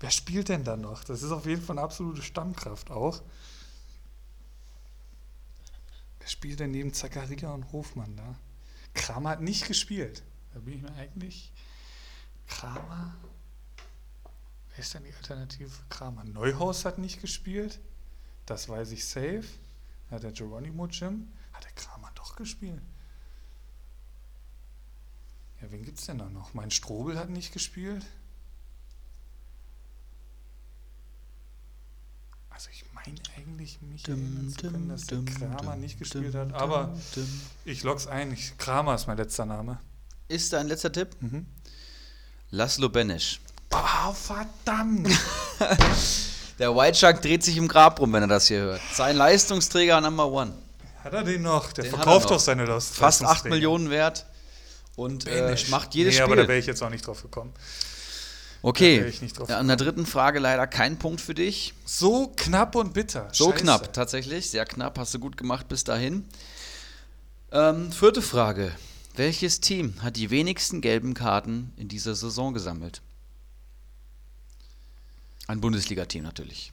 Wer spielt denn da noch? Das ist auf jeden Fall eine absolute Stammkraft auch. Wer spielt denn neben Zakaria und Hofmann da? Kramer hat nicht gespielt. Da bin ich mir eigentlich. Kramer? Wer ist denn die Alternative für Kramer? Neuhaus hat nicht gespielt. Das weiß ich safe. Hat der Geronimo Jim? Hat der Kramer doch gespielt? Ja, wen gibt's denn da noch? Mein Strobel hat nicht gespielt. Also ich meine eigentlich mich erinnern zu können, dass der Kramer nicht gespielt hat, aber ich log's ein. Ich, Kramer ist mein letzter Name. Ist dein letzter Tipp? Mhm. Laszlo Benesch. Boah, verdammt! Der White Shark dreht sich im Grab rum, wenn er das hier hört. Sein Leistungsträger Number One. Hat er den noch? Der Den verkauft er doch seine Lust. Fast 8 Millionen wert. Und äh, macht jedes nee, aber da Spiel. wäre ich jetzt auch nicht drauf gekommen. Okay, wär ich nicht drauf ja, an der dritten Frage leider kein Punkt für dich. So knapp und bitter. So Scheiße. knapp, tatsächlich. Sehr knapp, hast du gut gemacht bis dahin. Ähm, vierte Frage. Welches Team hat die wenigsten gelben Karten in dieser Saison gesammelt? Ein Bundesliga-Team natürlich.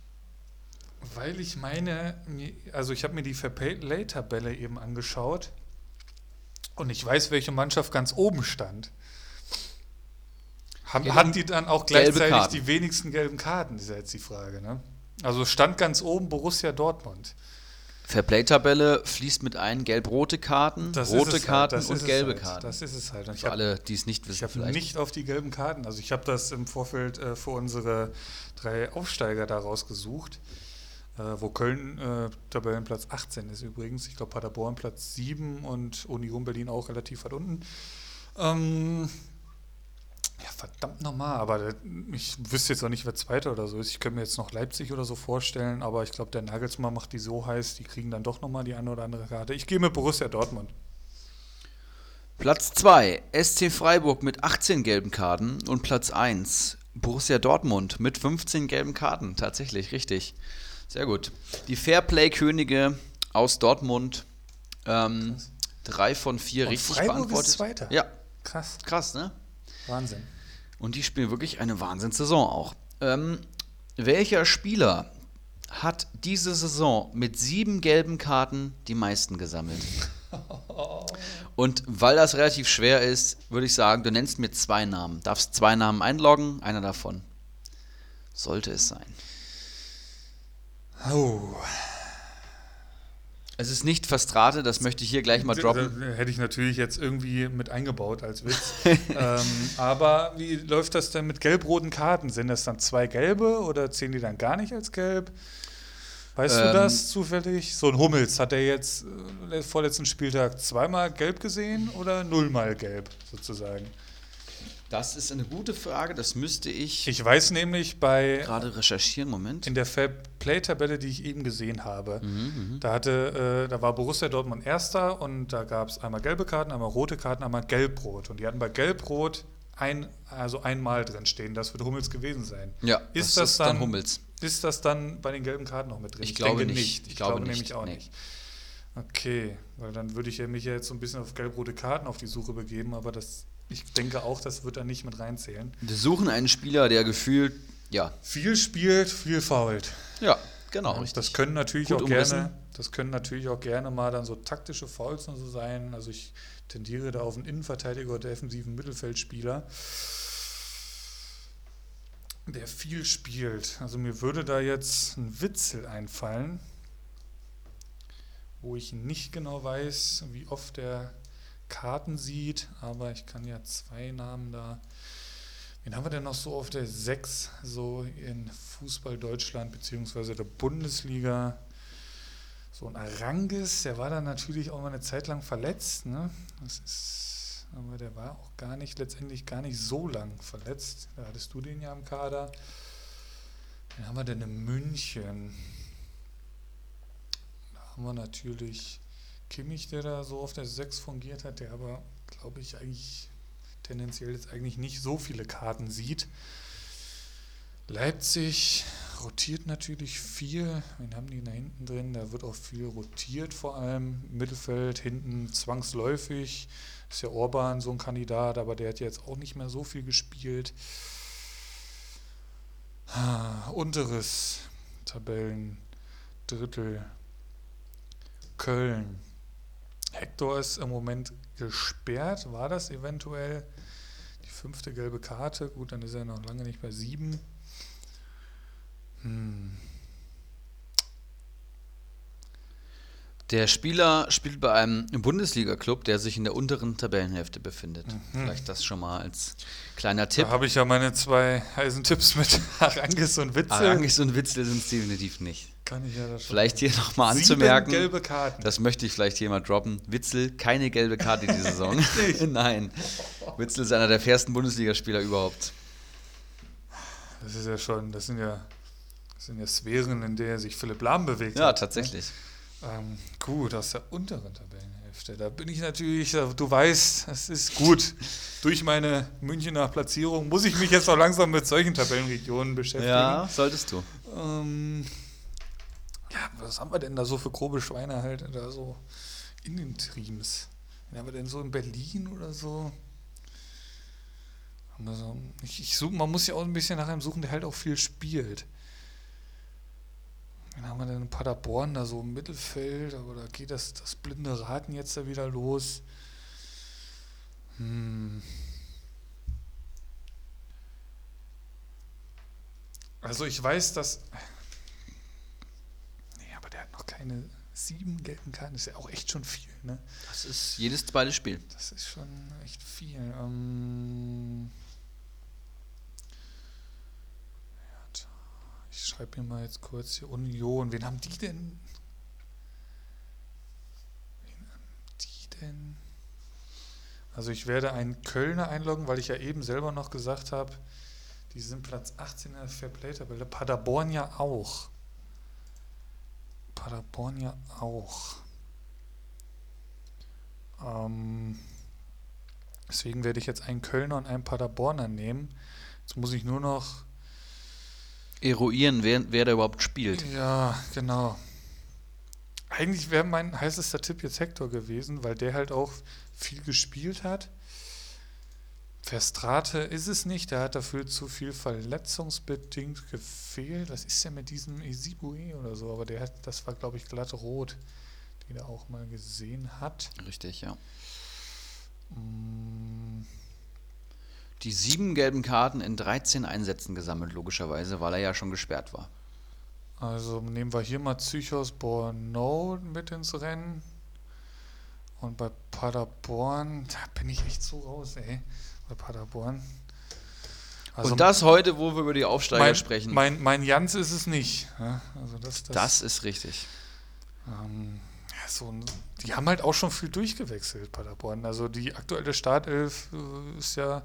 Weil ich meine, also ich habe mir die Fairplay-Tabelle eben angeschaut und ich weiß, welche Mannschaft ganz oben stand. Haben, Gelbe- hatten die dann auch gleichzeitig die wenigsten gelben Karten, ist ja jetzt die Frage. Ne? Also stand ganz oben Borussia Dortmund. Fairplay-Tabelle fließt mit ein gelb-rote Karten, Das rote halt, Karten das und gelbe halt, Karten. Das ist es halt. Und ich Für habe alle, die es nicht ich wissen, habe vielleicht. nicht auf die gelben Karten. Also ich habe das im Vorfeld äh, für unsere drei Aufsteiger da rausgesucht. Äh, wo Köln äh, Tabellenplatz 18 ist übrigens. Ich glaube Paderborn Platz 7 und Union Berlin auch relativ weit unten. Ähm, ja, verdammt nochmal, aber ich wüsste jetzt auch nicht, wer Zweiter oder so ist. Ich könnte mir jetzt noch Leipzig oder so vorstellen, aber ich glaube, der Nagelsmann macht die so heiß, die kriegen dann doch nochmal die eine oder andere Karte. Ich gehe mit Borussia Dortmund. Platz 2, SC Freiburg mit 18 gelben Karten und Platz 1, Borussia Dortmund mit 15 gelben Karten. Tatsächlich, richtig. Sehr gut. Die Fairplay-Könige aus Dortmund, ähm, drei von vier Und richtig Freiburg beantwortet. ist Zweiter? Ja, Krass, krass, ne? Wahnsinn. Und die spielen wirklich eine Wahnsinnssaison auch. Ähm, welcher Spieler hat diese Saison mit sieben gelben Karten die meisten gesammelt? Und weil das relativ schwer ist, würde ich sagen, du nennst mir zwei Namen. Darfst zwei Namen einloggen, einer davon. Sollte es sein. Oh. Es ist nicht Verstrate, das möchte ich hier gleich mal droppen. Hätte ich natürlich jetzt irgendwie mit eingebaut als Witz. ähm, aber wie läuft das denn mit gelb-roten Karten? Sind das dann zwei gelbe oder zählen die dann gar nicht als gelb? Weißt du Ähm, das zufällig? So ein Hummels, hat er jetzt äh, vorletzten Spieltag zweimal gelb gesehen oder nullmal gelb sozusagen? Das ist eine gute Frage, das müsste ich, Ich weiß nämlich bei gerade recherchieren. Moment. in der Fair Play-Tabelle, die ich eben gesehen habe, Mhm, da hatte, äh, da war Borussia Dortmund Erster und da gab es einmal gelbe Karten, einmal rote Karten, einmal gelb-rot. Und die hatten bei gelb-rot ein, also einmal drin stehen. Das wird Hummels gewesen sein. Ja, ist das das, ist dann dann Hummels. Ist das dann bei den gelben Karten noch mit drin? Ich glaube denke nicht. Ich, Ich glaube, glaube nämlich nicht. auch Nee. nicht. Okay, weil dann würde ich mich ja jetzt so ein bisschen auf gelb-rote Karten auf die Suche begeben, aber das, ich denke auch, das wird da nicht mit reinzählen. Wir suchen einen Spieler, der gefühlt, ja, Viel spielt, viel fault. ja, genau, richtig. Das können natürlich Gut auch umrissen. gerne, das können natürlich auch gerne mal dann so taktische Fouls und so sein. Also ich tendiere da auf einen Innenverteidiger oder defensiven Mittelfeldspieler, der viel spielt. Also mir würde da jetzt ein Witzel einfallen, wo ich nicht genau weiß, wie oft er Karten sieht, aber ich kann ja zwei Namen da. Wen haben wir denn noch so auf der 6, so in Fußball Deutschland beziehungsweise der Bundesliga? So ein Arangis, der war dann natürlich auch mal eine Zeit lang verletzt. Ne? Das ist, aber der war auch gar nicht, letztendlich gar nicht so lang verletzt. Da hattest du den ja im Kader. Wen haben wir denn in München? Da haben wir natürlich Kimmich, der da so auf der 6 fungiert hat, der aber, glaube ich, eigentlich tendenziell jetzt eigentlich nicht so viele Karten sieht. Leipzig rotiert natürlich viel. Wen haben die da hinten drin? Da wird auch viel rotiert, vor allem Mittelfeld, hinten zwangsläufig. Ist ja Orban so ein Kandidat, aber der hat jetzt auch nicht mehr so viel gespielt. Ah, unteres Tabellendrittel. Köln. Hector ist im Moment gesperrt. War das eventuell fünfte gelbe Karte? Gut, dann ist er noch lange nicht bei sieben. Hm. Der Spieler spielt bei einem Bundesliga-Club, der sich in der unteren Tabellenhälfte befindet. Mhm. Vielleicht das schon mal als kleiner Tipp. Da habe ich ja meine zwei heißen Tipps mit Arangis und Witzel. Arangis und Witzel sind es definitiv nicht. Kann ich ja das. Vielleicht hier nochmal anzumerken. Gelbe Karten. Das möchte ich vielleicht hier mal droppen. Witzel, keine gelbe Karte diese Saison. Nein. Witzel ist einer der fairsten Bundesligaspieler überhaupt. Das ist ja schon, das sind ja, das sind ja Sphären, in der sich Philipp Lahm bewegt. Ja, hat, ne? tatsächlich. Ähm, gut, aus der unteren Tabellenhälfte. Da bin ich natürlich, du weißt, es ist gut. Durch meine Münchner Platzierung muss ich mich jetzt auch langsam mit solchen Tabellenregionen beschäftigen. Ja, solltest du. Ähm, was haben wir denn da so für grobe Schweine halt da so in den Teams? Wen haben wir denn so in Berlin oder so? Ich, ich suche, man muss ja auch ein bisschen nach einem suchen, der halt auch viel spielt. Wen haben wir denn in Paderborn da so im Mittelfeld, aber da geht das, das blinde Raten jetzt da wieder los. Hm. Also ich weiß, dass keine sieben gelben Karten. Das ist ja auch echt schon viel. Ne? Das ist jedes zweite Spiel. Das ist schon echt viel. Ähm ich schreibe mir mal jetzt kurz hier Union. Wen haben die denn? Wen haben die denn? Also ich werde einen Kölner einloggen, weil ich ja eben selber noch gesagt habe, die sind Platz 18 in der Fairplay-Tabelle. Paderborn ja auch. Paderborn ja auch. Ähm, deswegen werde ich jetzt einen Kölner und einen Paderborner nehmen. Jetzt muss ich nur noch eruieren, wer, wer da überhaupt spielt. Ja, genau. Eigentlich wäre mein heißester Tipp jetzt Hector gewesen, weil der halt auch viel gespielt hat. Verstrate ist es nicht, der hat dafür zu viel verletzungsbedingt gefehlt. Was ist denn mit diesem Isibue oder so? Aber der hat, das war, glaube ich, glatt rot, den er auch mal gesehen hat. Richtig, ja. Die sieben gelben Karten in 13 Einsätzen gesammelt, logischerweise, weil er ja schon gesperrt war. Also nehmen wir hier mal Psychos Borno mit ins Rennen. Und bei Paderborn, da bin ich echt so raus, ey bei Paderborn. Also und das heute, wo wir über die Aufsteiger mein, sprechen. Mein, mein Jans ist es nicht. Ja, also das, das, das, ist richtig. Ähm, ja, so, die haben halt auch schon viel durchgewechselt, Paderborn. Also die aktuelle Startelf äh, ist ja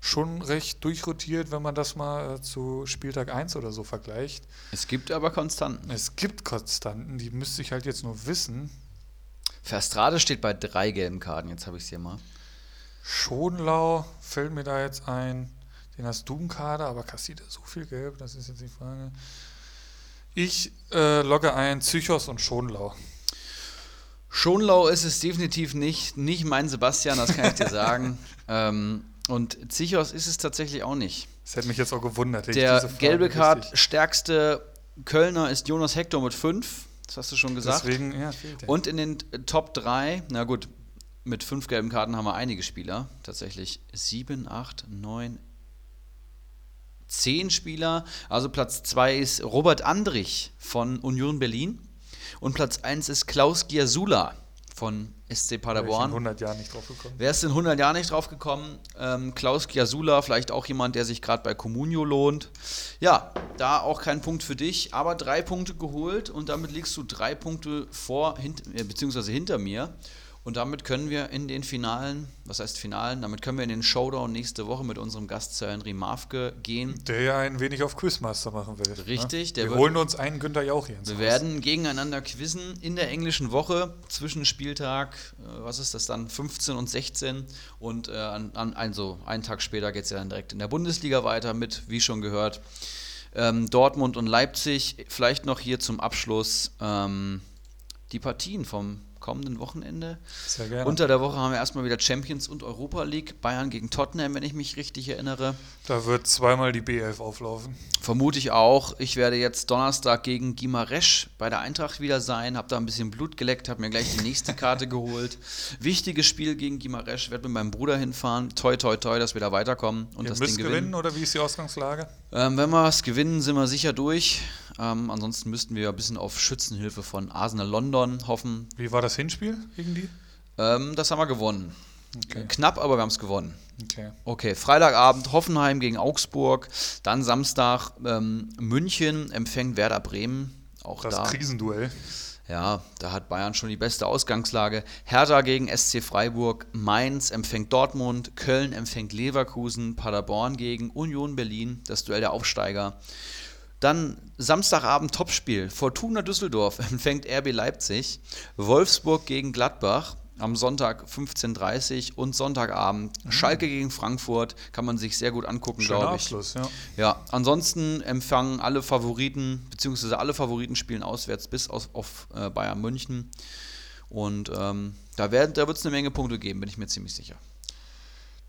schon recht durchrotiert, wenn man das mal äh, zu Spieltag 1 oder so vergleicht. Es gibt aber Konstanten. Es gibt Konstanten, die müsste ich halt jetzt nur wissen. Verstrade steht bei drei gelben Karten, jetzt habe ich es hier mal. Schonlau fällt mir da jetzt ein. Den hast du im Kader, aber kassiert er so viel Gelb? Das ist jetzt die Frage. Ich äh, logge ein Psychos und Schonlau. Schonlau ist es definitiv nicht. Nicht mein Sebastian, das kann ich dir sagen. ähm, und Psychos ist es tatsächlich auch nicht. Das hätte mich jetzt auch gewundert. Der gelbe Card stärkste Kölner ist Jonas Hector mit 5. Das hast du schon gesagt. Deswegen, ja, fehlt der. Und in den Top 3, na gut, mit fünf gelben Karten haben wir einige Spieler. Tatsächlich sieben, acht, neun, zehn Spieler. Also Platz zwei ist Robert Andrich von Union Berlin. Und Platz eins ist Klaus Giasula von SC Wäre Paderborn. in 100 Jahren nicht drauf gekommen. Wärst du in 100 Jahren nicht drauf gekommen? Ähm, Klaus Giasula, vielleicht auch jemand, der sich gerade bei Comunio lohnt. Ja, da auch kein Punkt für dich, aber drei Punkte geholt und damit liegst du drei Punkte vor, hint, äh, beziehungsweise hinter mir. Und damit können wir in den Finalen, was heißt Finalen, damit können wir in den Showdown nächste Woche mit unserem Gast Sir Henry Mafke gehen. Der ja ein wenig auf Quizmaster machen will. Richtig, ne? der Wir holen uns einen Günther Jauch hier ins Wir Haus. werden gegeneinander quizzen in der englischen Woche zwischen Spieltag, äh, was ist das dann, 15 und 16 und äh, an, an, also einen Tag später geht es ja dann direkt in der Bundesliga weiter mit, wie schon gehört, ähm, Dortmund und Leipzig. Vielleicht noch hier zum Abschluss ähm, die Partien vom kommenden Wochenende. Sehr gerne. Unter der Woche haben wir erstmal wieder Champions und Europa League. Bayern gegen Tottenham, wenn ich mich richtig erinnere. Da wird zweimal die B11 auflaufen. Vermute ich auch. Ich werde jetzt Donnerstag gegen Gimaresch bei der Eintracht wieder sein. Habe da ein bisschen Blut geleckt, habe mir gleich die nächste Karte geholt. Wichtiges Spiel gegen Gimaresch. Werde mit meinem Bruder hinfahren. Toi, toi, toi, dass wir da weiterkommen und Ihr das müsst Ding gewinnen, gewinnen. oder wie ist die Ausgangslage? Ähm, wenn wir es gewinnen, sind wir sicher durch. Ähm, ansonsten müssten wir ein bisschen auf Schützenhilfe von Arsenal London hoffen. Wie war das Hinspiel gegen die? Ähm, das haben wir gewonnen. Okay. Knapp, aber wir haben es gewonnen. Okay. Okay, Freitagabend Hoffenheim gegen Augsburg, dann Samstag ähm, München empfängt Werder Bremen. Auch Das da, Krisenduell. ja, da hat Bayern schon die beste Ausgangslage. Hertha gegen SC Freiburg, Mainz empfängt Dortmund, Köln empfängt Leverkusen, Paderborn gegen Union Berlin, das Duell der Aufsteiger. Dann Samstagabend Topspiel. Fortuna Düsseldorf empfängt RB Leipzig. Wolfsburg gegen Gladbach. Am Sonntag 15.30 Uhr und Sonntagabend Schalke gegen Frankfurt. Kann man sich sehr gut angucken, glaube ich. Abschluss, ja. Ja, ansonsten empfangen alle Favoriten, beziehungsweise alle Favoriten spielen auswärts bis auf, auf äh, Bayern München. Und ähm, da wird es eine Menge Punkte geben, bin ich mir ziemlich sicher.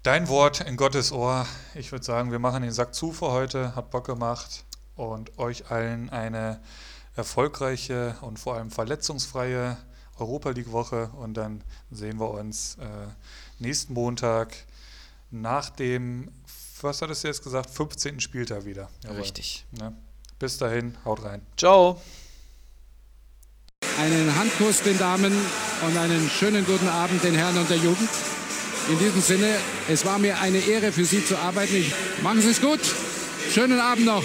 Dein Wort in Gottes Ohr. Ich würde sagen, wir machen den Sack zu für heute. Hat Bock gemacht und euch allen eine erfolgreiche und vor allem verletzungsfreie Europa League Woche. Und dann sehen wir uns äh, nächsten Montag nach dem, was hattest du jetzt gesagt, 15. Spieltag wieder. Jawohl. Richtig. Ne? Bis dahin, haut rein. Ciao. Einen Handkuss den Damen und einen schönen guten Abend den Herren und der Jugend. In diesem Sinne, es war mir eine Ehre für Sie zu arbeiten. Ich, machen Sie es gut. Schönen Abend noch.